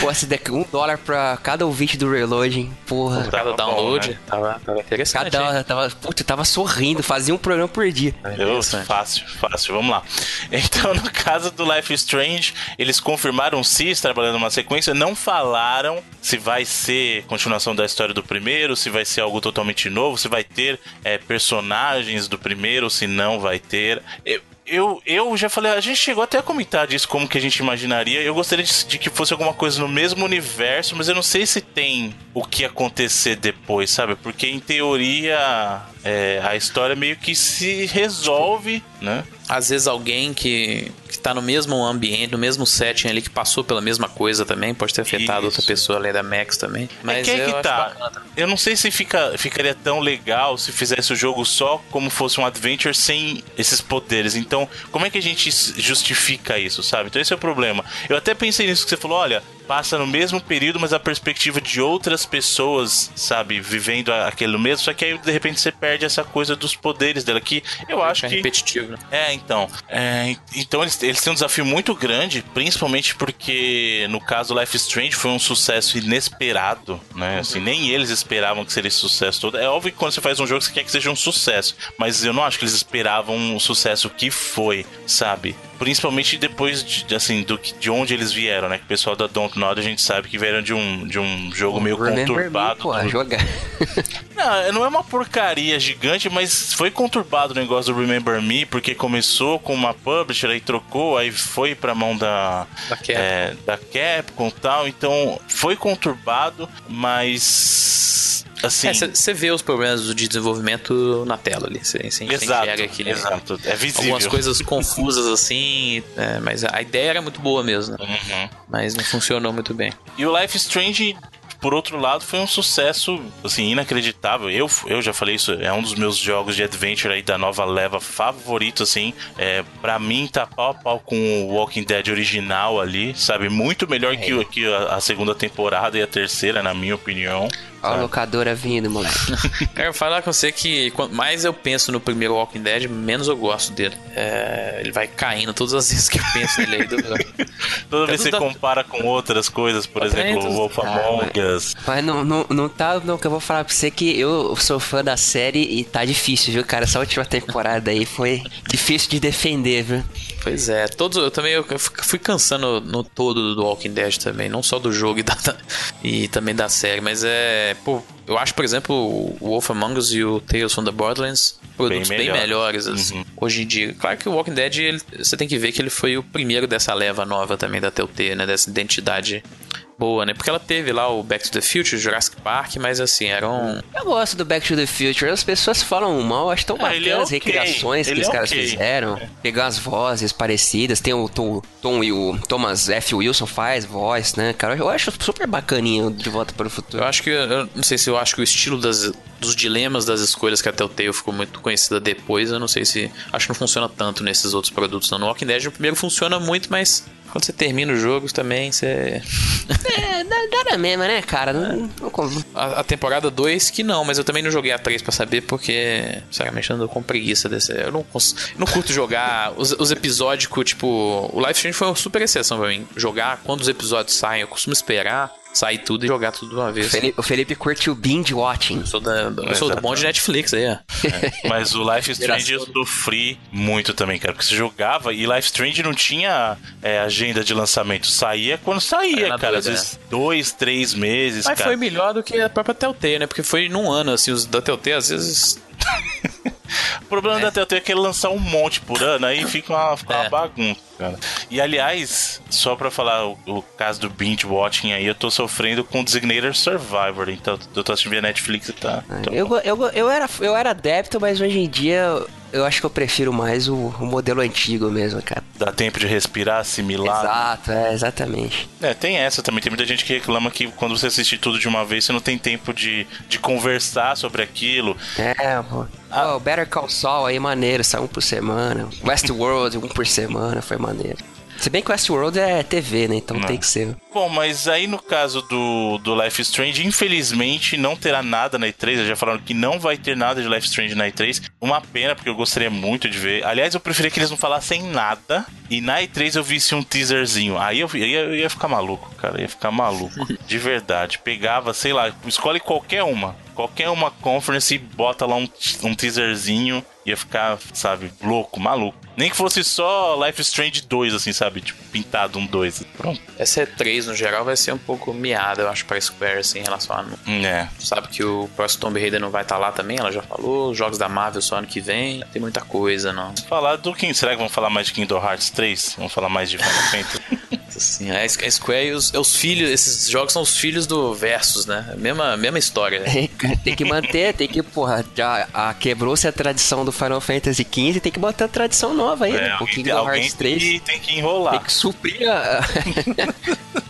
Pô, se der um dólar pra cada ouvinte do Reloading, porra. Tava Cada bom, download né? tava, tava interessante. Cada tava, putz, eu tava sorrindo, fazia um programa por dia. Interessante. fácil, fácil, vamos lá. Então, no caso do Life is Strange, eles confirmaram sim, trabalhando numa sequência, não falaram se vai ser continuação da história do primeiro, se vai ser algo totalmente novo, se vai ter é, personagens do primeiro, se não vai ter. Eu, eu, eu já falei, a gente chegou até a comentar disso, como que a gente imaginaria. Eu gostaria de, de que fosse alguma coisa no mesmo universo, mas eu não sei se tem o que acontecer depois, sabe? Porque em teoria é, a história meio que se resolve, né? Às vezes alguém que, que tá no mesmo ambiente, no mesmo setting ali, que passou pela mesma coisa também, pode ter afetado Isso. outra pessoa além da Max também. Mas é que eu que tá. Eu não sei se fica, ficaria tão legal se fizesse o jogo só como fosse um adventure sem esses poderes. Então, como é que a gente justifica isso, sabe? Então esse é o problema. Eu até pensei nisso que você falou, olha, passa no mesmo período, mas a perspectiva de outras pessoas, sabe, vivendo aquele mesmo, só que aí de repente você perde essa coisa dos poderes dela que eu acho Fica que repetitivo, né? é, então. É, então eles, eles têm um desafio muito grande, principalmente porque no caso Life is Strange foi um sucesso inesperado, né? Assim, nem eles esperavam que seria esse sucesso todo. É óbvio que quando você faz um jogo você quer que seja um sucesso, mas eu não acho que eles esperavam o sucesso que foi, sabe? Principalmente depois de, assim, do, de onde eles vieram, né? Que o pessoal da Don't Nod a gente sabe que vieram de um, de um jogo meio Remember Me, conturbado. pô, jogar. Não, não é uma porcaria gigante, mas foi conturbado o negócio do Remember Me, porque começou com uma publisher, aí trocou, aí foi pra mão da, Da Capcom. é, da Capcom e tal. Então foi conturbado, mas. Assim. Você vê os problemas do- de desenvolvimento na tela ali. Você enxerga que exato. É visível. algumas coisas confusas assim, é, mas a ideia era muito boa mesmo, né? Uhum. mas não funcionou muito bem. E o Life Strange, por outro lado, foi um sucesso, assim, inacreditável. Eu, eu já falei isso, é um dos meus jogos de adventure aí da nova leva favorito, assim. É, pra mim, tá pau a pau com o Walking Dead original ali, sabe? Muito melhor que, o- que a, a segunda temporada e a terceira, na minha opinião. Ó a locadora vindo, moleque. Quero falar com você que quanto mais eu penso no primeiro Walking Dead, menos eu gosto dele. É, ele vai caindo todas as vezes que eu penso nele aí. Do... Toda vez que você da- compara com outras coisas, por Tá exemplo, o Wolf Among Us. Mas não, não, não tá. Não, que eu vou falar pra você que eu sou fã da série e tá difícil, viu, cara? Essa última temporada aí foi difícil de defender, viu? Pois é, todos eu também eu fui cansando no todo do Walking Dead também, não só do jogo e, da- e também da série, mas é, pô, eu acho, por exemplo, o Wolf Among Us e o Tales from the Borderlands produtos bem, melhor. melhores assim, hoje em dia. Claro que o Walking Dead, ele- você tem que ver que ele foi o primeiro dessa leva nova também da Telltale, né, dessa identidade boa, né? Porque ela teve lá o Back to the Future, Jurassic Park, mas assim, eram Eu gosto do Back to the Future. As pessoas falam mal, acho tão Ah, é bacanas as ok. recriações que Ele os é caras ok. fizeram. Pegar as vozes parecidas. Tem o Tom, Tom e o Thomas F. Wilson faz voz, né, cara? Eu acho super bacaninho de volta para o futuro. Eu acho que, eu não sei se eu acho que o estilo das, dos dilemas das escolhas que a Telltale ficou muito conhecida depois, eu não sei se, acho que não funciona tanto nesses outros produtos. Não. No Walking Dead o primeiro funciona muito, mas quando você termina os jogos também, você... É, dá, dá na mesma, né, cara? Não, não, A, a temporada 2 que não, mas eu também não joguei a 3 pra saber, porque, sinceramente, eu ando com preguiça desse... Eu não, não curto jogar os, os episódicos, tipo... O Life Strange foi uma super exceção pra mim. Jogar quando os episódios saem, eu costumo esperar sair tudo e jogar tudo de uma o, vez. Felipe, o Felipe curte o binge watching. Sou, da, eu sou do bom de Netflix aí, ó. Mas o Life Strange eu sofri muito também, cara. Porque você jogava e Life Strange não tinha é, agenda de lançamento. Saía quando saía, cara. Às vezes dois, três meses, Mas cara. foi melhor do que a própria Telltale, né? Porque foi num ano, assim, os da Telltale, às vezes... O problema da Telltale é que ele lançar um monte por ano, aí fica uma, fica uma É. bagunça, cara. E aliás, só pra falar o, o caso do binge watching aí, eu tô sofrendo com Designated Survivor. Então eu tô assistindo via Netflix e tá. tá Eu, eu, eu, era, eu era adepto, mas hoje em dia eu acho que eu prefiro mais o, o modelo antigo mesmo, cara. Dá tempo de respirar, assimilar. Exato, é, exatamente. É, tem essa também. Tem muita gente que reclama que quando você assiste tudo de uma vez, você não tem tempo de, de conversar sobre aquilo. É, pô. Ah. Pô, Better Call Saul aí, maneiro, sai um por semana. Westworld, um por semana, foi maneiro. Se bem que Westworld é TV, né? Então Não. tem que ser. Bom, mas aí no caso do, do Life Strange, infelizmente não terá nada na E3. Eles já falaram que não vai ter nada de Life Strange na E3. Uma pena, porque eu gostaria muito de ver. Aliás, eu preferia que eles não falassem nada. E na E3 eu visse um teaserzinho. Aí eu, ia, eu ia ficar maluco, cara. Eu ia ficar maluco. De verdade. Pegava, sei lá, escolhe qualquer uma. Qualquer uma conference e bota lá um, um teaserzinho. Ia ficar, sabe, louco, maluco. Nem que fosse só Life Strange 2, assim, sabe? Tipo, pintado um 2. Pronto. Essa E3, no geral, vai ser um pouco miada, eu acho, pra Square, assim, em relação a... É. Sabe que o próximo Tomb Raider não vai estar lá também, ela já falou. Os jogos da Marvel só ano que vem. Tem muita coisa, não. Falar do King. Será que vão falar mais de Kingdom Hearts 3? Vamos falar mais de Final Fantasy? Assim, a a Square e os, é os filhos... Esses jogos são os filhos do Versus, né? Mesma, mesma história. né? tem que manter, tem que, porra, já a- quebrou-se a tradição do Final Fantasy XV, tem que botar a tradição nova aí, né? É, O alguém, Kingdom alguém Hearts tem, 3 que, tem que tem enrolar. que suprir a...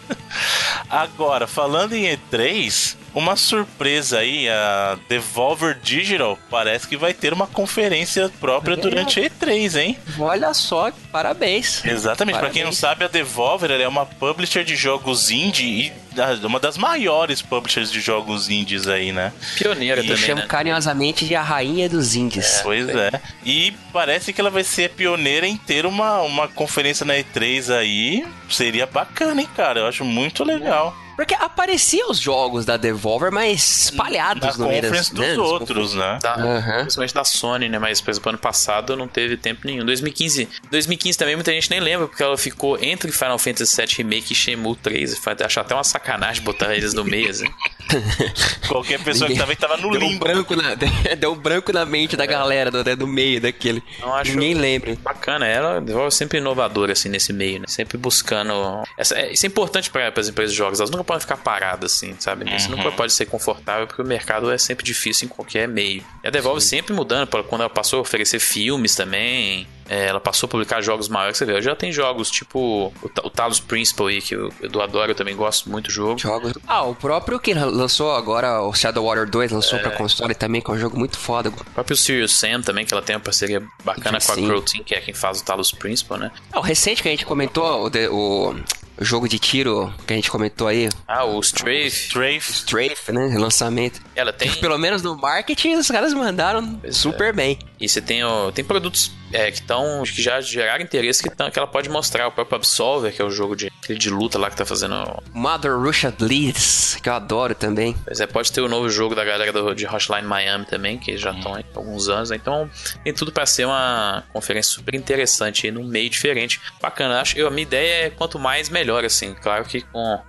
Agora, falando em E3, uma surpresa aí, a Devolver Digital parece que vai ter uma conferência própria É. durante a E3, hein? Olha só, parabéns. Exatamente, pra quem não sabe, a Devolver é uma publisher de jogos indie e da- uma das maiores publishers de jogos indies aí, né? Pioneira E Eu também, chamo né? carinhosamente de a rainha dos indies. Pois é. E parece que ela vai ser a pioneira em ter uma, uma conferência na E3 aí. Seria bacana, hein, cara? Eu acho muito legal. Porque apareciam os jogos da Devolver, mas espalhados Na no meio das, dos né, outros, né? Da, Aham. Principalmente da Sony, né? Mas, por exemplo, ano passado não teve tempo nenhum. 2015, 2015 também muita gente nem lembra, porque ela ficou entre Final Fantasy VII Remake e Shenmue 3. Foi- Acho até uma sacanagem botar eles no meio, assim. Qualquer pessoa que Ninguém- tava, no Deu um, limbo. branco na, deu um branco na mente da galera, do, do meio daquele. Não acho- Ninguém lembra. Bacana, ela é sempre inovadora, assim, nesse meio, né? Sempre buscando... Essa, é- isso é importante para as empresas de jogos, elas nunca podem ficar paradas, assim, sabe? Isso Uhum. nunca pode ser confortável, porque o mercado é sempre difícil em qualquer meio. E a Devolve sempre mudando, quando ela passou a oferecer filmes também... é, ela passou a publicar jogos maiores, você vê, hoje ela tem jogos tipo o, o Talos Principal aí, que eu, eu adoro, eu também gosto muito do jogo. Jogos. Ah, o próprio que lançou agora, o Shadow Warrior 2, lançou É. pra console também, que é um jogo muito foda. O próprio Serious Sam também, que ela tem uma parceria bacana com a Sim. Crow Team, que é quem faz o Talos Principal, né? Ah, o recente que a gente comentou, o, de- o jogo de tiro que a gente comentou aí. Ah, o Strafe. Strafe. Strafe, né? Lançamento. Ela tem. Pelo menos no marketing, os caras mandaram Pois super é. bem. E você tem, ó, tem produtos é, que estão. que já geraram interesse que, tão, que ela pode mostrar. O próprio Absolver, que é o jogo de, aquele de luta lá que tá fazendo. Mother Russia Bleeds, que eu adoro também. Pois é, pode ter o novo jogo da galera do, de Hotline Miami também, que já estão aí há alguns anos. né? Então tem tudo pra ser uma conferência super interessante aí num meio diferente. Bacana. Acho, eu, a minha ideia é quanto mais melhor, assim. Claro que com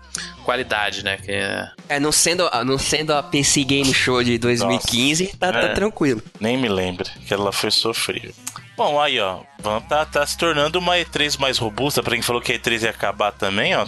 qualidade, né? Que é- É, não sendo, não sendo a PC Game Show de 2015, tá, tá É. tranquilo. Nem me lembro, que ela foi sofrível. Bom, aí ó, Tá, tá se tornando uma E3 mais robusta. Pra quem falou que a E3 ia acabar também, ó.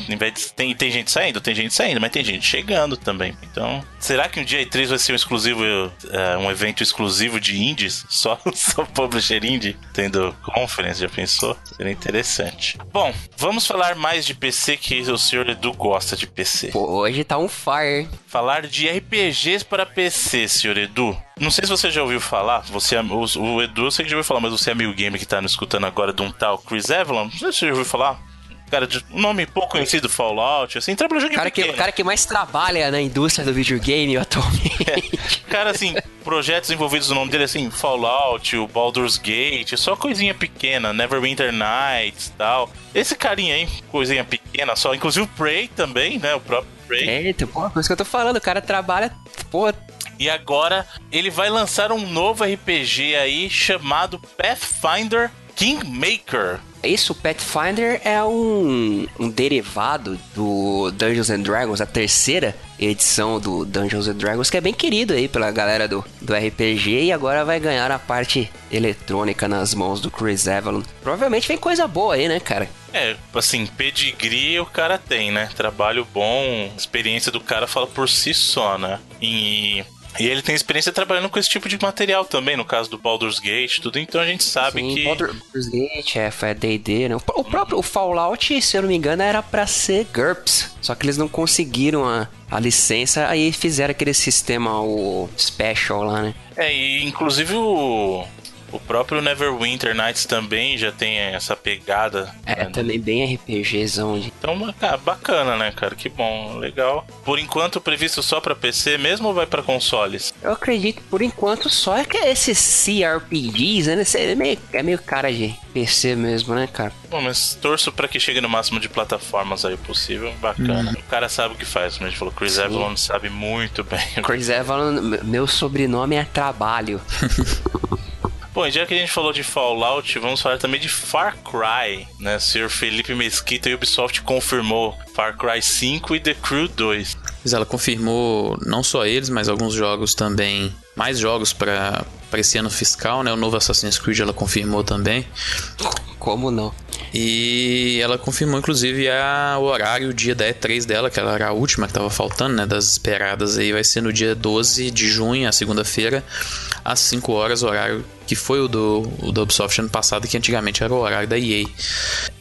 Tem, tem gente saindo, tem gente saindo, mas tem gente chegando também. Então, será que um dia a E3 vai ser um exclusivo, é, um evento exclusivo de indies? Só, só publisher indie tendo conference, já pensou? Seria interessante. Bom, vamos falar mais de PC, que o senhor Edu gosta de PC. Pô, hoje tá um fire? Falar de RPGs para PC, senhor Edu. Não sei se você já ouviu falar, você, é- o, o Edu eu sei que já ouviu falar, mas você é amigo game que tá nos escutando agora de um tal Chris Evelyn. Não sei se você já ouviu falar. Cara, de um nome pouco conhecido, Fallout, assim, trabalha jogo O cara, que, o pequeno. cara que mais trabalha na indústria do videogame atualmente. Cara, assim, projetos envolvidos no nome dele, assim, Fallout, o Baldur's Gate, só coisinha pequena, Neverwinter Nights e tal. Esse carinha aí, coisinha pequena só, inclusive o Prey também, né, o próprio Prey. Eita, pô, por isso que eu tô falando, o cara trabalha, pô, E agora ele vai lançar um novo RPG aí chamado Pathfinder Kingmaker. Isso, o Pathfinder é um, um derivado do Dungeons and Dragons, a terceira edição do Dungeons and Dragons, que é bem querido aí pela galera do, do RPG e agora vai ganhar a parte eletrônica nas mãos do Chris Avalon. Provavelmente vem coisa boa aí, né, cara? É, assim, pedigree o cara tem, né? Trabalho bom, experiência do cara fala por si só, né? E, e ele tem experiência trabalhando com esse tipo de material também, no caso do Baldur's Gate, tudo, então a gente sabe Sim, que. Baldur- Baldur's Gate, é, foi a D&D, né? O, próprio o Fallout, se eu não me engano, era pra ser GURPS. Só que eles não conseguiram a, a licença, aí fizeram aquele sistema, o Special lá, né? É, e inclusive o. O próprio Neverwinter Nights também já tem essa pegada. É, né? também bem RPGzão de... Então, cara, bacana, né, cara? Que bom, legal. Por enquanto, previsto só pra PC mesmo ou vai pra consoles? Eu acredito, por enquanto, só é que esses CRPGs, né? É meio, é meio cara de PC mesmo, né, cara? Bom, mas torço pra que chegue no máximo de plataformas aí possível. Bacana. O cara sabe o que faz, como a gente falou. Chris Sim. Avalon sabe muito bem. Chris Avalon, meu sobrenome é Trabalho. Bom, e já que a gente falou de Fallout, vamos falar também de Far Cry, né? O senhor Felipe Mesquita e Ubisoft confirmou Far Cry 5 e The Crew 2. Mas ela confirmou não só eles, mas alguns jogos também. Mais jogos pra esse ano fiscal, né? O novo Assassin's Creed ela confirmou também. Como não? E ela confirmou, inclusive, a, o horário, o dia da E3 dela, que ela era a última que tava faltando, né? Das esperadas aí. Vai ser no dia 12 de junho, a segunda-feira, às 5 horas, horário que foi o do, o do Ubisoft ano passado, que antigamente era o horário da EA.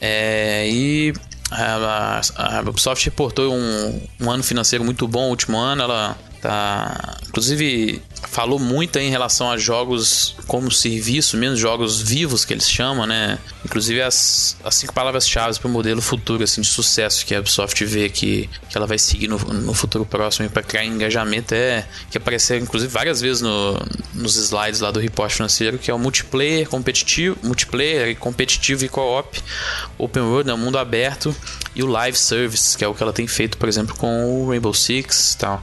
É, e a, a, a Ubisoft reportou um, um ano financeiro muito bom, último ano, ela tá. Inclusive, falou muito em relação a jogos como serviço, mesmo jogos vivos que eles chamam, né? Inclusive as, as cinco palavras-chave para o modelo futuro assim, de sucesso que a Ubisoft vê que, que ela vai seguir no, no futuro próximo para criar engajamento é que apareceram inclusive várias vezes no, nos slides lá do report financeiro, que é o multiplayer competitivo, multiplayer competitivo e co-op, open world, né, mundo aberto e o live service, que é o que ela tem feito, por exemplo, com o Rainbow Six e tal.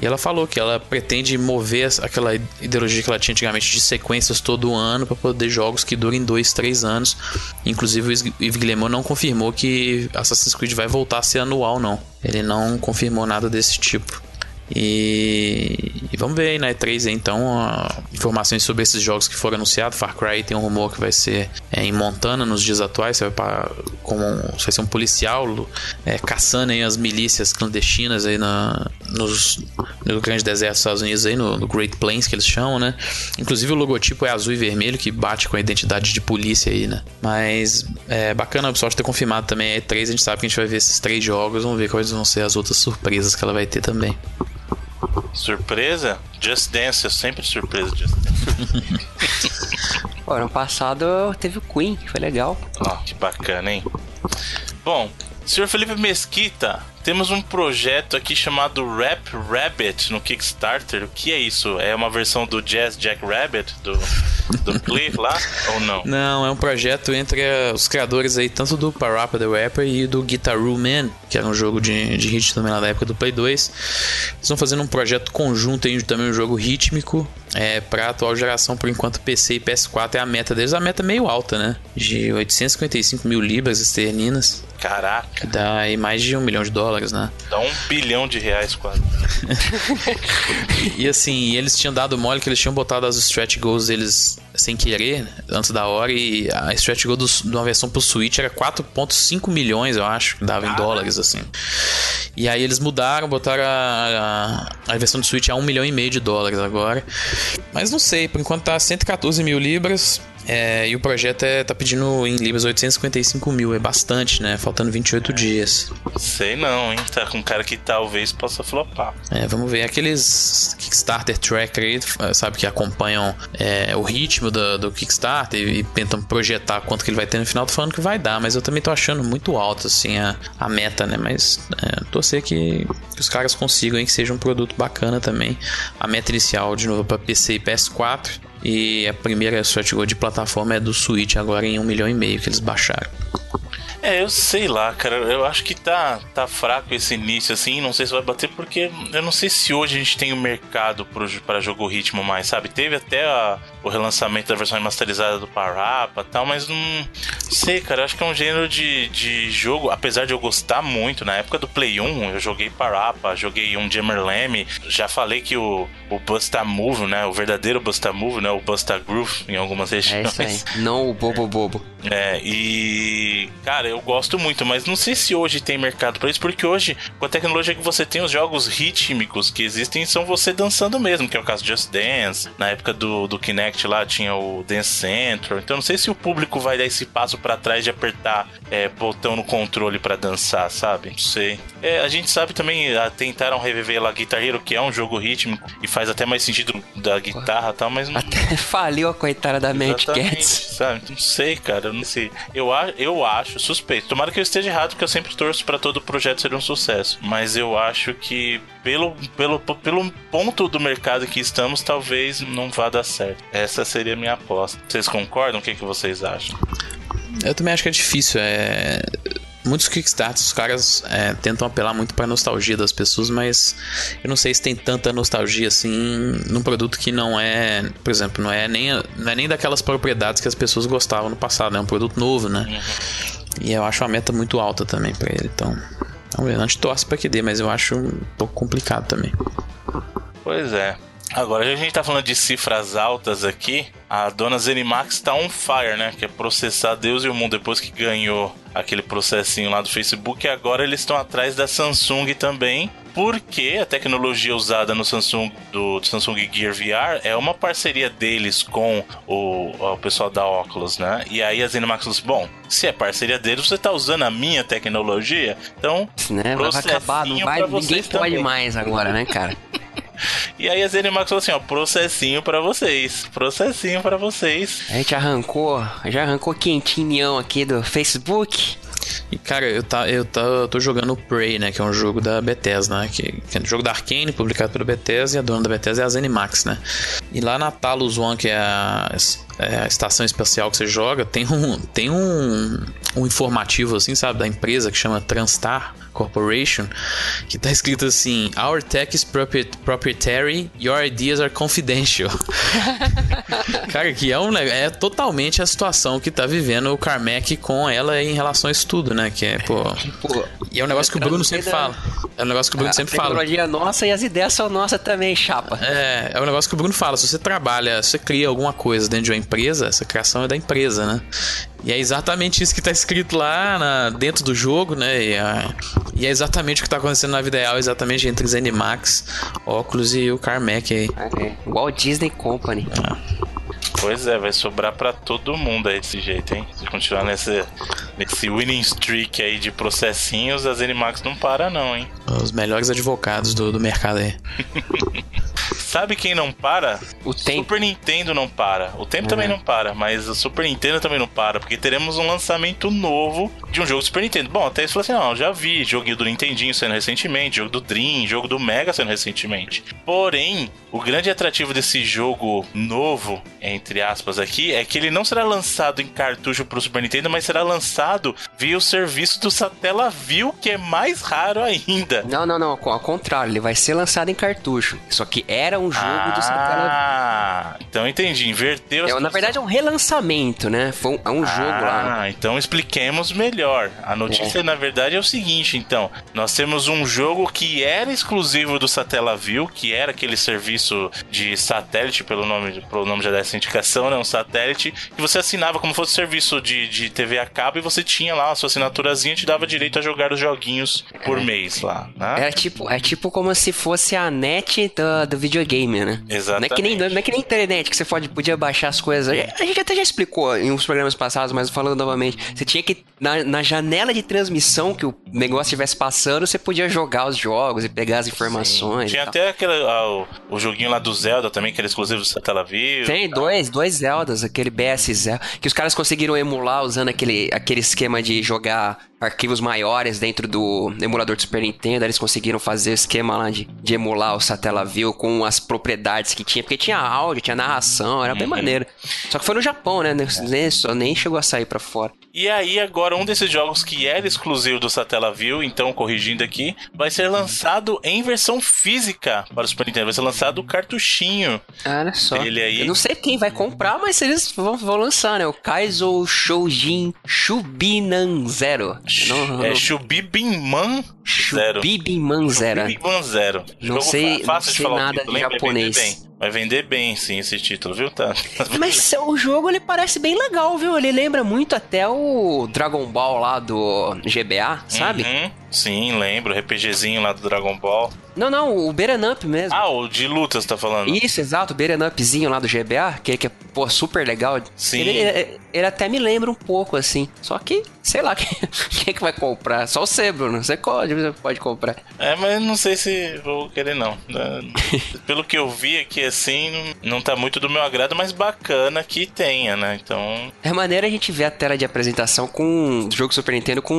E ela falou que ela pretende mover aquela ideologia que ela tinha antigamente de sequências todo ano para poder jogos que durem dois, três anos. Inclusive o Yves Guillemot não confirmou que Assassin's Creed vai voltar a ser anual, não. Ele não confirmou nada desse tipo. E, e vamos ver aí na E3 então a- informações sobre esses jogos que foram anunciados. Far Cry tem um rumor que vai ser é, em Montana nos dias atuais. Você vai, pra, um, vai ser um policial é, caçando aí as milícias clandestinas aí na, nos, no grande deserto dos Estados Unidos, aí, no, no Great Plains que eles chamam, né? Inclusive o logotipo é azul e vermelho que bate com a identidade de polícia aí, né? Mas é bacana a Ubisoft ter confirmado também a E3. A gente sabe que a gente vai ver esses três jogos. Vamos ver quais vão ser as outras surpresas que ela vai ter também. Surpresa? Just Dance, é sempre surpresa Just Dance. Pô, ano passado teve o Queen, que foi legal. Ó, que bacana, hein? Bom, Senhor Felipe Mesquita, temos um projeto aqui chamado Rap Rabbit no Kickstarter. O que é isso? É uma versão do Jazz Jack Rabbit do, do Cliff lá ou não? Não, é um projeto entre os criadores aí, tanto do Parappa the Rapper e do Guitaroo Man, que era um jogo de, de hit também lá da época do Play 2. Eles estão fazendo um projeto conjunto aí, também um jogo rítmico, é, para atual geração, por enquanto PC e PS4 é a meta deles. A meta é meio alta, né? De 855 mil libras esterlinas. Caraca. Dá aí mais de um milhão de dólares, né? Dá um bilhão de reais quase. e assim, eles tinham dado mole que eles tinham botado as stretch goals deles sem querer, antes da hora, e a stretch goal do, de uma versão pro Switch era 4.5 milhões, eu acho, que dava em dólares, assim. E aí eles mudaram, botaram a, a, a, versão do Switch a 1 milhão e meio de dólares agora. Mas não sei, por enquanto tá 114 mil libras. É, e o projeto é, tá pedindo em libras 855 mil, é bastante, né? Faltando 28 dias. Sei não, hein? Tá com um cara que talvez possa flopar. É, vamos ver. Aqueles Kickstarter Tracker aí, sabe, que acompanham é, o ritmo do, do Kickstarter e, e, tentam projetar quanto que ele vai ter no final. Tô falando que vai dar, mas eu também tô achando muito alto, assim, a, a meta, né? Mas é, torcer que, que os caras consigam, hein? Que seja um produto bacana também. A meta inicial, de novo, para PC e PS4 e a primeira Stretch de plataforma é do Switch, agora em um milhão e meio que eles baixaram. É, eu sei lá, cara. Eu acho que tá, tá fraco esse início, assim. Não sei se vai bater, porque eu não sei se hoje a gente tem o um mercado para jogo ritmo mais, sabe? Teve até a, o relançamento da versão remasterizada do Parapa e tal, mas não sei, cara. Eu acho que é um gênero de, de jogo, apesar de eu gostar muito. Na época do Play 1, eu joguei Parapa, joguei um Jammer Leme. Já falei que o, o Busta Move, né? O verdadeiro Busta Move, né? O Busta Groove em algumas regiões. É isso aí. Não o Bobo Bobo. É, e. Cara, eu gosto muito, mas não sei se hoje tem mercado para isso, porque hoje, com a tecnologia que você tem, os jogos rítmicos que existem são você dançando mesmo, que é o caso de Just Dance. Na época do, do Kinect lá tinha o Dance Central. Então não sei se o público vai dar esse passo para trás de apertar é, botão no controle para dançar, sabe? Não sei. É, a gente sabe também, a, tentaram reviver lá Guitar Hero, que é um jogo rítmico e faz até mais sentido da guitarra e tal, mas não... Até faliu a coitada da Mad Cats. Sabe? Não sei, cara, não sei. Eu, eu acho, suspeito. Tomara que eu esteja errado, porque eu sempre torço para todo projeto ser um sucesso. Mas eu acho que pelo, pelo, pelo ponto do mercado que estamos, talvez não vá dar certo. Essa seria a minha aposta. Vocês concordam? O que, que vocês acham? Eu também acho que é difícil. É muitos Kickstarters, os caras é, tentam apelar muito para nostalgia das pessoas, mas eu não sei se tem tanta nostalgia assim num produto que não é, por exemplo, não é nem, não é nem daquelas propriedades que as pessoas gostavam no passado, né? é um produto novo, né? E eu acho a meta muito alta também para ele, então. Vamos ver, não te torce para que dê, mas eu acho um pouco complicado também. Pois é. Agora, a gente tá falando de cifras altas aqui, a dona Zenimax tá on fire, né? Que é processar Deus e o mundo depois que ganhou aquele processinho lá do Facebook. E agora eles estão atrás da Samsung também, porque a tecnologia usada no Samsung do, do Samsung Gear VR é uma parceria deles com o, o pessoal da Oculus, né? E aí a Zenimax falou assim, bom, se é parceria deles, você tá usando a minha tecnologia, então né? vai acabar, não vai, ninguém pode também. mais agora, né, cara? E aí a ZeniMax falou assim, ó, processinho para vocês, processinho para vocês. A gente arrancou, já arrancou quentinho aqui do Facebook. E, cara, eu, tá, eu, tá, eu tô jogando Prey, né? Que é um jogo da Bethesda, né? Que, que é um jogo da Arkane, publicado pela Bethesda, e a dona da Bethesda é a ZeniMax, né? E lá na Talos One, que é a, é a estação espacial que você joga, tem um, tem um, um informativo, assim, sabe? Da empresa que chama Transtar Corporation, que tá escrito assim: Our tech is proprietary, your ideas are confidential. Cara, que é, um, é totalmente a situação que tá vivendo o Carmack com ela em relação a isso tudo, né? Que é, pô. pô e é um negócio que o Bruno sempre fala. É um negócio que o Bruno sempre fala. A tecnologia é nossa e as ideias são nossas também, chapa. É, é um negócio que o Bruno fala. Se você trabalha, se você cria alguma coisa dentro de uma empresa, essa criação é da empresa, né? E é exatamente isso que está escrito lá na, dentro do jogo, né? E, a, e, é exatamente o que está acontecendo na vida real, exatamente entre Zenimax, óculos e o Carmack aí. É, Walt Disney Company. É. Pois é, vai sobrar para todo mundo aí desse jeito, hein? Se continuar nesse, nesse winning streak aí de processinhos, a Zenimax não para não, hein? Os melhores advogados do, do mercado aí. sabe quem não para? O tempo. Super Nintendo não para. O tempo também não para, mas o Super Nintendo também não para, porque teremos um lançamento novo de um jogo do Super Nintendo. Bom, até isso falou assim: não, já vi joguinho do Nintendinho saindo recentemente, jogo do Dream, jogo do Mega saindo recentemente. Porém, o grande atrativo desse jogo novo, entre aspas aqui, é que ele não será lançado em cartucho pro Super Nintendo, mas será lançado via o serviço do Satellaview, que é mais raro ainda. Não, não, não. Ao contrário, ele vai ser lançado em cartucho. Só que era um jogo do Satellaview. Ah, então entendi. Inverteu. É, na verdade é um relançamento, né? Foi um, é um jogo lá. Ah, então expliquemos melhor. A notícia, na verdade, é o seguinte, então. Nós temos um jogo que era exclusivo do Satellaview, que era aquele serviço de satélite, pelo nome, pelo nome já dessa indicação, né? Um satélite, que você assinava como fosse serviço de, de TV a cabo e você tinha lá a sua assinaturazinha te dava direito a jogar os joguinhos por mês lá, né? É tipo, é tipo como se fosse a net do, do videogame, né? Exatamente. Não é que nem, não é que nem internet que você pode, podia baixar as coisas. A gente até já explicou em uns programas passados, mas falando novamente. Você tinha que, na, na janela de transmissão que o negócio estivesse passando, você podia jogar os jogos e pegar as informações. Tinha e tal. até aquele, ah, o, o joguinho lá do Zelda também, que era exclusivo do Satellaview. Tem dois, dois Zeldas, aquele BS Zelda, que os caras conseguiram emular usando aquele, aquele esquema de jogar arquivos maiores dentro do emulador do Super Nintendo. Eles conseguiram fazer o esquema lá de, de emular o Satellaview com as propriedades que tinha, porque tinha áudio, tinha narração, era bem maneiro. Só que foi no Japão, né? Nem, só, nem chegou a sair pra fora. E aí, agora, um desses jogos que era exclusivo do Satellaview, então, corrigindo aqui, vai ser lançado em versão física para o Super Nintendo. Vai ser lançado o cartuchinho. Olha só. Ele aí- Eu não sei quem vai comprar, mas eles vão, vão lançar, né? O Kaizo Shoujin Shubinan Zero. Não- É não- Shubibinman Zero. Shubibinman Zero. Shubibinman Zero. Não sei- não sei nada título, de? Vai japonês. bem. Vai vender bem, sim, esse título, viu? Tá. Mas o jogo ele parece bem legal, viu? Ele lembra muito até o Dragon Ball lá do GBA, sabe? Uhum. Sim, lembro. RPGzinho lá do Dragon Ball. Não, não, o Beat'em Up mesmo. Ah, o de lutas, tá falando? Isso, exato, o Beat'em Upzinho lá do GBA, que, que é, pô, super legal. Sim. Ele, ele- ele até me lembra um pouco, assim. Só que, sei lá, quem, quem é que vai comprar? Só você, Bruno. Você pode, você pode comprar. É, mas não sei se vou querer, não. É, Pelo que eu vi aqui, assim, não, tá muito do meu agrado, mas bacana que tenha, né? Então, É maneiro a gente ver a tela de apresentação com do jogo Super Nintendo com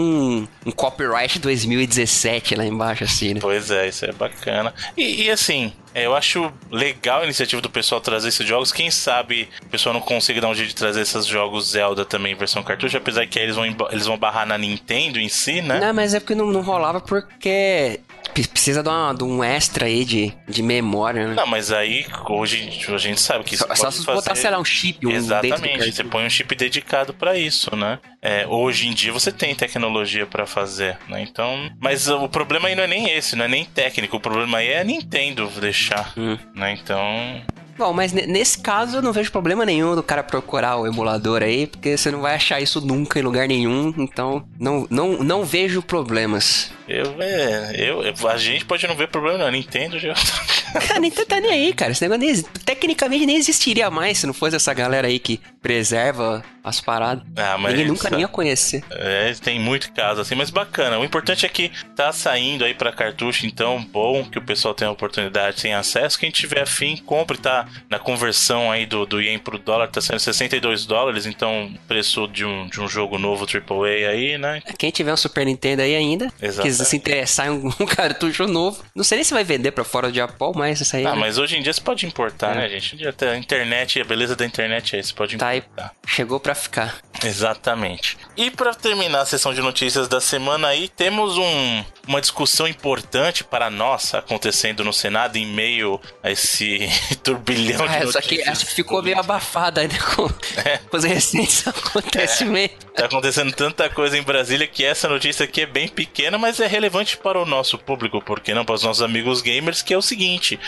um, copyright 2017 lá embaixo, assim, né? pois é, isso é bacana. E, e, assim, é, eu acho legal a iniciativa do pessoal trazer esses jogos. Quem sabe o pessoal não consiga dar um jeito de trazer esses jogos Zelda também em versão cartucho, apesar que aí eles vão, eles vão barrar na Nintendo em si, né? Não, mas é porque não, não rolava porque precisa de, uma- de um extra aí de, de memória, né? Não, mas aí hoje a gente sabe que isso Só, só se fazer... botar, sei lá, um chip, um Exatamente, você põe um chip dedicado pra isso, né? É, hoje em dia você tem tecnologia pra fazer, né? Então, mas o problema aí não é nem esse, não é nem técnico, o problema aí é a Nintendo deixar, Hum. né? Então, Bom, mas ne- nesse caso eu não vejo problema nenhum do cara procurar o emulador aí, porque você não vai achar isso nunca em lugar nenhum, então não, não, não vejo problemas. eu, é, eu, a gente pode não ver problema não, a Nintendo já A Nintendo tá nem aí, cara. Esse negócio nem, tecnicamente nem existiria mais se não fosse essa galera aí que preserva as paradas. Ah, mas Ninguém nunca nem ia conhecer. É, tem muito caso assim, mas bacana. O importante é que tá saindo aí pra cartucho, então bom que o pessoal tenha a oportunidade, tenha acesso. Quem tiver afim, compre, tá na conversão aí do, do ien pro dólar, tá saindo 62 dólares, então preço de um, de um jogo novo AAA aí, né? Quem tiver um Super Nintendo aí ainda, Exatamente. quiser se interessar em um, um cartucho novo, não sei nem se vai vender pra fora do Japão, mas isso aí Ah, mas hoje em dia você pode importar, É. né, gente? Tá- A internet, a beleza da internet é isso, pode tá aí, importar. chegou pra ficar. Exatamente. E pra terminar a sessão de notícias da semana aí, temos um, uma discussão importante para nós acontecendo no Senado em meio a esse turbilhão de Ah, notícias. essa aqui, essa que ficou meio abafada né, com, É. com os recentes acontecimentos. Tá acontecendo tanta coisa em Brasília que essa notícia aqui é bem pequena, mas é relevante para o nosso público, porque não para os nossos amigos gamers, que é o seguinte: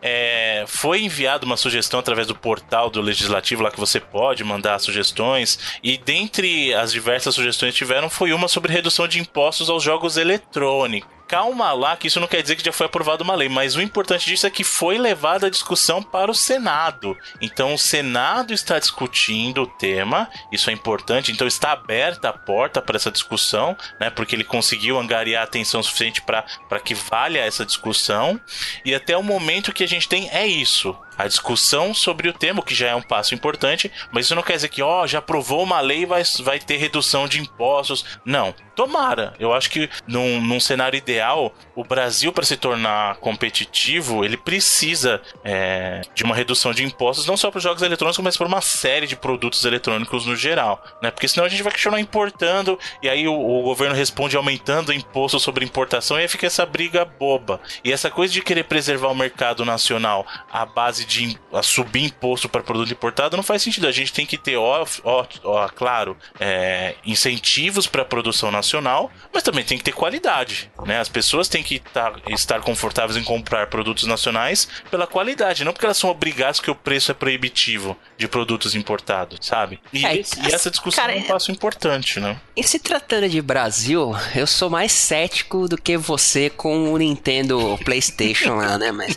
é, foi enviada uma sugestão através do portal do Legislativo, lá que você pode mandar sugestões, e dentre as diversas sugestões que tiveram, foi uma sobre redução de impostos aos jogos eletrônicos. Calma lá, que isso não quer dizer que já foi aprovada uma lei, mas o importante disso é que foi levada a discussão para o Senado. Então o Senado está discutindo o tema, isso é importante, então está aberta a porta para essa discussão, né? Porque ele conseguiu angariar atenção suficiente para que valha essa discussão. E até o momento que a gente tem é isso a discussão sobre o tema, que já é um passo importante, mas isso não quer dizer que, ó, já aprovou uma lei vai, vai ter redução de impostos. Não. Tomara. Eu acho que num, num cenário ideal, o Brasil, para se tornar competitivo, ele precisa é, de uma redução de impostos, não só para os jogos eletrônicos, mas para uma série de produtos eletrônicos no geral. Né? Porque senão a gente vai continuar importando e aí o, o governo responde aumentando o imposto sobre importação e aí fica essa briga boba. E essa coisa de querer preservar o mercado nacional à base de a subir imposto para produto importado não faz sentido. A gente tem que ter, ó, ó, ó claro, é, incentivos para a produção nacional, mas também tem que ter qualidade. Né? As pessoas têm que tá, estar confortáveis em comprar produtos nacionais pela qualidade, não porque elas são obrigadas que o preço é proibitivo de produtos importados, sabe? E, é, esse, e essa discussão cara, é um passo importante, né? E se tratando de Brasil, eu sou mais cético do que você com o Nintendo PlayStation lá, né? Mas,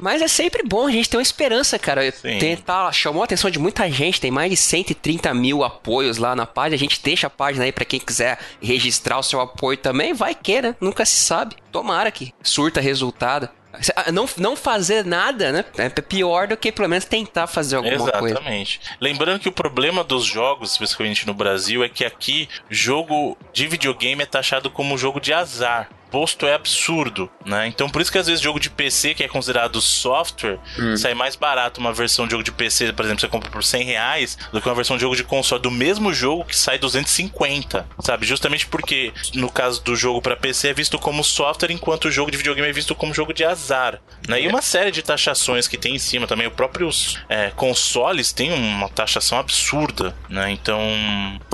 mas é sempre bom a gente ter uma esperança, cara. Tentar, chamou a atenção de muita gente, tem mais de 130 mil apoios lá na página. A gente deixa a página aí para quem quiser registrar o seu apoio também. Vai que, né? Nunca se sabe. Tomara que surta resultado. Ah, não, não fazer nada, né? É pior do que pelo menos tentar fazer alguma Exatamente. coisa. Exatamente. Lembrando que o problema dos jogos, especificamente no Brasil, é que aqui jogo de videogame é taxado como jogo de azar imposto é absurdo, né? Então por isso que às vezes jogo de PC, que é considerado software, hum. sai mais barato uma versão de jogo de PC, por exemplo, você compra por 100 reais, do que uma versão de jogo de console do mesmo jogo que sai 250, sabe? Justamente porque no caso do jogo para PC é visto como software, enquanto o jogo de videogame é visto como jogo de azar, né? E uma série de taxações que tem em cima também, os próprios é, consoles têm uma taxação absurda, né? Então...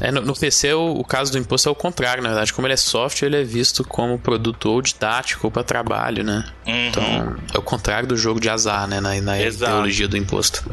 É, no, no PC o, o caso do imposto é o contrário, na verdade, como ele é software, ele é visto como produto produto ou didático para trabalho, né? Uhum. Então, é o contrário do jogo de azar, né? Na, na ideologia do imposto.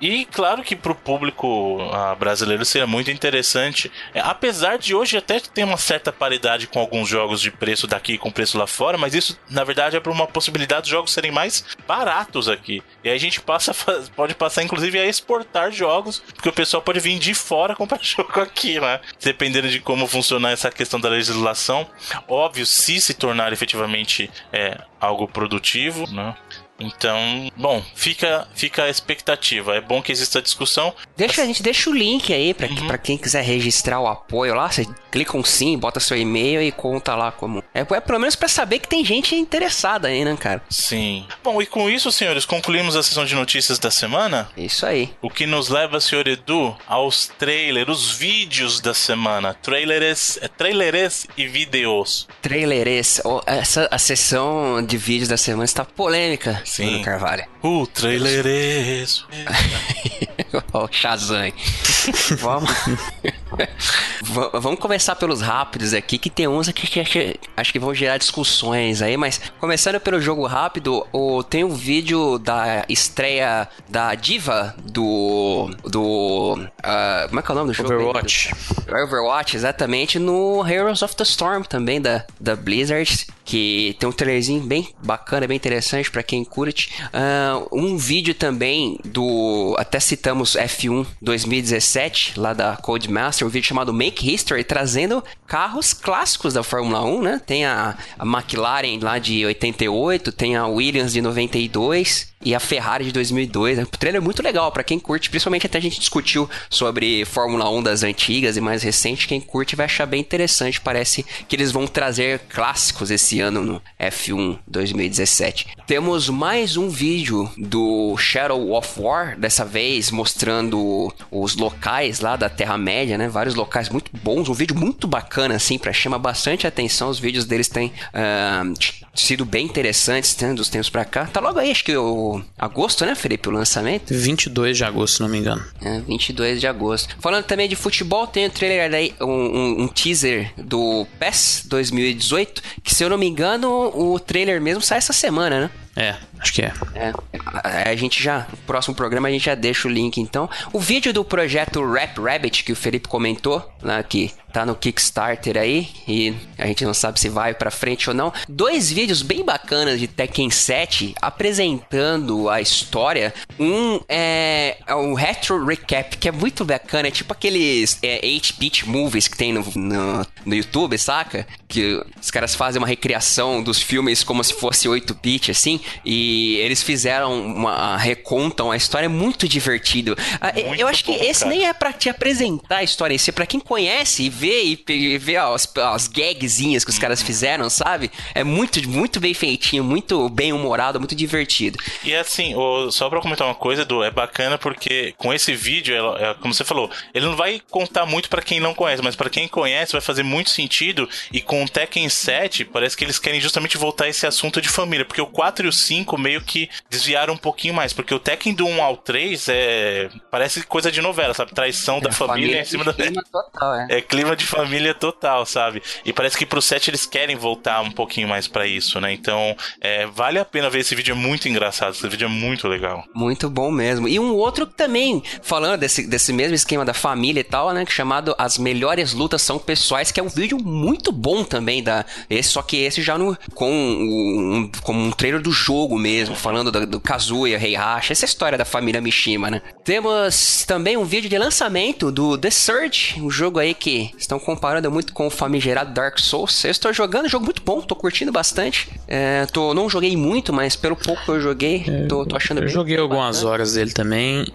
E claro que para o público uh, brasileiro seria muito interessante, é, apesar de hoje até ter uma certa paridade com alguns jogos de preço daqui com preço lá fora, mas isso na verdade é para uma possibilidade dos jogos serem mais baratos aqui. E aí a gente passa, pode passar inclusive a exportar jogos, porque o pessoal pode vir de fora comprar jogo aqui, né? Dependendo de como funcionar essa questão da legislação. Óbvio, se se tornar efetivamente é, algo produtivo, né? Então, bom, fica, fica a expectativa. É bom que exista discussão. Deixa, a gente deixa o link aí para uhum. quem quiser registrar o apoio lá. Você clica um sim, bota seu e-mail e conta lá como. É, é pelo menos para saber que tem gente interessada aí, né, cara? Sim. Bom, e com isso, senhores, concluímos a sessão de notícias da semana. Isso aí. O que nos leva, senhor Edu, aos trailers, os vídeos da semana. Trailers, é trailers e vídeos. Trailers. Essa a sessão de vídeos da semana está polêmica. Sim. Carvalho. O trailer é isso. o Shazam. Vamos. Vamos começar pelos rápidos aqui, que tem uns aqui que acho, acho que vão gerar discussões aí, mas começando pelo jogo rápido, o, tem um vídeo da estreia da Diva do. do. Uh, como é que é o nome do jogo? Overwatch. Overwatch, exatamente, no Heroes of the Storm também da, da Blizzard que tem um trailerzinho bem bacana, bem interessante para quem curte. Uh, um vídeo também do, até citamos F1 2017, lá da Codemaster, um vídeo chamado Make History, trazendo carros clássicos da Fórmula 1, né? Tem a, a McLaren lá de 88, tem a Williams de 92, e a Ferrari de 2002. O trailer é muito legal para quem curte, principalmente até a gente discutiu sobre Fórmula 1 das antigas e mais recente. Quem curte vai achar bem interessante. Parece que eles vão trazer clássicos esse ano no F1 2017. Temos mais um vídeo do Shadow of War, dessa vez mostrando os locais lá da Terra-média, né? Vários locais muito bons, um vídeo muito bacana, assim, para chamar bastante atenção. Os vídeos deles têm uh, sido bem interessantes, né, dos tempos pra cá. Tá logo aí, acho que o agosto, né, Felipe, o lançamento? 22 de agosto, se não me engano. É, 22 de agosto. Falando também de futebol, tem um trailer aí, um, um, um teaser do PES 2018, que se eu não me engano, o trailer mesmo sai essa semana, né? É, acho que é. é. A gente já, no próximo programa a gente já deixa o link então. O vídeo do projeto Rap Rabbit que o Felipe comentou, né, que tá no Kickstarter aí e a gente não sabe se vai para frente ou não. Dois vídeos bem bacanas de Tekken 7 apresentando a história. Um é, é o Retro Recap, que é muito bacana, é tipo aqueles é, 8-bit movies que tem no, no, no YouTube, saca? Que os caras fazem uma recriação dos filmes como se fosse 8-bit, assim, e eles fizeram uma. recontam a história, é muito divertido. Ah, muito eu acho que bom, esse cara. nem é para te apresentar a história, esse é pra quem conhece e vê e, e vê as, as gagzinhas que os caras fizeram, sabe? É muito, muito bem feitinho, muito bem humorado, muito divertido. E assim, só pra comentar uma coisa, Edu, é bacana porque com esse vídeo, é, como você falou, ele não vai contar muito para quem não conhece, mas para quem conhece vai fazer muito sentido. E com o Tekken 7, parece que eles querem justamente voltar esse assunto de família, porque o 4 e o 5 meio que desviaram um pouquinho mais, porque o Tekken do 1 ao 3 é parece coisa de novela, sabe? Traição é, da família, família em cima da clima total, é. é clima de família total, sabe? E parece que pro 7 eles querem voltar um pouquinho mais para isso, né? Então, é, vale a pena ver esse vídeo, é muito engraçado, esse vídeo é muito legal. Muito bom mesmo. E um outro também, falando desse, desse mesmo esquema da família e tal, né? Chamado As Melhores Lutas São Pessoais, que é um vídeo muito bom também, da, esse, só que esse já no, com um, como um trailer do jogo mesmo, falando do, do Kazuya, Heihachi, essa história da família Mishima, né? Temos também um vídeo de lançamento do The Surge, um jogo aí que estão comparando muito com o famigerado Dark Souls. Eu estou jogando, jogo muito bom, tô curtindo bastante. É, tô, não joguei muito, mas pelo pouco que eu joguei, é, tô, tô achando eu bem. Eu joguei algumas bacana. horas dele também.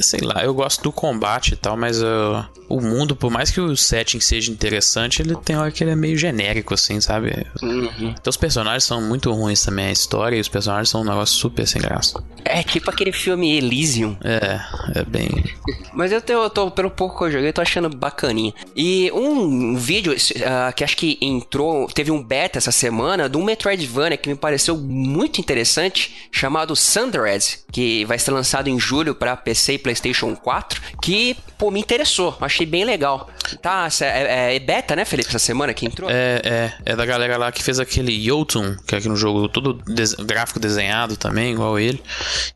Sei lá, eu gosto do combate e tal, mas uh, o mundo, por mais que o setting seja interessante, ele tem hora que ele é meio genérico, assim, sabe? Uhum. Então os personagens são muito ruins também, a história e os personagens são um negócio super sem graça. É tipo aquele filme Elysium. É, é bem. Mas eu, tô, eu tô, pelo pouco que eu joguei, eu tô achando bacaninha. E um vídeo uh, que acho que entrou, teve um beta essa semana de um Metroidvania que me pareceu muito interessante, chamado Sundered, que vai ser lançado em julho para PC e PlayStation 4, que, pô, me interessou. Achei bem legal. Tá, é, é, é, beta, né, Felipe, essa semana que entrou? É, é. É da galera lá que fez aquele Yotun, que é aqui no jogo todo des gráfico desenhado também, igual ele.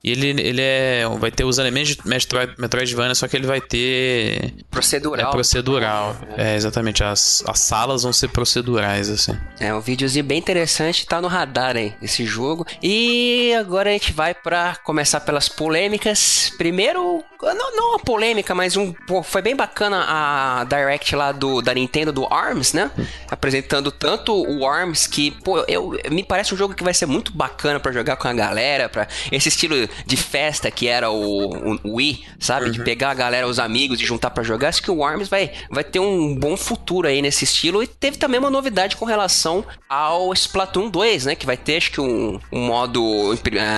E ele, ele é. Vai ter os elementos de Metroid, Metroidvania, só que ele vai ter. Procedural. É procedural. É, exatamente. As, as salas vão ser procedurais, assim. É um videozinho bem interessante, tá no radar aí, esse jogo. E agora a gente vai para começar pelas polêmicas. Primeiro, não, não uma polêmica, mas um. Pô, foi bem bacana a Direct lá do, da Nintendo do ARMS, né? Apresentando tanto o ARMS que, pô, eu, me parece um jogo que vai ser muito bacana para jogar com a galera, para esse estilo de festa que era o, o Wii, sabe? Uhum. De pegar a galera, os amigos e juntar para jogar. Acho que o ARMS vai, vai ter um bom futuro aí nesse estilo. E teve também uma novidade com relação ao Splatoon 2, né? Que vai ter, acho que um, um modo. Uh,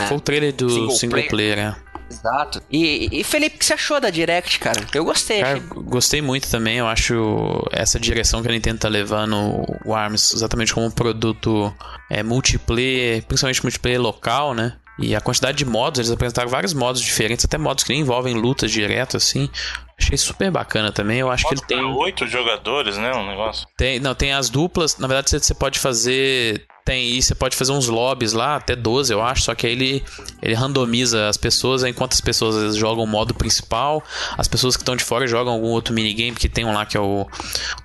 Foi o trailer do single, single player, player né? Exato. E, e Felipe, o que você achou da Direct, cara? Eu gostei. Cara, achei... Gostei muito também. Eu acho essa direção que a Nintendo tá levando o ARMS exatamente como um produto é, multiplayer, principalmente multiplayer local, né? E a quantidade de modos, eles apresentaram vários modos diferentes, até modos que nem envolvem lutas direto, assim. Achei super bacana também. Eu acho que ele tem. oito jogadores, né? Um negócio. Tem, não, tem as duplas. Na verdade, você pode fazer tem e você pode fazer uns lobbies lá, até 12 eu acho, só que aí ele, ele randomiza as pessoas, enquanto as pessoas jogam o modo principal, as pessoas que estão de fora jogam algum outro minigame, que tem um lá que é o,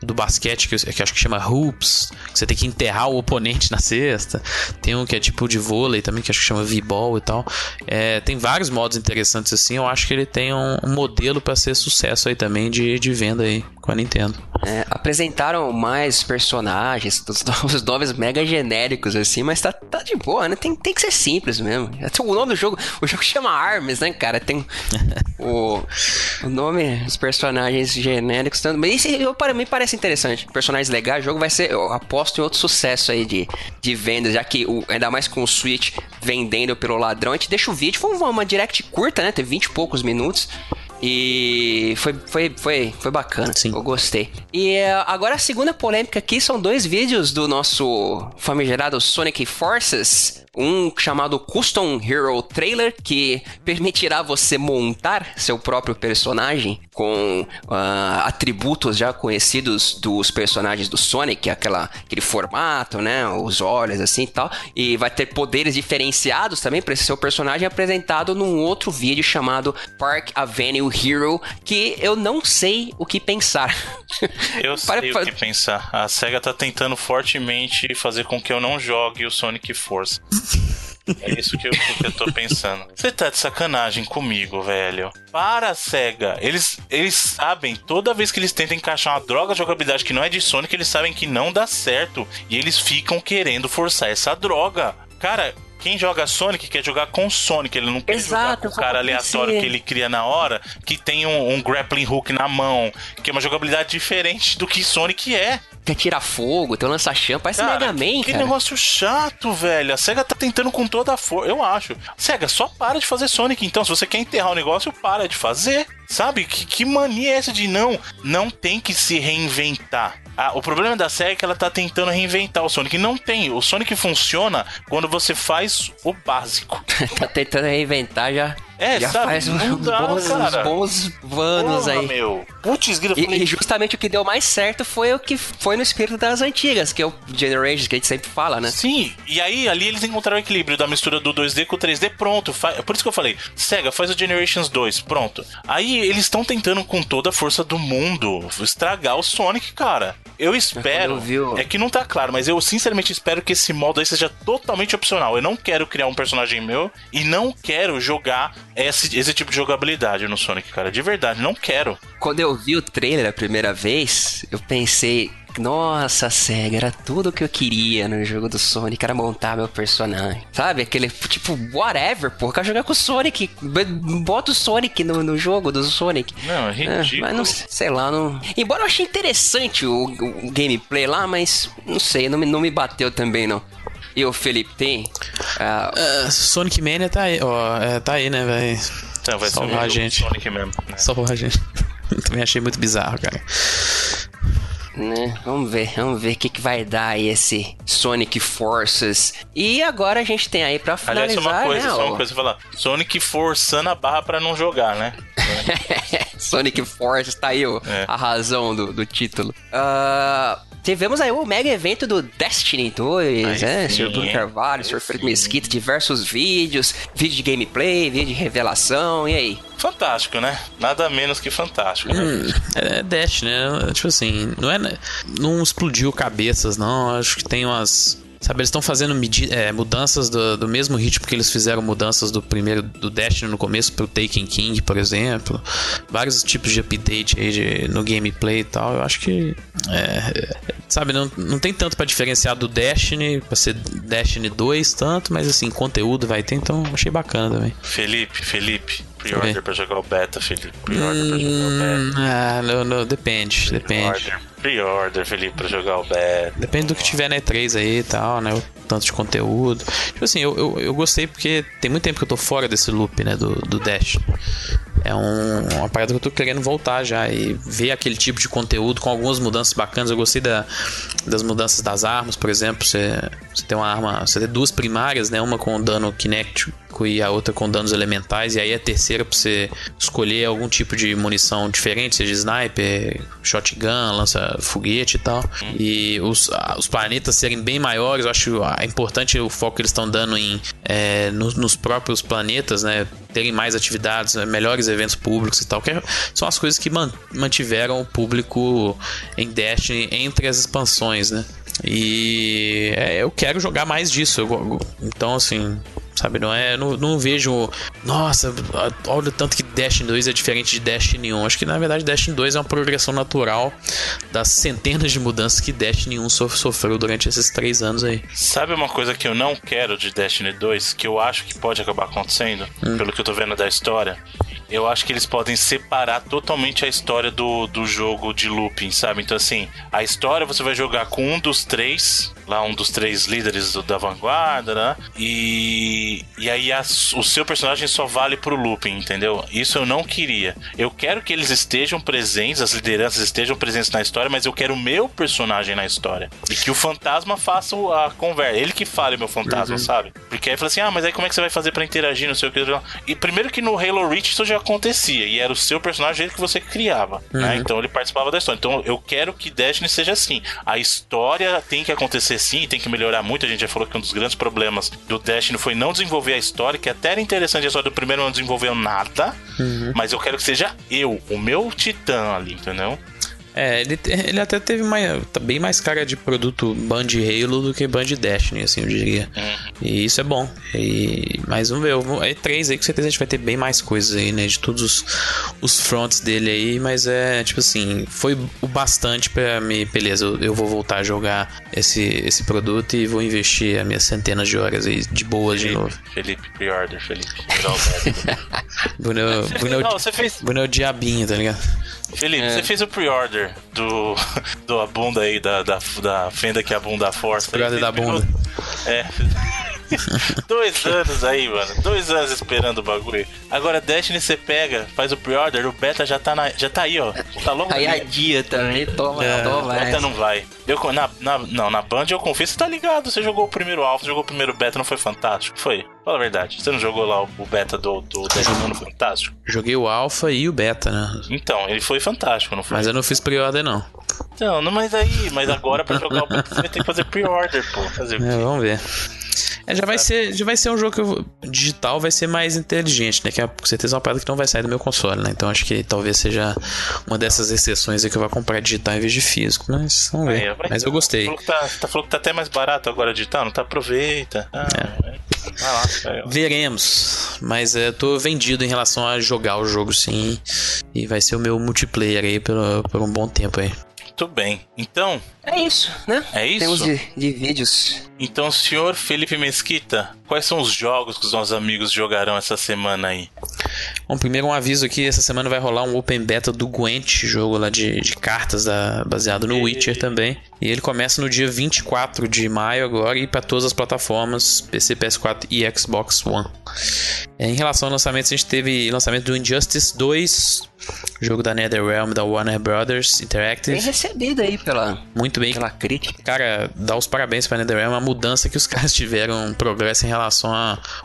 do basquete, que, que acho que chama Hoops, que você tem que enterrar o oponente na cesta, tem um que é tipo de vôlei também, que acho que chama V-Ball e tal. É, tem vários modos interessantes assim, eu acho que ele tem um, um modelo para ser sucesso aí também de, de venda aí com a Nintendo. É, apresentaram mais personagens, os nomes mega genéricos, assim, mas tá, tá de boa, né? Tem, tem que ser simples mesmo. O nome do jogo, o jogo chama Arms, né, cara? Tem o, o nome dos personagens genéricos. Tanto, mas isso para mim parece interessante. Personagens legais, o jogo vai ser, eu aposto em outro sucesso aí de, de vendas, já que o, ainda mais com o Switch vendendo pelo ladrão, a gente deixa o vídeo, foi uma direct curta, né? Tem 20 e poucos minutos. E foi, foi, foi, foi bacana. Sim. Eu gostei. E eh, agora a segunda polêmica aqui são dois vídeos do nosso famigerado Sonic Forces um chamado Custom Hero Trailer, que permitirá você montar seu próprio personagem com uh, atributos já conhecidos dos personagens do Sonic, aquela, aquele formato, né? Os olhos assim e tal. E vai ter poderes diferenciados também para esse seu personagem apresentado num outro vídeo chamado Park Avenue Hero, que eu não sei o que pensar. Eu sei o que pensar. A SEGA tá tentando fortemente fazer com que eu não jogue o Sonic Force. É isso que eu, que eu tô pensando. Você tá de sacanagem comigo, velho. Para, SEGA. Eles, eles sabem, toda vez que eles tentam encaixar uma droga de jogabilidade que não é de Sonic, eles sabem que não dá certo. E eles ficam querendo forçar essa droga. Cara, quem joga Sonic quer jogar com Sonic, ele não quer Exato, jogar com o cara aleatório que ele cria na hora, que tem um, um, grappling hook na mão, que é uma jogabilidade diferente do que Sonic é. Quer tirar fogo, tem um lança-chama, parece cara, Mega Man, que, cara. Que negócio chato, velho. A SEGA tá tentando com toda a força, eu acho. SEGA, só para de fazer Sonic então. Se você quer enterrar o negócio, para de fazer. Sabe? Que, que mania é essa de não? Não tem que se reinventar. Ah, o problema da série é que ela tá tentando reinventar o Sonic. Não tem. O Sonic funciona quando você faz o básico. tá tentando reinventar já. É, já sabe? faz Não uns dá, bons, cara. bons anos Porra, aí. meu. Putz, grila, E, e justamente o que deu mais certo foi o que foi no espírito das antigas, que é o Generations, que a gente sempre fala, né? Sim, e aí ali eles encontraram o equilíbrio da mistura do 2D com o 3D, pronto. Fa- Por isso que eu falei, Sega, faz o Generations 2, pronto. Aí eles estão tentando com toda a força do mundo estragar o Sonic, cara. Eu espero, eu vi o- é que não tá claro, mas eu sinceramente espero que esse modo aí seja totalmente opcional. Eu não quero criar um personagem meu e não quero jogar esse, esse tipo de jogabilidade no Sonic, cara. De verdade, não quero. Quando eu vi o trailer a primeira vez, eu pensei, nossa, SEGA, era tudo o que eu queria no jogo do Sonic, era montar meu personagem. Sabe? Aquele, tipo, whatever, pô, eu quero jogar com o Sonic. Bota o Sonic no, no jogo do Sonic. Não, é É, ridículo. mas não sei lá, não. Embora eu achei interessante o, o gameplay lá, mas não sei, não me, não me bateu também, não. E o Felipe tem? Ah, Ah, Sonic Mania tá aí, ó. é, tá aí, né, velho? Então, vai Salvar a gente. Sonic mesmo. né? Só pra gente. Também achei muito bizarro, cara. Né? Vamos ver, vamos ver o que, que vai dar aí esse Sonic Forces. E agora a gente tem aí pra Aliás, finalizar, só uma coisa, né? só uma coisa pra falar. Sonic forçando a barra pra não jogar, né? Sonic Forces, tá aí o- É. a razão do, do título. Ah, tivemos aí o mega evento do Destiny 2, Aí né? sim, Sr. Bruno? Carvalho, Sr. Felipe Mesquita, diversos vídeos, vídeo de gameplay, vídeo de revelação, e aí? Fantástico, né? Nada menos que fantástico, né? É Dash, né? Tipo assim, não é. Não explodiu cabeças, não. Acho que tem umas. Sabe, eles estão fazendo é, mudanças do, do mesmo ritmo que eles fizeram mudanças do primeiro, do Destiny no começo pro Taken King, por exemplo. Vários tipos de update aí de- no gameplay e tal. Eu acho que. é, é, sabe, não, não tem tanto pra diferenciar do Destiny, pra ser Destiny 2 tanto, mas assim, conteúdo vai ter, então achei bacana também. Felipe, Felipe, pre-order pra jogar o beta, Felipe. Pre-order pra jogar o Hum, beta. ah, não, não, depende, depende. Pre-order, pre-order, Felipe, pra jogar o beta. Depende do que tiver na E3 aí e tal, né? O tanto de conteúdo. Tipo assim, eu, eu, eu gostei porque tem muito tempo que eu tô fora desse loop, né? Do, do Dash. É um, uma parada que eu tô querendo voltar já e ver aquele tipo de conteúdo com algumas mudanças bacanas. Eu gostei da, das mudanças das armas, por exemplo. Você, você tem uma arma, você tem duas primárias, né? Uma com dano kinético e a outra com danos elementais. E aí a terceira pra você escolher algum tipo de munição diferente, seja sniper, shotgun, lança foguete e tal. E os, os planetas serem bem maiores, eu acho ah, importante o foco que eles estão dando em é, nos, nos próprios planetas, né? Terem mais atividades, né, melhores eventos públicos e tal, que é- são as coisas que man- mantiveram o público em Destiny entre as expansões, né? E é, eu quero jogar mais disso. eu então, assim, sabe, não é. Não, não vejo. Nossa, olha o tanto que Destiny 2 é diferente de Destiny 1. Acho que na verdade Destiny 2 é uma progressão natural das centenas de mudanças que Destiny 1 sof- sofreu durante esses três anos aí. Sabe uma coisa que eu não quero de Destiny 2, que eu acho que pode acabar acontecendo, pelo que eu tô vendo da história? Eu acho que eles podem separar totalmente a história do, do jogo de looping, sabe? Então, assim, a história você vai jogar com um dos três lá um dos três líderes do, da vanguarda, né? E, e aí a, o seu personagem só vale pro Lupin, entendeu? Isso eu não queria. Eu quero que eles estejam presentes, as lideranças estejam presentes na história, mas eu quero o meu personagem na história. E que o fantasma faça a conversa. Ele que fale meu fantasma, uhum. sabe? Porque aí fala assim: ah, mas aí como é que você vai fazer para interagir, não sei o que. E primeiro que no Halo Reach isso já acontecia. E era o seu personagem que você criava. Né? Uhum. Né? Então ele participava da história. Então eu quero que Destiny seja assim. A história tem que acontecer sim, tem que melhorar muito. A gente já falou que um dos grandes problemas do Destiny foi não desenvolver a história, que até era interessante a história do primeiro não desenvolveu nada. Uhum. Mas eu quero que seja eu, o meu titã ali, entendeu? É, ele, ele até teve mais, tá bem mais cara de produto Band Halo do que Band Destiny, assim, eu diria. Uhum. E isso é bom. E, mas vamos ver, é três aí com certeza a gente vai ter bem mais coisas aí, né? De todos os, os fronts dele aí, mas é tipo assim, foi o bastante pra me, beleza, eu, eu vou voltar a jogar esse, esse produto e vou investir as minhas centenas de horas aí de boas Felipe, de novo. Felipe, pre-order, Felipe. Bruno, Bruno, Não, você fez... Bruno é o diabinho, tá ligado? Felipe, é. você fez o pre-order do, do a bunda aí, da, da, da fenda que a bunda força. Pre-order da bunda. É. Dois anos aí, mano. Dois anos esperando o bagulho. Agora, Destiny você pega, faz o pre-order, o beta já tá, na, já tá aí, ó. Tá logo Aí a dia também, toma, é, toma. O beta não vai. Eu, na, na, não, na Band eu confio, você tá ligado. Você jogou o primeiro alfa, jogou o primeiro beta, não foi fantástico? Foi. Fala a verdade. Você não jogou lá o, beta do, do Destiny, não foi fantástico? Joguei o alfa e o beta, né? Então, ele foi fantástico, não foi? Mas eu não fiz pre-order, não. Então, não, mas aí, mas agora pra jogar o beta você vai ter que fazer pre-order, pô. Fazer é, vamos ver. É, já vai ser, já vai ser um jogo que eu, digital vai ser mais inteligente, né? Que é com certeza uma parada que não vai sair do meu console, né? Então acho que talvez seja uma dessas exceções aí que eu vou comprar digital em vez de físico, mas vamos ver. É, mas eu gostei. Falou que, tá, tá, falou que tá até mais barato agora digital, não tá? Aproveita. Ah, é. Vai lá, Veremos. Mas é, tô vendido em relação a jogar o jogo sim. E vai ser o meu multiplayer aí por, por um bom tempo aí. Muito bem. Então. É isso, né? É isso. Temos de, de vídeos. Então, senhor Felipe Mesquita, quais são os jogos que os nossos amigos jogarão essa semana aí? Bom, primeiro um aviso aqui, essa semana vai rolar um Open Beta do Gwent, jogo lá de, de cartas da, baseado no e... Witcher também. E ele começa no dia 24 de maio agora e para todas as plataformas, PC, PS4 e Xbox One. É, em relação ao lançamento, a gente teve lançamento do Injustice 2, jogo da NetherRealm da Warner Brothers Interactive. Bem recebido aí pela, Muito bem. pela crítica. Cara, dá os parabéns pra NetherRealm, a mudança que os caras tiveram, um progresso em relação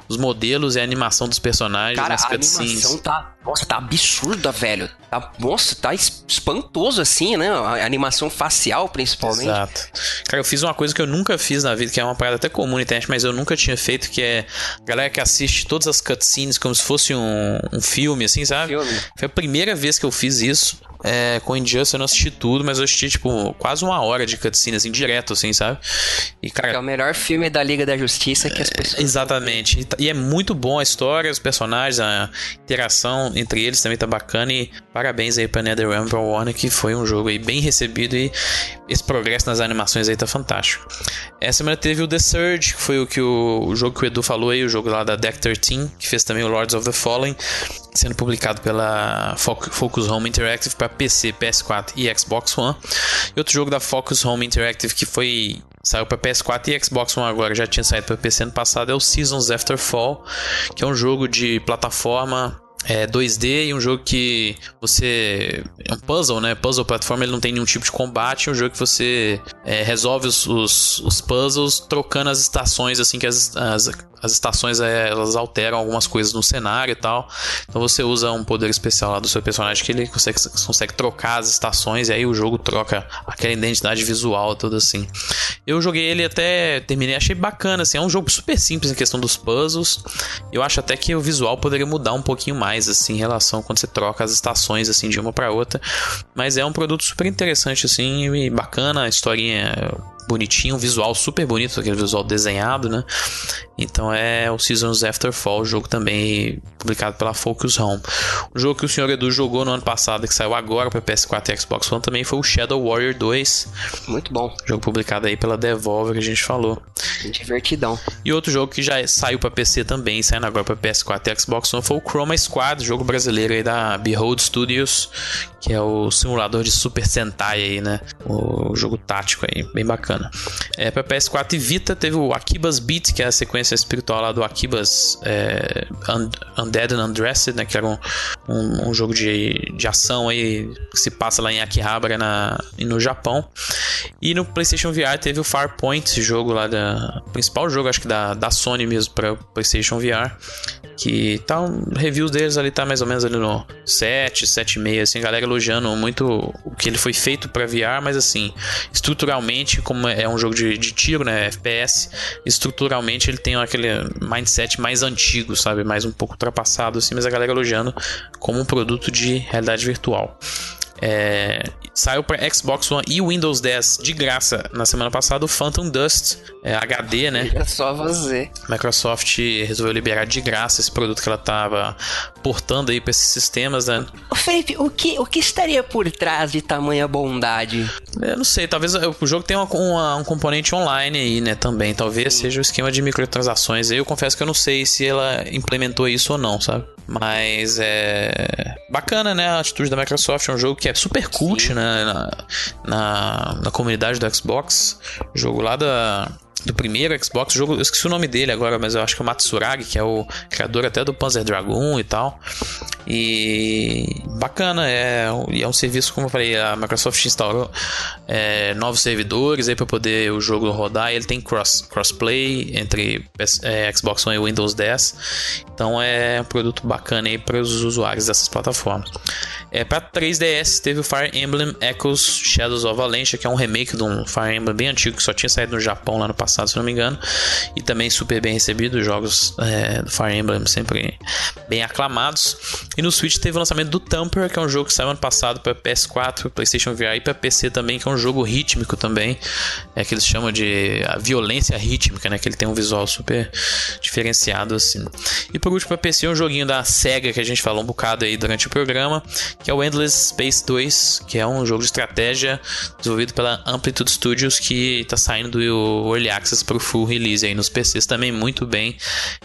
aos modelos e a animação dos personagens Cara, a animação tá, nossa, tá absurda, velho. Tá, nossa, tá espantoso assim, né? A animação facial, principalmente. Exato. Cara, eu fiz uma coisa que eu nunca fiz na vida, que é uma parada até comum na internet, mas eu nunca tinha feito, que é galera que assiste todas as cutscenes como se fosse um, um filme, assim, sabe? Filme. Foi a primeira vez que eu fiz isso. É, com Injustice eu não assisti tudo, mas eu assisti, tipo, quase uma hora de cutscene, assim, direto, assim, sabe? E, cara, é o melhor filme da Liga da Justiça que as pessoas. É, exatamente. E é muito bom a história, os personagens, a interação entre eles também tá bacana. E parabéns aí pra NetherRealm e pra Warner, que foi um jogo aí bem recebido e esse progresso nas animações aí tá fantástico. Essa semana teve o The Surge, que foi o que o, o jogo que o Edu falou aí, o jogo lá da Deck 13, que fez também o Lords of the Fallen, sendo publicado pela Focus Home Interactive para PC, PS4 e Xbox One. E outro jogo da Focus Home Interactive que foi saiu para PS4 e Xbox One agora, já tinha saído para PC ano passado, é o Seasons After Fall, que é um jogo de plataforma é 2D e um jogo que você. É um puzzle, né? Puzzle plataforma, ele não tem nenhum tipo de combate. É um jogo que você é, resolve os, os, os, puzzles trocando as estações, assim, que as, as, as estações é, elas alteram algumas coisas no cenário e tal. Então você usa um poder especial lá do seu personagem que ele consegue, consegue trocar as estações e aí o jogo troca aquela identidade visual toda assim. Eu joguei ele até terminei, achei bacana assim, é um jogo super simples em questão dos puzzles. Eu acho até que o visual poderia mudar um pouquinho mais assim em relação quando você troca as estações assim de uma para outra, mas é um produto super interessante assim e bacana, a historinha bonitinho, um visual super bonito, aquele visual desenhado, né? Então é o Seasons After Fall, jogo também publicado pela Focus Home. O jogo que o senhor Edu jogou no ano passado, que saiu agora para PS4 e Xbox One, também foi o Shadow Warrior 2. Muito bom. Jogo publicado aí pela Devolver, que a gente falou. Divertidão. E outro jogo que já saiu para PC também, saindo agora para PS4 e Xbox One, foi o Chroma Squad, jogo brasileiro aí da Behold Studios, que é o simulador de Super Sentai aí, né? O jogo tático aí, bem bacana. É, para PS4 e Vita teve o Akiba's Beat, que é a sequência espiritual lá do Akiba's é, Undead and Undressed, né? Que era um, um, um, jogo de, de ação aí que se passa lá em Akihabara na, no Japão. E no PlayStation VR teve o Farpoint, esse jogo lá da principal jogo, acho que da, da Sony mesmo para PlayStation VR, que tá um, reviews deles ali tá mais ou menos ali no 7, 7,5, assim, galera elogiando muito o que ele foi feito para VR, mas assim, estruturalmente, como é um jogo de, de tiro, né, FPS, estruturalmente ele tem aquele mindset mais antigo, sabe, mais um pouco ultrapassado assim, mas a galera elogiando como um produto de realidade virtual. É, saiu para Xbox One e Windows 10 de graça na semana passada o Phantom Dust é, HD, né? É só você. Microsoft resolveu liberar de graça esse produto que ela estava portando aí para esses sistemas, né? Ô Felipe, o que, o que estaria por trás de tamanha bondade? Eu não sei, talvez o jogo tenha uma, uma, um componente online aí, né? Também, talvez Sim. seja o esquema de microtransações. Eu confesso que eu não sei se ela implementou isso ou não, sabe? Mas é bacana, né? A atitude da Microsoft é um jogo que é super cult, Sim. né? Na, na, na comunidade do Xbox. Jogo lá da do primeiro Xbox, jogo, eu esqueci o nome dele agora, mas eu acho que é o Matsuragi, que é o criador até do Panzer Dragoon e tal. E bacana, é, é um serviço, como eu falei, a Microsoft instalou é, novos servidores aí para poder o jogo rodar. Ele tem cross, crossplay entre é, Xbox One e Windows 10. Então é um produto bacana aí para os usuários dessas plataformas. É, para 3DS teve o Fire Emblem Echoes Shadows of Valentia, que é um remake de um Fire Emblem bem antigo que só tinha saído no Japão lá no passado, se não me engano. E também super bem recebido, jogos é, do Fire Emblem sempre bem aclamados. E no Switch teve o lançamento do Tamper, que é um jogo que saiu ano passado para PS4, PlayStation VR e para PC também, que é um jogo rítmico também. É que eles chamam de a violência rítmica, né? Que ele tem um visual super diferenciado assim. E por último, para PC, um joguinho da Sega que a gente falou um bocado aí durante o programa, que é o Endless Space 2, que é um jogo de estratégia desenvolvido pela Amplitude Studios que está saindo do Early Access para o full release aí nos PCs também muito bem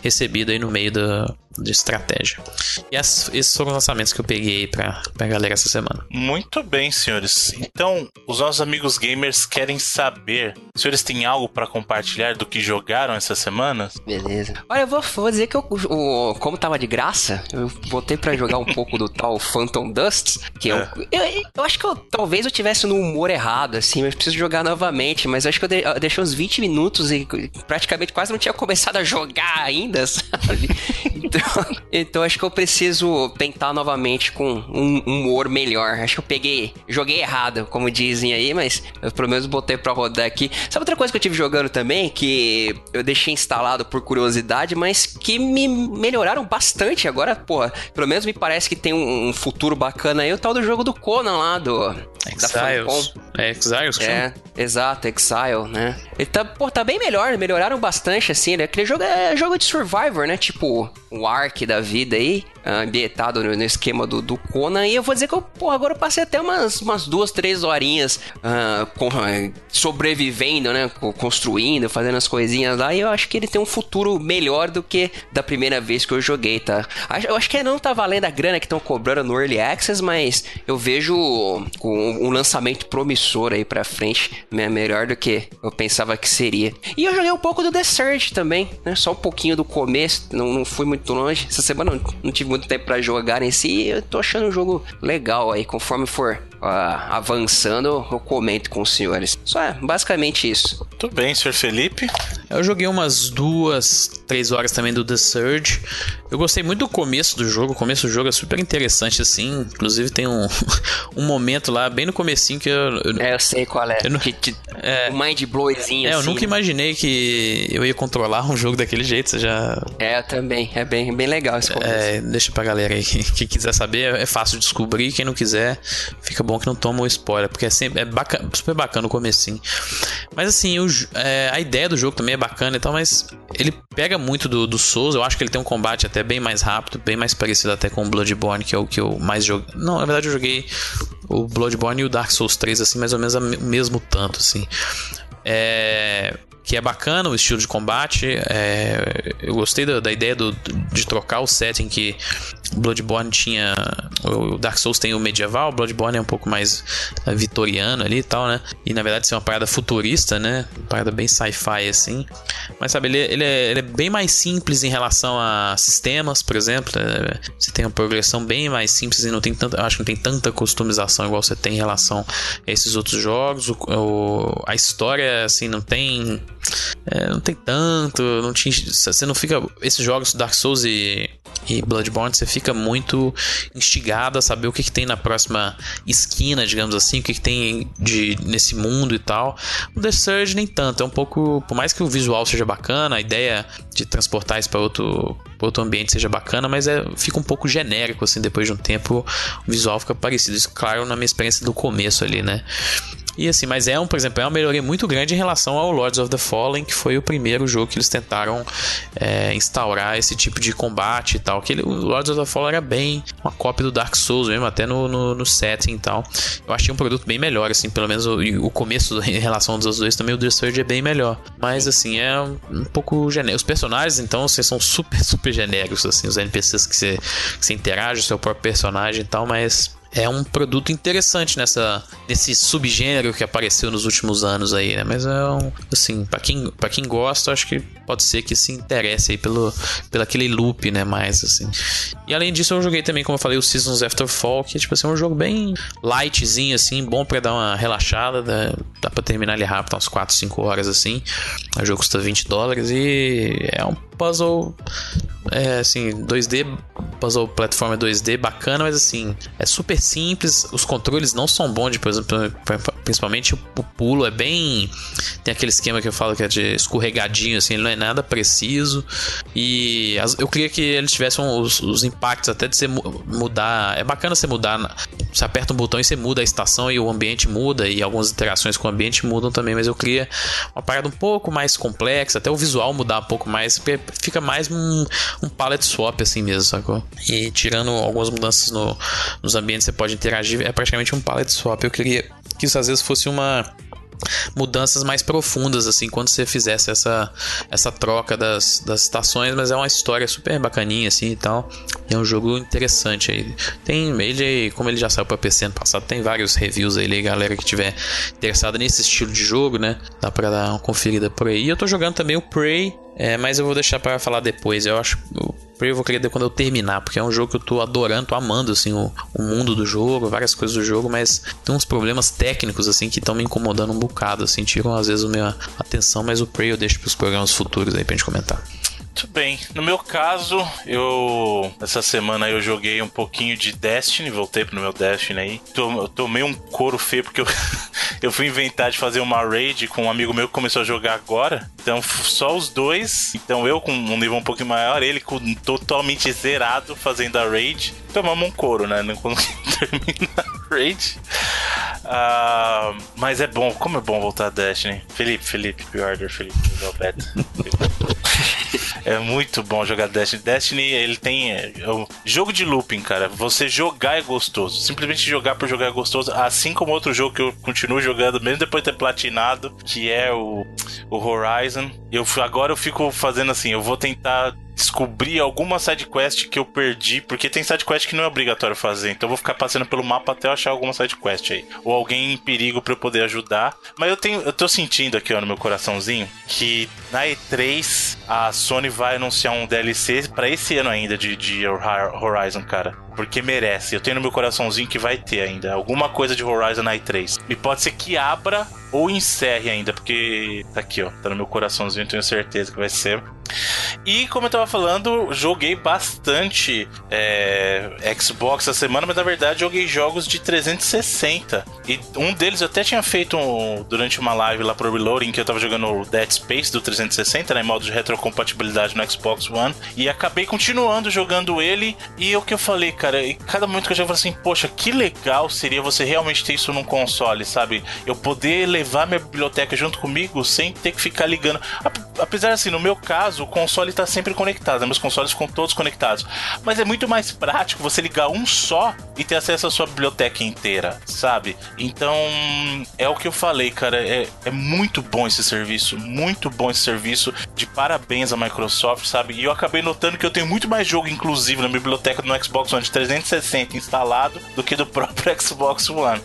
recebido aí no meio da, de estratégia. E esses foram os lançamentos que eu peguei pra, pra galera essa semana. Muito bem, senhores. Então, os nossos amigos gamers querem saber. Os senhores têm algo para compartilhar do que jogaram essa semana? Beleza. Olha, eu vou, vou dizer que eu, o, como tava de graça, eu botei para jogar um pouco do tal Phantom Dust, que é. eu, eu, eu, acho que eu, talvez eu tivesse no humor errado, assim, mas preciso jogar novamente, mas acho que eu, de, eu deixei uns 20 minutos e praticamente quase não tinha começado a jogar ainda, sabe? Então, então acho que eu preciso tentar novamente com um humor melhor. Acho que eu peguei, joguei errado, como dizem aí, mas eu pelo menos botei pra rodar aqui. Sabe outra coisa que eu tive jogando também, que eu deixei instalado por curiosidade, mas que me melhoraram bastante agora, porra. Pelo menos me parece que tem um, um futuro bacana aí, o tal do jogo do Conan lá, do... Exiles. É, Exiles, É, exato, Exile, né? Ele tá, pô, tá bem melhor, melhoraram bastante, assim, né? Aquele jogo é jogo de Survivor, né? Tipo, o Ark da vida aí, ambientado no, esquema do, do, Conan. E eu vou dizer que eu, agora eu passei até umas, umas duas, três horinhas uh, com, uh, sobrevivendo, né? Construindo, fazendo as coisinhas lá. E eu acho que ele tem um futuro melhor do que da primeira vez que eu joguei, tá? Eu acho que não tá valendo a grana que estão cobrando no Early Access, mas eu vejo um, um lançamento promissor aí pra frente, né? melhor do que eu pensava que seria. E eu joguei um pouco do The Surge também, né? Só um pouquinho do começo, não, não fui muito longe. Essa semana não, não tive muito tempo para jogar em si. Eu tô achando um jogo legal aí. Conforme for uh, avançando, eu comento com os senhores. Só é basicamente isso. Tudo bem, senhor Felipe. Eu joguei umas duas, três horas também do The Surge. Eu gostei muito do começo do jogo. O começo do jogo é super interessante, assim. Inclusive tem um, um momento lá, bem no comecinho, que eu... eu é, eu sei qual é. Eu, que, que, é um mind blowzinho, É, assim, eu nunca né? imaginei que eu ia controlar um jogo daquele jeito. Você já... É, eu também. É bem, bem legal esse começo. É, deixa pra galera aí. Quem quiser saber, é fácil de descobrir. Quem não quiser, fica bom que não toma o spoiler. Porque é, sempre, é bacana, super bacana o comecinho. Mas assim, o, é, a ideia do jogo também é bacana e tal, mas ele pega muito do, do Souls. Eu acho que ele tem um combate até bem mais rápido, bem mais parecido até com o Bloodborne, que é o que eu mais joguei. Não, na verdade eu joguei o Bloodborne e o Dark Souls 3, assim, mais ou menos o mesmo tanto, assim. É, que é bacana o estilo de combate. É, eu gostei da, da ideia do, de trocar o setting que Bloodborne tinha. O Dark Souls tem o medieval, o Bloodborne é um pouco mais é, vitoriano ali e tal, né? E na verdade isso é uma parada futurista, né? Uma parada bem sci-fi assim. Mas sabe, ele, ele, é, ele, é, bem mais simples em relação a sistemas, por exemplo. É, você tem uma progressão bem mais simples e não tem tanta. Acho que não tem tanta customização igual você tem em relação a esses outros jogos. O, o, a história, assim, não tem. É, não tem tanto. Não tinha, você não fica. Esses jogos Dark Souls e, e Bloodborne, você fica muito instigado a saber o que, que tem na próxima esquina, digamos assim, o que, que tem de, nesse mundo e tal. O The Surge nem tanto, é um pouco. Por mais que o visual seja bacana, a ideia de transportar isso para outro, outro ambiente seja bacana, mas é, fica um pouco genérico, assim, depois de um tempo o visual fica parecido. Isso, claro, na minha experiência do começo ali, né? E assim, mas é um, por exemplo, é uma melhoria muito grande em relação ao Lords of the Fallen, que foi o primeiro jogo que eles tentaram é, instaurar esse tipo de combate e tal. Que ele, o Lords of the Fallen era bem uma cópia do Dark Souls mesmo, até no, no, no setting e tal. Eu achei um produto bem melhor, assim, pelo menos o, o começo em relação aos dois também, o The Surge é bem melhor. Mas assim, é um pouco genérico. Os personagens, então, vocês são super, super genéricos, assim, os NPCs que você, que você interage, o seu próprio personagem e tal, mas é um produto interessante nessa nesse subgênero que apareceu nos últimos anos aí, né? Mas é um, assim, para quem para quem gosta, acho que pode ser que se interesse aí pelo pelo aquele loop, né, mais assim. E além disso, eu joguei também, como eu falei, o Seasons After Fall, que tipo assim, é um jogo bem lightzinho assim, bom para dar uma relaxada, dá, dá para terminar ele rápido, umas 4, 5 horas assim. O jogo custa 20 dólares e é um puzzle é assim, 2D, puzzle plataforma 2D bacana, mas assim, é super simples, os controles não são bons, de, por exemplo, principalmente o pulo é bem tem aquele esquema que eu falo que é de escorregadinho assim, ele não é nada preciso e eu queria que eles tivessem os, os impactos até de você mudar, é bacana você mudar, você aperta um botão e você muda a estação e o ambiente muda e algumas interações com o ambiente mudam também, mas eu queria uma parada um pouco mais complexa, até o visual mudar um pouco mais, fica mais um, um palette swap assim mesmo, sacou? E tirando algumas mudanças no, nos ambientes que você pode interagir, é praticamente um palette swap. Eu queria que isso às vezes fosse uma mudanças mais profundas, assim, quando você fizesse essa, essa troca das, das estações, mas é uma história super bacaninha, assim, e tal. É um jogo interessante aí. Tem, ele, como ele já saiu para PC ano passado, tem vários reviews aí, galera que tiver interessada nesse estilo de jogo, né? Dá pra dar uma conferida por aí. E eu tô jogando também o Prey, é, mas eu vou deixar para falar depois. Eu acho Prey eu vou querer quando eu terminar, porque é um jogo que eu tô adorando, tô amando assim o, o mundo do jogo, várias coisas do jogo, mas tem uns problemas técnicos assim que estão me incomodando um bocado, assim, tiram às vezes a minha atenção, mas o Prey eu deixo para os programas futuros aí pra gente comentar. Muito bem. No meu caso, eu. Essa semana eu joguei um pouquinho de Destiny, voltei pro meu Destiny aí. Eu tomei um couro feio porque eu, eu fui inventar de fazer uma raid com um amigo meu que começou a jogar agora. Então, só os dois. Então, eu com um nível um pouquinho maior, ele com totalmente zerado fazendo a raid. Tomamos um couro, né? Não termina a raid. Uh, mas é bom, como é bom voltar a Destiny. Felipe, Felipe, pre-order, Felipe, beta. É muito bom jogar Destiny. Destiny, ele tem. É, é jogo de looping, cara. Você jogar é gostoso. Simplesmente jogar por jogar é gostoso. Assim como outro jogo que eu continuo jogando, mesmo depois de ter platinado, que é o, o Horizon. Eu, agora eu fico fazendo assim, eu vou tentar descobrir alguma side quest que eu perdi, porque tem side quest que não é obrigatório fazer, então eu vou ficar passando pelo mapa até eu achar alguma side quest aí, ou alguém em perigo para eu poder ajudar. Mas eu tenho, eu tô sentindo aqui ó, no meu coraçãozinho que na E3 a Sony vai anunciar um DLC para esse ano ainda de, de Horizon, cara. Porque merece. Eu tenho no meu coraçãozinho que vai ter ainda alguma coisa de Horizon na E3. E pode ser que abra ou encerre ainda, porque tá aqui, ó. Tá no meu coraçãozinho, tenho certeza que vai ser. E como eu tava falando, joguei bastante é, Xbox essa semana, mas na verdade joguei jogos de 360. E um deles eu até tinha feito um, durante uma live lá pro Reloading, que eu tava jogando o Dead Space do 360, né, em modo de retrocompatibilidade no Xbox One. E acabei continuando jogando ele. E o que eu falei, cara, e cada momento que eu jogo, eu falei assim, poxa, que legal seria você realmente ter isso num console, sabe? Eu poder levar minha biblioteca junto comigo sem ter que ficar ligando. apesar assim, no meu caso, o console tá sempre conectado, né? meus consoles ficam todos conectados. Mas é muito mais prático você ligar um só e ter acesso à sua biblioteca inteira, sabe? Então, é o que eu falei, cara. É, é muito bom esse serviço, muito bom esse serviço. De parabéns à Microsoft, sabe? E eu acabei notando que eu tenho muito mais jogo, inclusive, na biblioteca do Xbox One de 360 instalado do que do próprio Xbox One,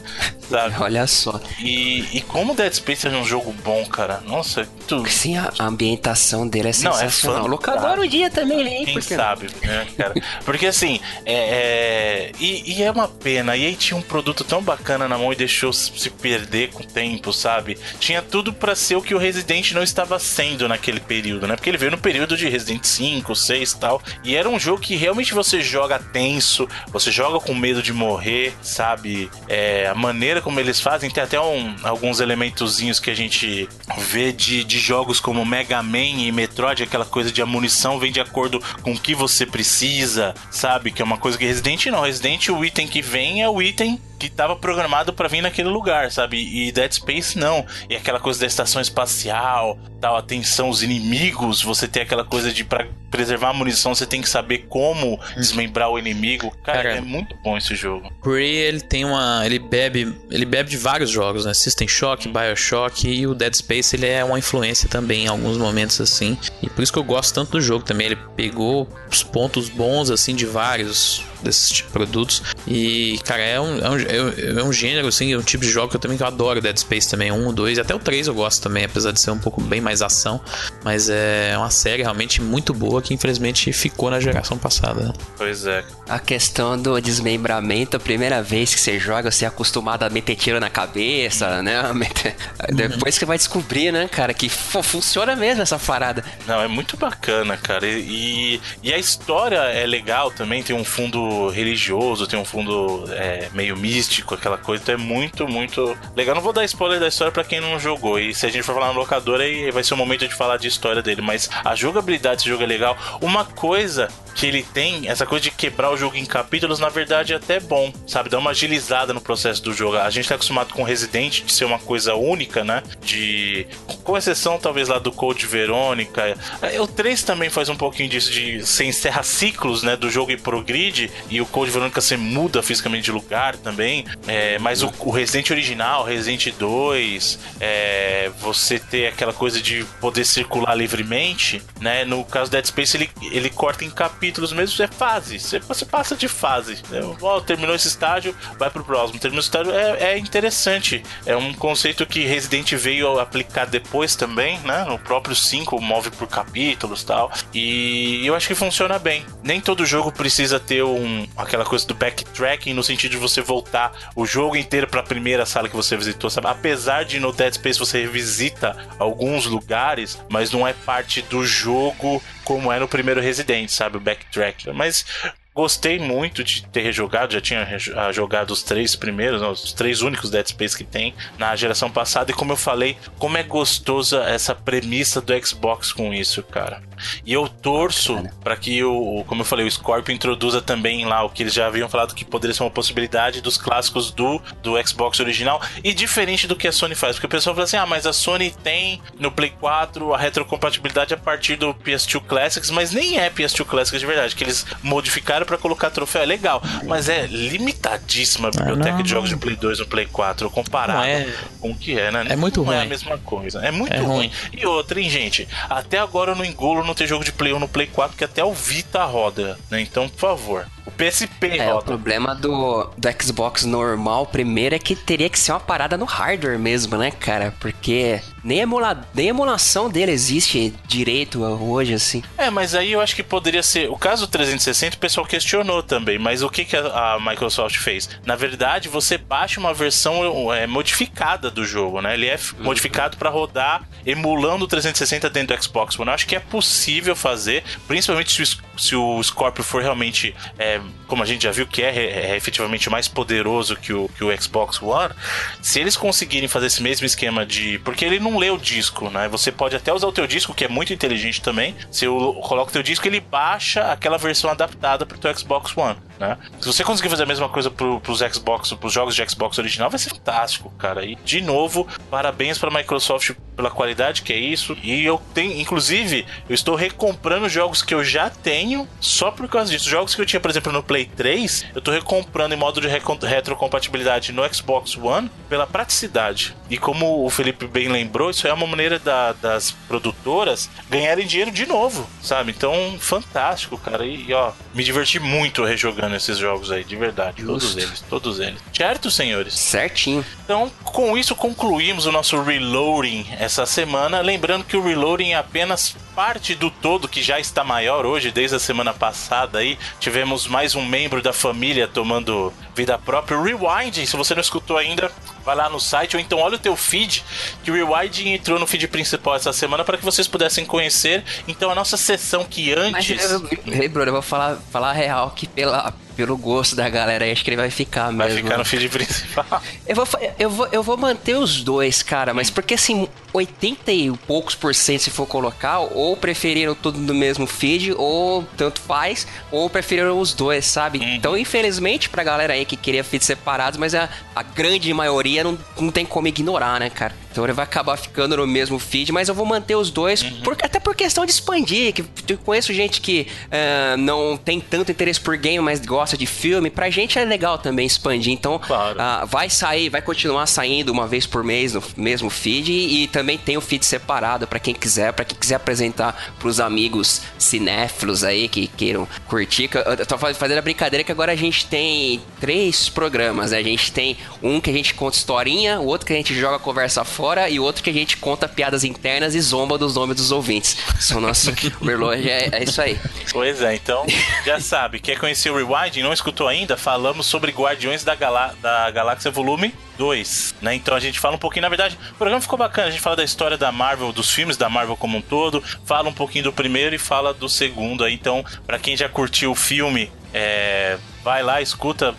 sabe? Olha só. E, e como Dead Space é um jogo bom, cara. Nossa, tu. Sim, a ambientação dele é Não, é sensacional. fantástico. Locador um dia também, hein? Quem por que não? sabe, né, cara? Porque assim, é, é- E, e é uma pena. E aí tinha um produto tão bacana na mão e deixou se perder com o tempo, sabe? Tinha tudo pra ser o que o Resident não estava sendo naquele período, né? Porque ele veio no período de Resident 5, 6 e tal. E era um jogo que realmente você joga tenso, você joga com medo de morrer, sabe? É, a maneira como eles fazem, tem até um- alguns elementozinhos que a gente vê de, de jogos como Mega Man e Metroid, aquela coisa de a munição vem de acordo com o que você precisa, sabe? Que é uma coisa que Resident não. Resident, o item que vem é o item que estava programado para vir naquele lugar, sabe? E Dead Space não. E aquela coisa da estação espacial, tal, atenção, os inimigos, você tem aquela coisa de para preservar a munição, você tem que saber como desmembrar o inimigo. Cara, Cara, é muito bom esse jogo. Prey, ele tem uma. Ele bebe. Ele bebe de vários jogos, né? System Shock, Bioshock e o Dead Space ele é uma influência também em alguns momentos assim. E por isso que eu gosto tanto do jogo também. Ele pegou os pontos bons assim de vários desses tipo de produtos. E, cara, é um, é, um, é um gênero, assim, é um tipo de jogo que eu também que eu adoro Dead Space também. Um, dois, até o três eu gosto também, apesar de ser um pouco bem mais ação. Mas é uma série realmente muito boa que infelizmente ficou na geração passada. né? Pois é. A questão do desmembramento, a primeira vez que você joga, você é acostumado a meter tiro na cabeça, né? Meter- Depois que vai descobrir, né, cara, que funciona mesmo essa parada. Não, é muito bacana, cara. E, e a história é legal também, tem um fundo religioso, tem um fundo é, meio místico, aquela coisa. Então é muito, muito legal. Não vou dar spoiler da história pra quem não jogou. E se a gente for falar no locador, aí vai ser o momento de falar de história dele. Mas a jogabilidade desse jogo é legal. Uma coisa que ele tem, essa coisa de quebrar o jogo em capítulos, na verdade é até bom, sabe? Dá uma agilizada no processo do jogo. A gente tá acostumado com Resident de ser uma coisa única, né? De. Com exceção, talvez, lá do Code Verônica. É, O 3 também faz um pouquinho disso, de você encerra ciclos, né? Do jogo ir pro grid. E o Code Verônica você muda fisicamente de lugar também. É, mas o, o Resident original, Resident 2, é, você ter aquela coisa de poder circular livremente, né? No caso do Dead Space, ele, ele corta em capítulos mesmo, é fase. Você, você passa de fase. Ó, terminou esse estágio, vai pro próximo. Terminou esse estágio, é, é interessante. É um conceito que Resident veio aplicar depois também, né? No próprio 5, move por capítulos tal. E eu acho que funciona bem. Nem todo jogo precisa ter um, aquela coisa do backtracking, no sentido de você voltar o jogo inteiro pra primeira sala que você visitou, sabe? Apesar de no Dead Space você revisita alguns lugares, mas não é parte do jogo como é no primeiro Resident, sabe? O backtrack. Mas gostei muito de ter rejogado, já tinha ah, jogado os três primeiros, não, os três únicos Dead Space que tem na geração passada, e como eu falei, como é gostosa essa premissa do Xbox com isso, cara. E eu torço pra que o, o- como eu falei, o Scorpio introduza também lá o que eles já haviam falado que poderia ser uma possibilidade dos clássicos do, do Xbox original, e diferente do que a Sony faz, porque o pessoal fala assim: ah, mas a Sony tem no Play 4 a retrocompatibilidade a partir do PS2 Classics, mas nem é PS2 Classics de verdade, que eles modificaram pra colocar troféu, é legal, mas é limitadíssima a biblioteca não, de jogos de Play 2 no Play 4 comparado é- com o que é, né? é muito não é a ruim. mesma coisa, é muito É ruim. ruim. E outra, hein, gente? Até agora eu não engulo não ter jogo de Play 1 no Play 4, que até o Vita roda, né? Então, por favor. O PSP É, o roda. problema do, do Xbox normal, primeiro, é que teria que ser uma parada no hardware mesmo, né, cara? Porque nem, emula, nem emulação dele existe direito hoje, assim. É, mas aí eu acho que poderia ser. O caso do 360 o pessoal questionou também, mas o que, que a, a Microsoft fez? Na verdade, você baixa uma versão é, modificada do jogo, né? Ele é f- modificado para rodar emulando o 360 dentro do Xbox One. Eu acho que é possível fazer, principalmente se o, se o Scorpio for realmente, é, como a gente já viu, que é, é efetivamente mais poderoso que o, que o Xbox One. Se eles conseguirem fazer esse mesmo esquema de. Porque ele não lê o disco, né? Você pode até usar o teu disco, que é muito inteligente também. Você o- coloca o teu disco, ele baixa aquela versão adaptada pro teu Xbox One. né? Se você conseguir fazer a mesma coisa pro, pros Xbox, pros jogos de Xbox original, vai ser fantástico, cara. E, de novo, parabéns pra Microsoft pela qualidade que é isso. E eu tenho, inclusive, eu estou recomprando jogos que eu já tenho só por causa disso. Jogos que eu tinha, por exemplo, no Play 3, eu tô recomprando em modo de retrocompatibilidade no Xbox One pela praticidade. E como o Felipe bem lembrou, isso é uma maneira da, das produtoras ganharem dinheiro de novo, sabe? Então, fantástico, cara. E, e ó, me diverti muito rejogando esses jogos aí, de verdade. Justo. Todos eles, todos eles. Certo, senhores? Certinho. Então, com isso concluímos o nosso reloading essa semana. Lembrando que o reloading é apenas parte do todo que já está maior hoje, desde a semana passada aí. Tivemos mais um membro da família tomando vida própria. O Rewinding, se você não escutou ainda, vai lá no site ou então olha o teu feed, que o Rewinding entrou no feed principal essa semana para que vocês pudessem conhecer. Então a nossa sessão que antes. Mas, eu, eu, Bruno, eu vou falar, falar real que pela, pelo gosto da galera aí, acho que ele vai ficar mesmo. Vai ficar no feed principal. eu, vou, eu, vou, eu vou manter os dois, cara, mas porque assim, 80 e poucos por cento se for colocar, ou preferiram tudo no mesmo feed, ou tanto faz, ou preferiram os dois, sabe? Uhum. Então, infelizmente, pra galera aí que queria feeds separados, mas a, a grande maioria não, não tem como ignorar, né, cara? Então ele vai acabar ficando no mesmo feed, mas eu vou manter os dois, uhum. por, até por questão de expandir. Que eu conheço gente que uh, não tem tanto interesse por game, mas gosta de filme. Pra gente é legal também expandir. Então claro. uh, vai sair, vai continuar saindo uma vez por mês no mesmo feed e, e também tem o feed separado para quem quiser, para quem quiser apresentar pros amigos cinéfilos aí que queiram curtir. Eu tô fazendo a brincadeira que agora a gente tem três programas, né? A gente tem um que a gente conta historinha, o outro que a gente joga conversa fora fora e outro que a gente conta piadas internas e zomba dos nomes dos ouvintes. São nosso overload, é, é isso aí. Pois é, então já sabe, quer conhecer o Rewinding, não escutou ainda? Falamos sobre Guardiões da, Galá da Galáxia Volume 2, né? Então a gente fala um pouquinho, na verdade, o programa ficou bacana, a gente fala da história da Marvel, dos filmes da Marvel como um todo, fala um pouquinho do primeiro e fala do segundo aí, então, para quem já curtiu o filme, é, vai lá, escuta,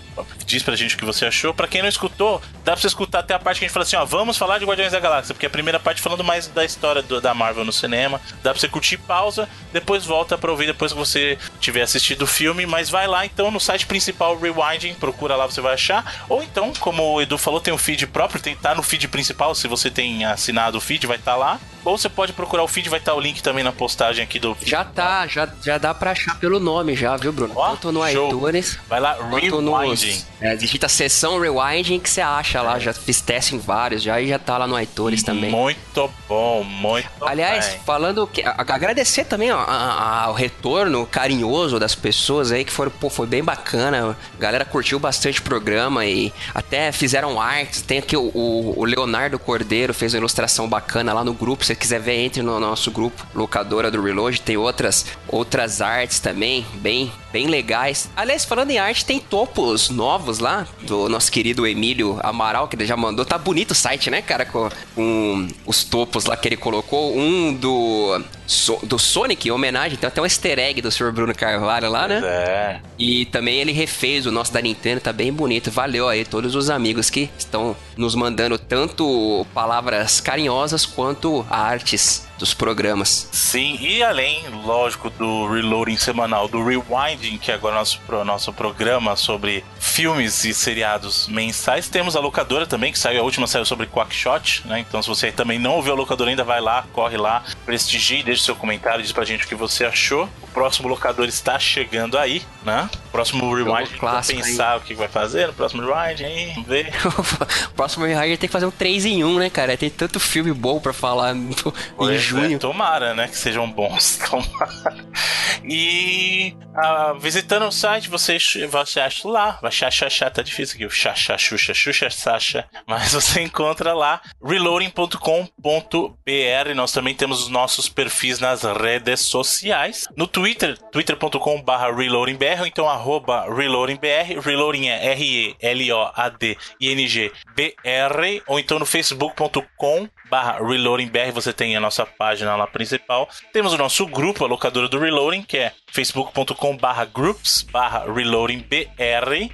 diz pra gente o que você achou. Pra quem não escutou, dá pra você escutar até a parte que a gente fala assim, ó, vamos falar de Guardiões da Galáxia, porque a primeira parte falando mais da história do, da Marvel no cinema, dá pra você curtir pausa, depois volta pra ouvir depois que você tiver assistido o filme, mas vai lá então no site principal Rewinding, procura lá, você vai achar, ou então, como o Edu falou, tem um feed próprio, tem, tá no feed principal, se você tem assinado o feed, vai estar tá lá, ou você pode procurar o feed, vai estar tá o link também na postagem aqui do... Já tá, já, já dá pra achar pelo nome já, viu, Bruno? Ó, Tanto no show. iTunes... Vai lá, Rewinding. É, digita sessão Rewinding que você acha lá. Já fiz teste em vários já e já tá lá no iTunes também. Muito bom, muito Aliás, bem. falando que. agradecer também ao retorno carinhoso das pessoas aí que foram, pô, foi bem bacana. A galera curtiu bastante o programa e até fizeram artes. Tem aqui o, o, Leonardo Cordeiro fez uma ilustração bacana lá no grupo. Se você quiser ver, entre no nosso grupo, locadora do Reload. Tem outras, outras artes também, bem, bem legais. Aliás, falando em arte, tem topos novos lá do nosso querido Emílio Amaral, que ele já mandou. Tá bonito o site, né, cara? Com, com os topos lá que ele colocou. Um do, so, do Sonic, em homenagem. Tem até um easter egg do Sr. Bruno Carvalho lá, né? É. E também ele refez o nosso da Nintendo, tá bem bonito. Valeu aí todos os amigos que estão nos mandando tanto palavras carinhosas quanto artes dos programas. Sim, e além, lógico, do reloading semanal, do rewinding, que é agora nosso, nosso programa sobre filmes e seriados mensais, temos a locadora também, que saiu, a última saiu sobre Quackshot, né? Então, se você também não ouviu a locadora ainda, vai lá, corre lá, prestigie, deixe seu comentário, diz pra gente o que você achou. O próximo locador está chegando aí, né? O próximo rewind, clássico pensar aí. o que vai fazer no próximo rewind aí, vamos ver. o próximo rewind tem que fazer um 3 em 1, né, cara? Tem tanto filme bom pra falar no, em junho. É, tomara, né? Que sejam bons. Tomara. E ah, visitando o site, você, você acha lá. Vai chachachá, tá difícil aqui. O chachá, xuxa, xuxa, sacha. Mas você encontra lá reloading.com.br. Nós também temos os nossos perfis nas redes sociais. No Twitter, twitter.com.br reloadingbr ou então arroba reloadingbr. Reloading é R-E-L-O-A-D-I-N-G-B-R. Ou então no facebook.com barra reloadingbr você tem a nossa página lá principal. Temos o nosso grupo, a locadora do Reloading, que é facebook.com barra groups barra reloadingbr,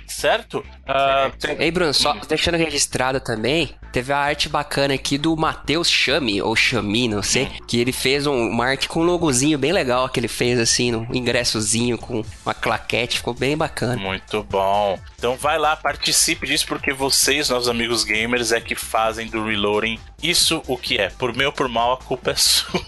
certo? Uh. Ei, Bruno, só deixando registrado também, teve a arte bacana aqui do Matheus Chame, ou Chami, não sei, que ele fez um, uma arte com um logozinho bem legal que ele fez assim, no ingressozinho com uma claquete, ficou bem bacana. Muito bom. Então vai lá, participe disso, porque vocês, nossos amigos gamers, é que fazem do Reloading isso o que é. Por meu ou por mal, a culpa é sua.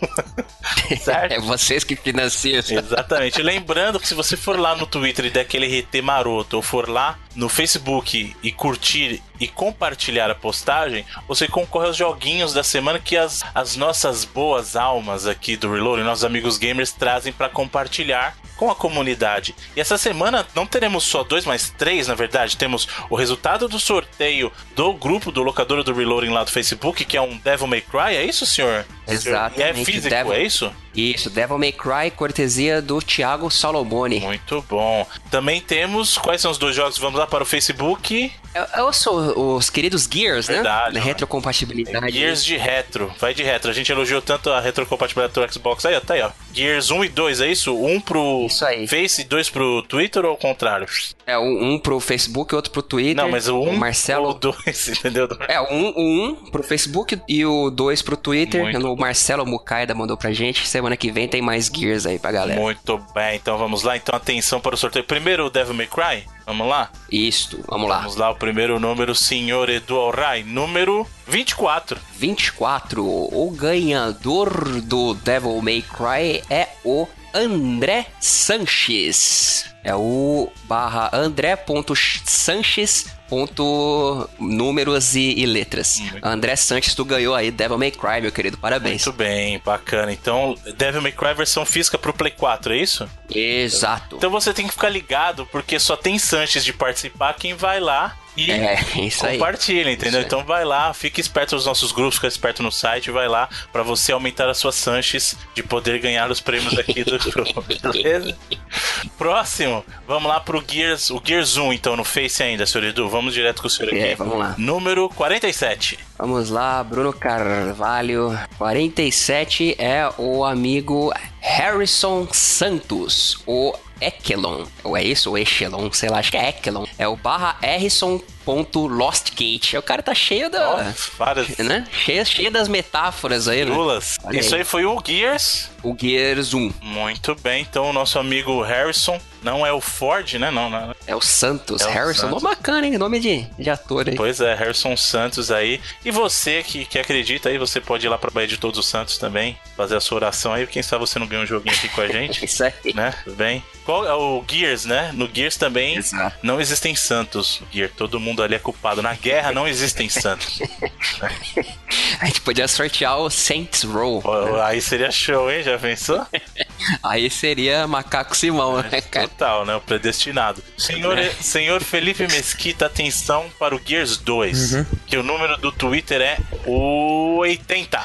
certo? É vocês que financiam. Exatamente. Lembrando que se você for lá no Twitter e der aquele RT maroto, ou for lá no Facebook e curtir e compartilhar a postagem, você concorre aos joguinhos da semana que as, as nossas boas almas aqui do Reloading, nossos amigos gamers, trazem para compartilhar com a comunidade. E essa semana não teremos só dois, mas três, na verdade. Temos o resultado do sorteio do grupo do locador do Reloading lá do Facebook, que é um Devil May Cry, é isso, senhor? Exatamente. E é físico, Devil... é isso? Isso, Devil May Cry, cortesia do Thiago Salomone. Muito bom. Também temos, quais são os dois jogos? Vamos lá para o Facebook. Eu, sou os queridos Gears, Verdade, né? Retrocompatibilidade. Gears de retro, vai de retro. A gente elogiou tanto a retrocompatibilidade do Xbox aí, ó, tá aí, ó. Gears 1 e 2, é isso? Um pro isso aí. Face e dois pro Twitter ou ao contrário? É, um pro Facebook e outro pro Twitter. Não, mas o um o Marcelo... ou dois, entendeu? É, um, o um pro Facebook e o dois pro Twitter. Muito o Marcelo Mucaida mandou pra gente. Semana que vem tem mais Gears aí pra galera. Muito bem, então vamos lá. Então atenção para o sorteio. Primeiro o Devil May Cry. Vamos lá? Isto, vamos lá. Vamos lá, o primeiro número, senhor Edu Alray, número 24. 24. O ganhador do Devil May Cry é o André Sanches. É o barra André.sanches ponto números e, e letras. Muito André Sanches, tu ganhou aí Devil May Cry, meu querido. Parabéns. Muito bem, bacana. Então, Devil May Cry versão física pro Play 4, é isso? Exato. Então você tem que ficar ligado, porque só tem Sanches de participar quem vai lá e É, isso aí. compartilha, entendeu? Isso. Então vai lá, fique esperto nos nossos grupos, fica esperto no site, vai lá pra você aumentar as suas Sanches de poder ganhar os prêmios aqui do grupo, beleza? Próximo, vamos lá pro Gears, o Gears 1 então no Face ainda, senhor Edu, vamos direto com o senhor aqui. É, vamos lá. Número 47. Vamos lá, Bruno Carvalho. 47 é o amigo Harrison Santos, o Ekelon. Ou é isso? O Echelon, sei lá, acho que é Ekelon. É o barra Harrison.lostgate. O cara tá cheio da. Várias Né? Cheio, cheio das metáforas aí, né? Lulas. Olha Isso aí. aí foi o Gears. O Gears 1. Muito bem, então o nosso amigo Harrison, não é o Ford, né? Não, não. É o Santos. É o Harrison. Santos. Nome bacana, hein? Nome de, de ator aí. Pois é, Harrison Santos aí. E você que, que acredita aí, você pode ir lá pra Bahia de Todos os Santos também, fazer a sua oração aí. Quem sabe você não ganha um joguinho aqui com a gente, Isso aí. né? Tudo bem? Qual é o Gears, né? No Gears também Exato. não existem santos. Gear, todo mundo ali é culpado. Na guerra não existem santos. A gente podia sortear o Saints Row. Pô, Aí seria show, hein? Já pensou? Aí seria Macaco Simão, né, cara? Total, né? O predestinado. Senhor, É. senhor Felipe Mesquita, atenção para o Gears 2. Que o número do Twitter é o 80.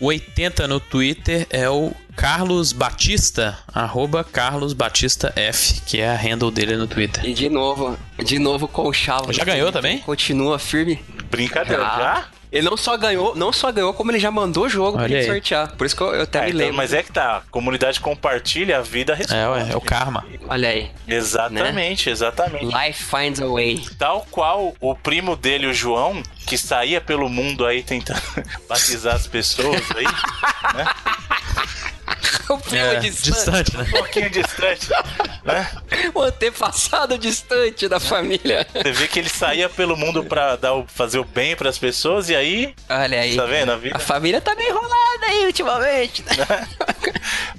O 80 no Twitter é o Carlos Batista, arroba Carlos Batista F, que é a handle dele no Twitter. E de novo, de novo com o Chavo. Já ganhou também? Continua firme. Brincadeira, Já. já? Ele não só ganhou, não só ganhou, como ele já mandou o jogo pra Olha gente aí. sortear. Por isso que eu, eu até É, me então, lembro. mas é que tá, a comunidade compartilha, a vida responde. É, ué, é o karma. Olha aí. Exatamente, exatamente. Life finds a way. Tal qual o primo dele, o João, que saía pelo mundo aí tentando batizar as pessoas aí, o primo É, distante. distante, né? um pouquinho distante, né? O antepassado distante da família. Você vê que ele saía pelo mundo pra dar o, fazer o bem pras pessoas e aí, Olha aí. tá vendo? A vida A família tá meio enrolada aí ultimamente. né?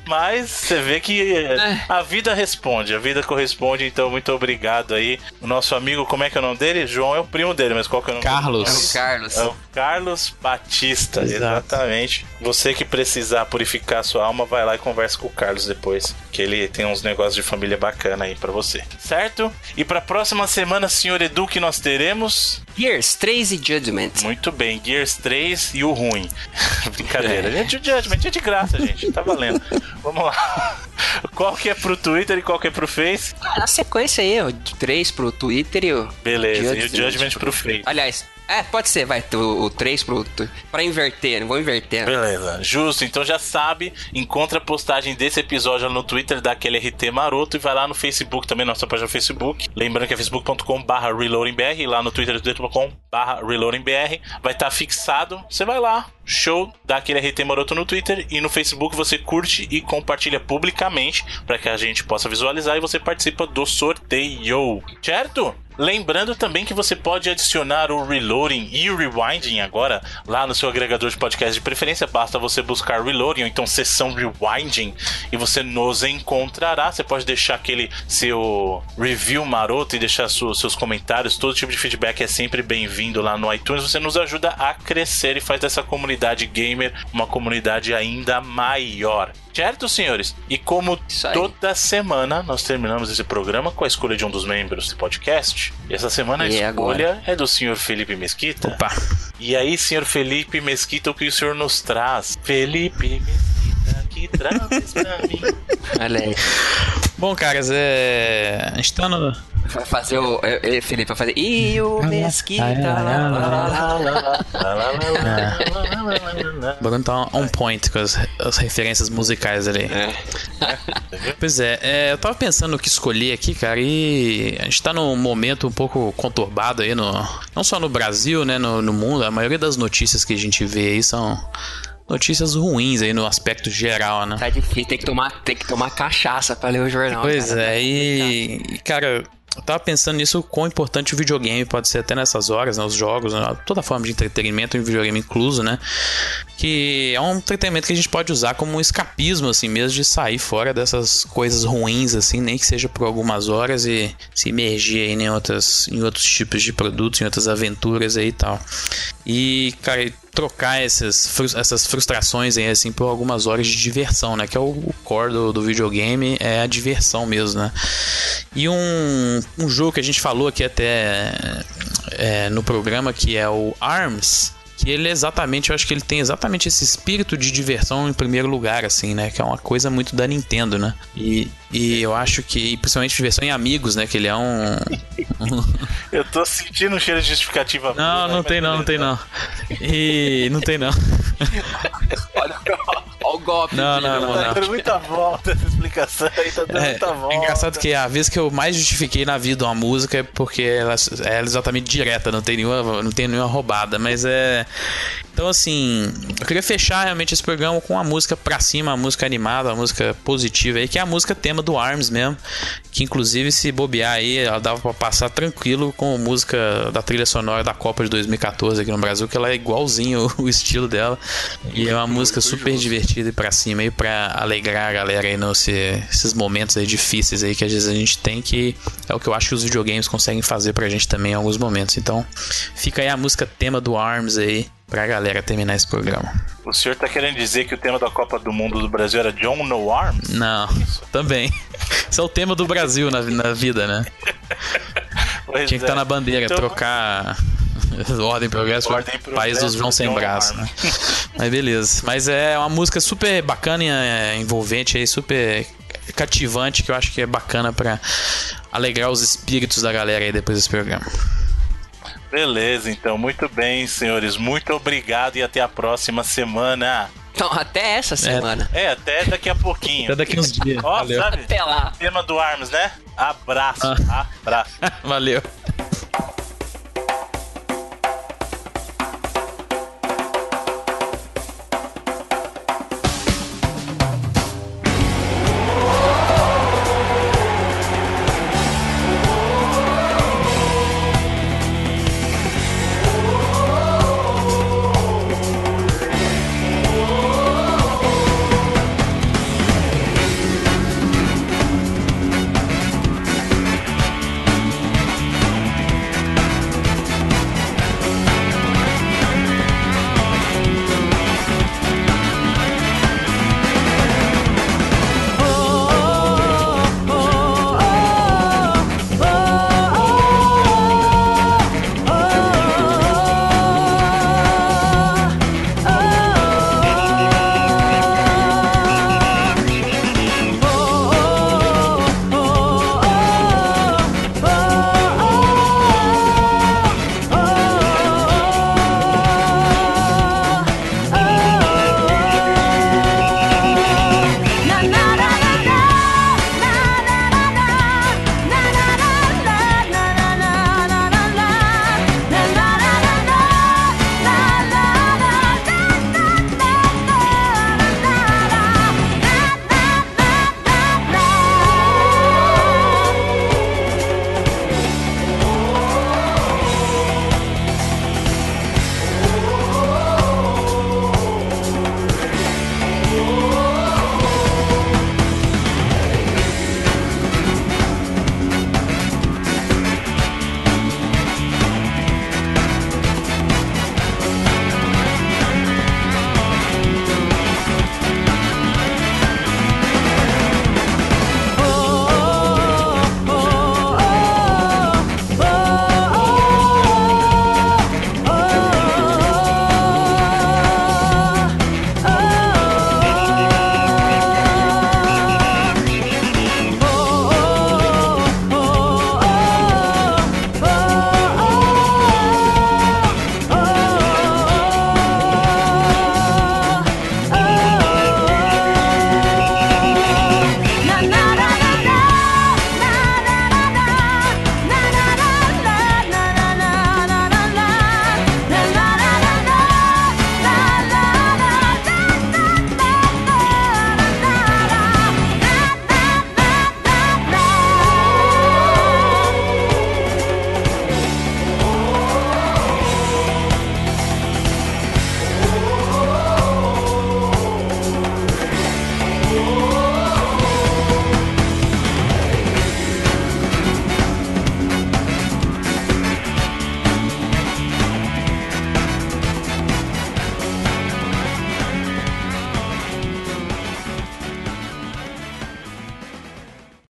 Mas você vê que É. a vida responde, a vida corresponde, então muito obrigado aí. O nosso amigo, como é que é o nome dele? João é o primo dele, mas qual que é o nome Carlos. É o Carlos. dele? É o Carlos Batista, Exato. exatamente. Você que precisar purificar a sua alma, vai lá e conversa com o Carlos depois, que ele tem uns negócios de família bacana aí pra você, certo? E pra próxima semana, senhor Edu, que nós teremos, Gears 3 e Judgment. muito bem, Gears 3 e o ruim. Brincadeira, É. gente, o Judgment é de graça, gente, tá valendo. Vamos lá. Qual que é pro Twitter e qual que é pro Face? Na sequência aí, o 3 pro Twitter e o Beleza, e o Judgment. Judgment pro Face. Aliás, É, pode ser, vai. O, o 3 pro. Pra inverter, não vou inverter. Beleza, justo. Então já sabe, encontra a postagem desse episódio no Twitter daquele RT Maroto e vai lá no Facebook também, nossa página no Facebook. Lembrando que é facebook.com/barra reloadingbr e lá no Twitter, twitter.com/barra reloadingbr. Vai estar tá fixado. Você vai lá, show, dá aquele RT Maroto no Twitter e no Facebook você curte e compartilha publicamente para que a gente possa visualizar e você participa do sorteio, certo? Lembrando também que você pode adicionar o reloading e o rewinding agora lá no seu agregador de podcast de preferência. Basta você buscar reloading ou então sessão rewinding e você nos encontrará. Você pode deixar aquele seu review maroto e deixar seus comentários. Todo tipo de feedback é sempre bem-vindo lá no iTunes. Você nos ajuda a crescer e faz dessa comunidade gamer uma comunidade ainda maior. Certo, senhores? E como toda semana nós terminamos esse programa com a escolha de um dos membros do podcast. E essa semana e a escolha agora? é do senhor Felipe Mesquita. Opa! E aí, senhor Felipe Mesquita, o que o senhor nos traz? Felipe Mesquita, que traz pra mim? Olha aí. Bom, caras, é... a gente tá no Vai fazer o. Eu, Felipe, vai fazer. E o Mesquita. O bagulho tá on point com as, as referências musicais ali. É. Pois é, é, eu tava pensando no que escolher aqui, cara, e a gente tá num momento um pouco conturbado aí, no, não só no Brasil, né, no, no mundo. A maioria das notícias que a gente vê aí são notícias ruins aí no aspecto geral, né? Tá difícil, tem que tomar, tem que tomar cachaça pra ler o jornal. Pois cara, é, e, cara, eu tava pensando nisso, quão importante o videogame pode ser até nessas horas, né? Os jogos, né? toda forma de entretenimento, em videogame incluso, né? Que é um entretenimento que a gente pode usar como um escapismo, assim, mesmo de sair fora dessas coisas ruins, assim, nem que seja por algumas horas e se imergir aí em, outras, em outros tipos de produtos, em outras aventuras aí e tal. E, cara, trocar essas, essas frustrações aí, assim, por algumas horas de diversão, né? Que é o, o core do, do, videogame, é a diversão mesmo, né? E um, um jogo que a gente falou aqui até é, no programa, que é o ARMS, que ele exatamente, eu acho que ele tem exatamente esse espírito de diversão em primeiro lugar, assim, né? Que é uma coisa muito da Nintendo, né? E, e eu acho que, principalmente diversão em amigos, né? Que ele é um. eu tô sentindo um cheiro de justificativa. Não, não tem não, não tem não. E não tem não. Olha, Olha o golpe. Não, não, não. Tá dando muita volta essa explicação aí, tá dando é, muita volta. É engraçado que a vez que eu mais justifiquei na vida uma música é porque ela é exatamente direta, não tem nenhuma, não tem nenhuma roubada, mas é. Então, assim, eu queria fechar realmente esse programa com uma música pra cima, uma música animada, uma música positiva aí, que é a música tema do Arms mesmo. Que inclusive, se bobear aí, ela dava pra passar tranquilo com a música da trilha sonora da Copa de 2014 aqui no Brasil, que ela é igualzinho o estilo dela. E é uma música super divertida e pra cima aí, pra alegrar a galera aí nesses momentos aí difíceis aí que às vezes a gente tem, que é o que eu acho que os videogames conseguem fazer pra gente também em alguns momentos. Então, fica aí a música tema do Arms aí pra galera terminar esse programa. O senhor tá querendo dizer que o tema da Copa do Mundo do Brasil era John No Arms? Não, também. Esse é o tema do Brasil na, na vida, né? Pois Tinha que estar tá é. na bandeira, então... trocar Ordem Progresso, Ordem Progresso País dos João Sem Braço, né? Mas beleza. Mas é uma música super bacana e é, envolvente aí, super cativante, que eu acho que é bacana para alegrar os espíritos da galera aí depois desse programa. Beleza, então, muito bem, senhores. Muito obrigado e até a próxima semana. Então, até essa semana. É, é até daqui a pouquinho. até daqui uns dias. Ó, Valeu. sabe? Até lá. Tema do Arms, né? Abraço. Ah. Abraço. Valeu.